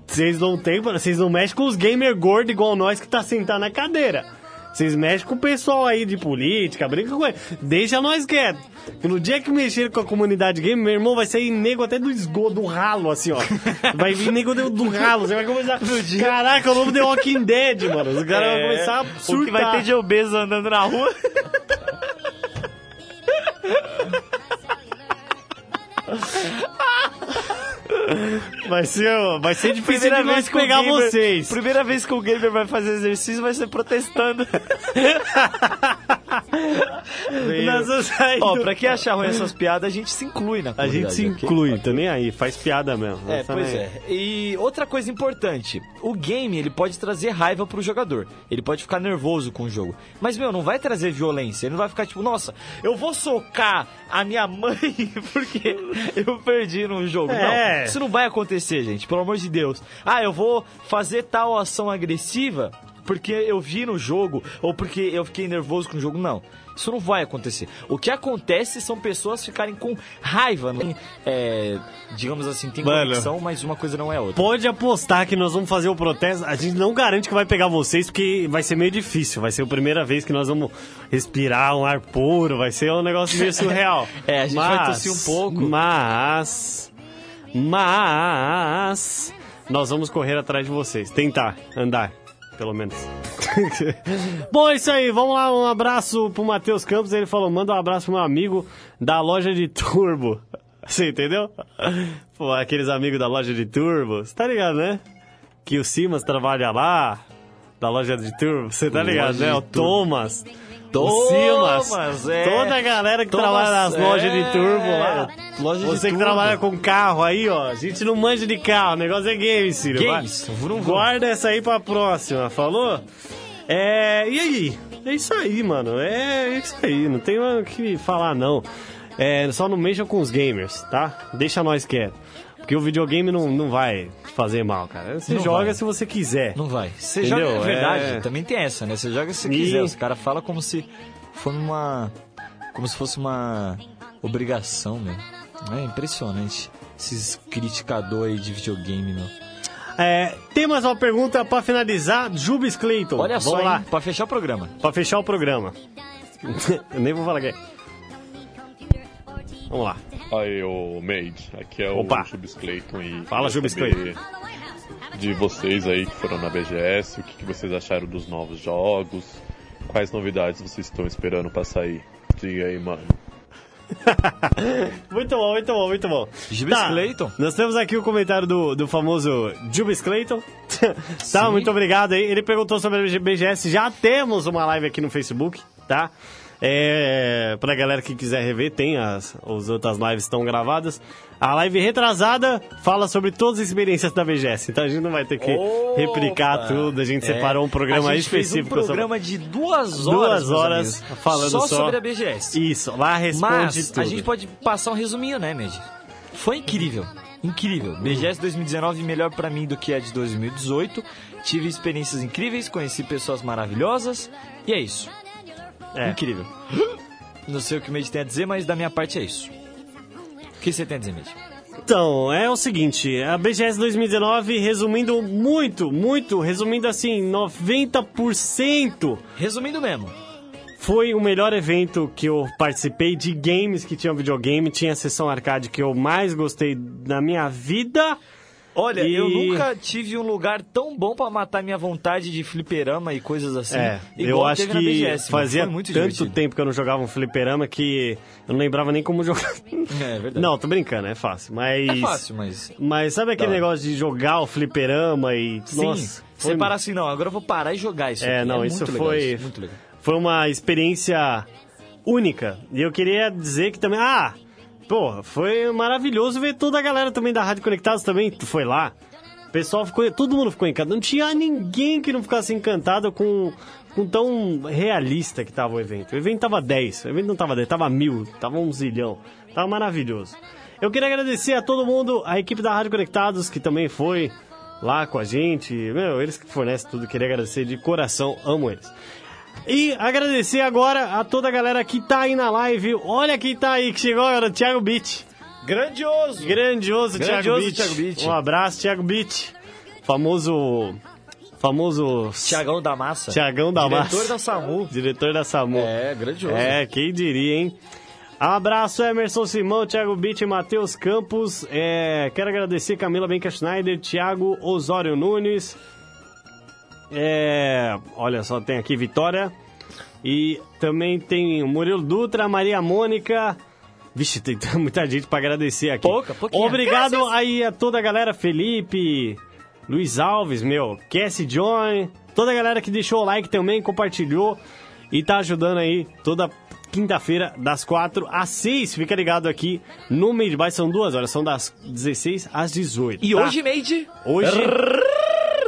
Vocês não tem, vocês não mexem com os gamer gordos igual nós que tá sentado na cadeira. Vocês mexem com o pessoal aí de política, brinca com ele. Deixa nós quietos. No dia que mexer com a comunidade gamer, meu irmão vai sair nego até do esgoto, do ralo, assim, ó. Vai vir nego do, do ralo. Você vai começar. Caraca, o novo The Walking Dead, mano. Os caras vão começar a surtar. É, O que vai ter de obeso andando na rua. Vai ser, vai ser difícil Primeira vez que pegar gamer- vocês. Primeira vez que o gamer vai fazer exercício vai ser protestando. Ó, pra quem achar ruim essas piadas, a gente se inclui na A comunidade. gente se inclui, tá nem aí, faz piada mesmo. É, pois aí. é. E outra coisa importante, o game ele pode trazer raiva pro jogador. Ele pode ficar nervoso com o jogo. Mas, meu, não vai trazer violência. Ele não vai ficar tipo, nossa, eu vou socar a minha mãe porque eu perdi no jogo. É. Não, isso não vai acontecer, gente, pelo amor de Deus. Ah, eu vou fazer tal ação agressiva porque eu vi no jogo ou porque eu fiquei nervoso com o jogo. Não. Isso não vai acontecer. O que acontece são pessoas ficarem com raiva. Não, é, digamos assim, tem Mano. conexão, mas uma coisa não é outra. Pode apostar que nós vamos fazer o protesto. A gente não garante que vai pegar vocês, porque vai ser meio difícil. Vai ser a primeira vez que nós vamos respirar um ar puro. Vai ser um negócio meio surreal. É, a gente vai tossir um pouco. Mas. Mas. Nós vamos correr atrás de vocês. Tentar andar, pelo menos. Bom, é isso aí. Vamos lá. Um abraço pro Matheus Campos. Ele falou: manda um abraço pro meu amigo da loja de Turbo. Você entendeu? Pô, aqueles amigos da loja de Turbo. Você tá ligado, né? Que o Simas trabalha lá, da loja de Turbo. Você tá ligado, Loja né? O Turbo. Thomas. É. Toda a galera que Thomas, trabalha nas lojas de é. Turbo lá. Loja Você que turbo. trabalha com carro aí, ó. A gente não manja de carro. O negócio é game, Ciro. Games. Guarda essa aí pra próxima, falou? É. E aí? É isso aí, mano. É isso aí. Não tem o que falar, não. É, só não mexa com os gamers, tá? Deixa nós quieto. Porque o videogame não, não vai te fazer mal, cara. Você Não joga vai. se você quiser. Não vai. Você Entendeu? joga, é verdade, É. também tem essa, né? Você joga se E- quiser. Os caras falam como se for uma. Como se fosse uma obrigação, meu. É impressionante. Esses criticadores aí de videogame, meu. É, tem mais uma pergunta pra finalizar. Jubes Clayton. Olha Vamos só, lá. hein? Pra fechar o programa. Pra fechar o programa. Eu nem vou falar que é. Vamos lá. Aí, ô Maid, aqui é Opa. o Jubis Clayton e Fala, Jubis saber De vocês aí que foram na BGS, o que, que vocês acharam dos novos jogos? Quais novidades vocês estão esperando pra sair? Diga aí, mano. Muito bom, muito bom, muito bom. Jubes Clayton. Nós temos aqui o comentário do, do famoso Jubis Clayton. tá, Sim. muito obrigado aí. Ele perguntou sobre a BGS. Já temos uma live aqui no Facebook, tá? É, pra galera que quiser rever, tem as, as outras lives estão gravadas. A live retrasada fala sobre todas as experiências da BGS. Então a gente não vai ter que Opa! replicar tudo. A gente É. separou um programa a gente específico fez um programa de duas horas, duas horas falando só, sobre a BGS. Isso, lá responde Mas tudo. a gente pode passar um resuminho, né, Med? Foi incrível. Incrível. BGS 2019 melhor pra mim do que a de 2018. Tive experiências incríveis, conheci pessoas maravilhosas e é isso. É. Incrível. Não sei o que o Med tem a dizer, mas da minha parte é isso. O que você tem a dizer, Med? Então, é o seguinte, a BGS 2019, resumindo muito, muito, resumindo assim, 90%, Resumindo mesmo. foi o melhor evento que eu participei de games que tinham videogame, tinha a sessão arcade que eu mais gostei da minha vida. Olha, E- eu nunca tive um lugar tão bom pra matar minha vontade de fliperama e coisas assim. é, eu acho que BGS, fazia Foi muito tanto divertido. tempo que eu não jogava um fliperama que eu não lembrava nem como jogar. É verdade. Não, tô brincando, é fácil, mas... É fácil, mas. Mas sabe aquele hora. negócio de jogar o fliperama e... Sim, Nossa, você parar assim, não, agora eu vou parar e jogar isso. É, aqui. não, isso muito legal, foi- isso, muito legal. foi uma experiência única. E eu queria dizer que também. Ah! Pô, foi maravilhoso ver toda a galera também da Rádio Conectados também. Foi lá. O pessoal ficou. Todo mundo ficou encantado. Não tinha ninguém que não ficasse encantado com, com tão realista que tava o evento. O evento tava 10. O evento não tava 10, tava mil, tava um zilhão. Tava maravilhoso. Eu queria agradecer a todo mundo, a equipe da Rádio Conectados, que também foi lá com a gente. Meu, eles que fornecem tudo. Queria agradecer de coração, amo eles. E agradecer agora a toda a galera que tá aí na live. Olha quem tá aí, que chegou agora, o Thiago Beat. Grandioso! Grandioso, Thiago Grandioso Beat. Thiago Beat. Um abraço, Thiago Beat. famoso. Famoso. Tiagão da Massa. Tiagão da Diretor Massa. da SAMU. Diretor da SAMU. É, grandioso. É, quem diria, hein? Abraço, Emerson Simão, Thiago Bitt e Matheus Campos. É, quero agradecer Camila Benca Schneider, Thiago Osório Nunes. É, olha só, tem aqui Vitória. E também tem o Murilo Dutra, Maria Mônica. Vixe, tem muita gente pra agradecer aqui. Pouca, pouquinha. Obrigado Graças. aí a toda a galera, Felipe, Luiz Alves, meu, Cassie John, toda a galera que deixou o like também, compartilhou e tá ajudando aí toda quinta-feira, das 4 às 6. Fica ligado aqui no Made by, são duas horas, são das 16 às 18. E tá? hoje, Made? Hoje.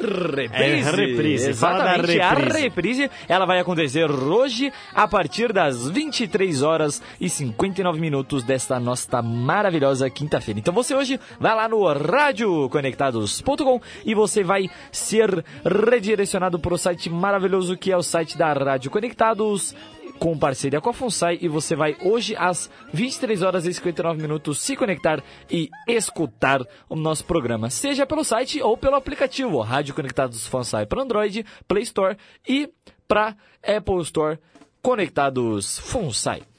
Reprise. É, reprise. Fala da Exatamente, a reprise. reprise. Ela vai acontecer hoje a partir das 23 horas e 59 minutos desta nossa maravilhosa quinta-feira. Então você hoje vai lá no radioconectados.com e você vai ser redirecionado para o site maravilhoso que é o site da Rádio Conectados com parceria com a FUNSAI e você vai hoje às 23 horas e 59 minutos se conectar e escutar o nosso programa, seja pelo site ou pelo aplicativo Rádio Conectados FUNSAI para Android, Play Store e para Apple Store Conectados FUNSAI.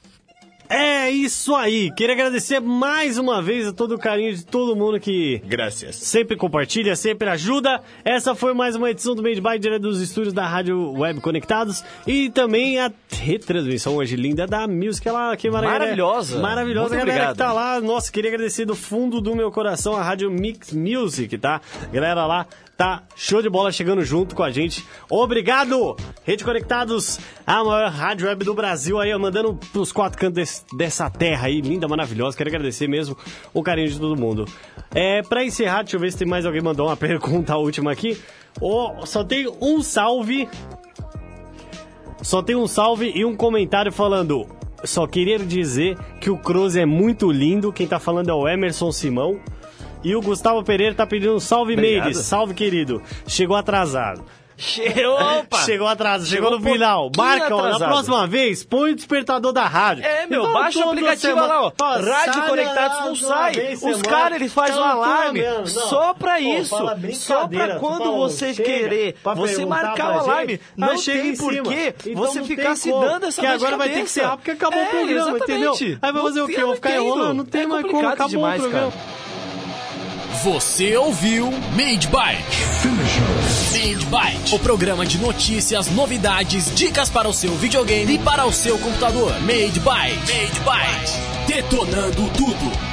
É isso aí. Queria agradecer mais uma vez a todo o carinho de todo mundo que Graças. sempre compartilha, sempre ajuda. Essa foi mais uma edição do Made by direto dos estúdios da Rádio Web Conectados e também a retransmissão hoje linda da Music lá, que maravilha. Maravilhosa. Maravilhosa, Muito galera obrigado. que tá lá. Nossa, queria agradecer do fundo do meu coração a Rádio Mix Music, tá? Galera lá tá show de bola chegando junto com a gente. Obrigado! Rede Conectados, a maior rádio web do Brasil aí, ó, mandando pros quatro cantos desse- dessa terra aí, linda, maravilhosa. Quero agradecer mesmo o carinho de todo mundo. É, pra encerrar, deixa eu ver se tem mais alguém mandou uma pergunta última aqui. Ó, só tem um salve só tem um salve e um comentário falando. Só queria dizer que o Croze é muito lindo. Quem tá falando é o Emerson Simão. E o Gustavo Pereira tá pedindo um salve, Obrigado. Mendes. Salve, querido. Chegou atrasado. Che- Opa! Chegou atrasado, chegou, Chegou no final. Marca, ó, na atrasado. próxima vez, põe o despertador da rádio. É, meu, Então, baixa o aplicativo semana- lá, ó. Ó, Rádio Conectados lá não sai. Os caras, eles fazem um tô alarme mesmo, só pra Pô, isso. Só pra quando falou, você chega querer, pra você marcar o alarme. gente, Não chega em porquê Então você ficar se como, dando essa Que agora vai ter que ser rápido porque acabou É, o programa, entendeu? exatamente. Aí vai fazer o quê? Eu vou ficar enrolando? Não tem É mais como, complicado acabou demais, o programa. Você ouviu Made Byte. Made Byte, o programa de notícias, novidades, dicas para o seu videogame e para o seu computador. Made Byte. Made Byte. Detonando tudo.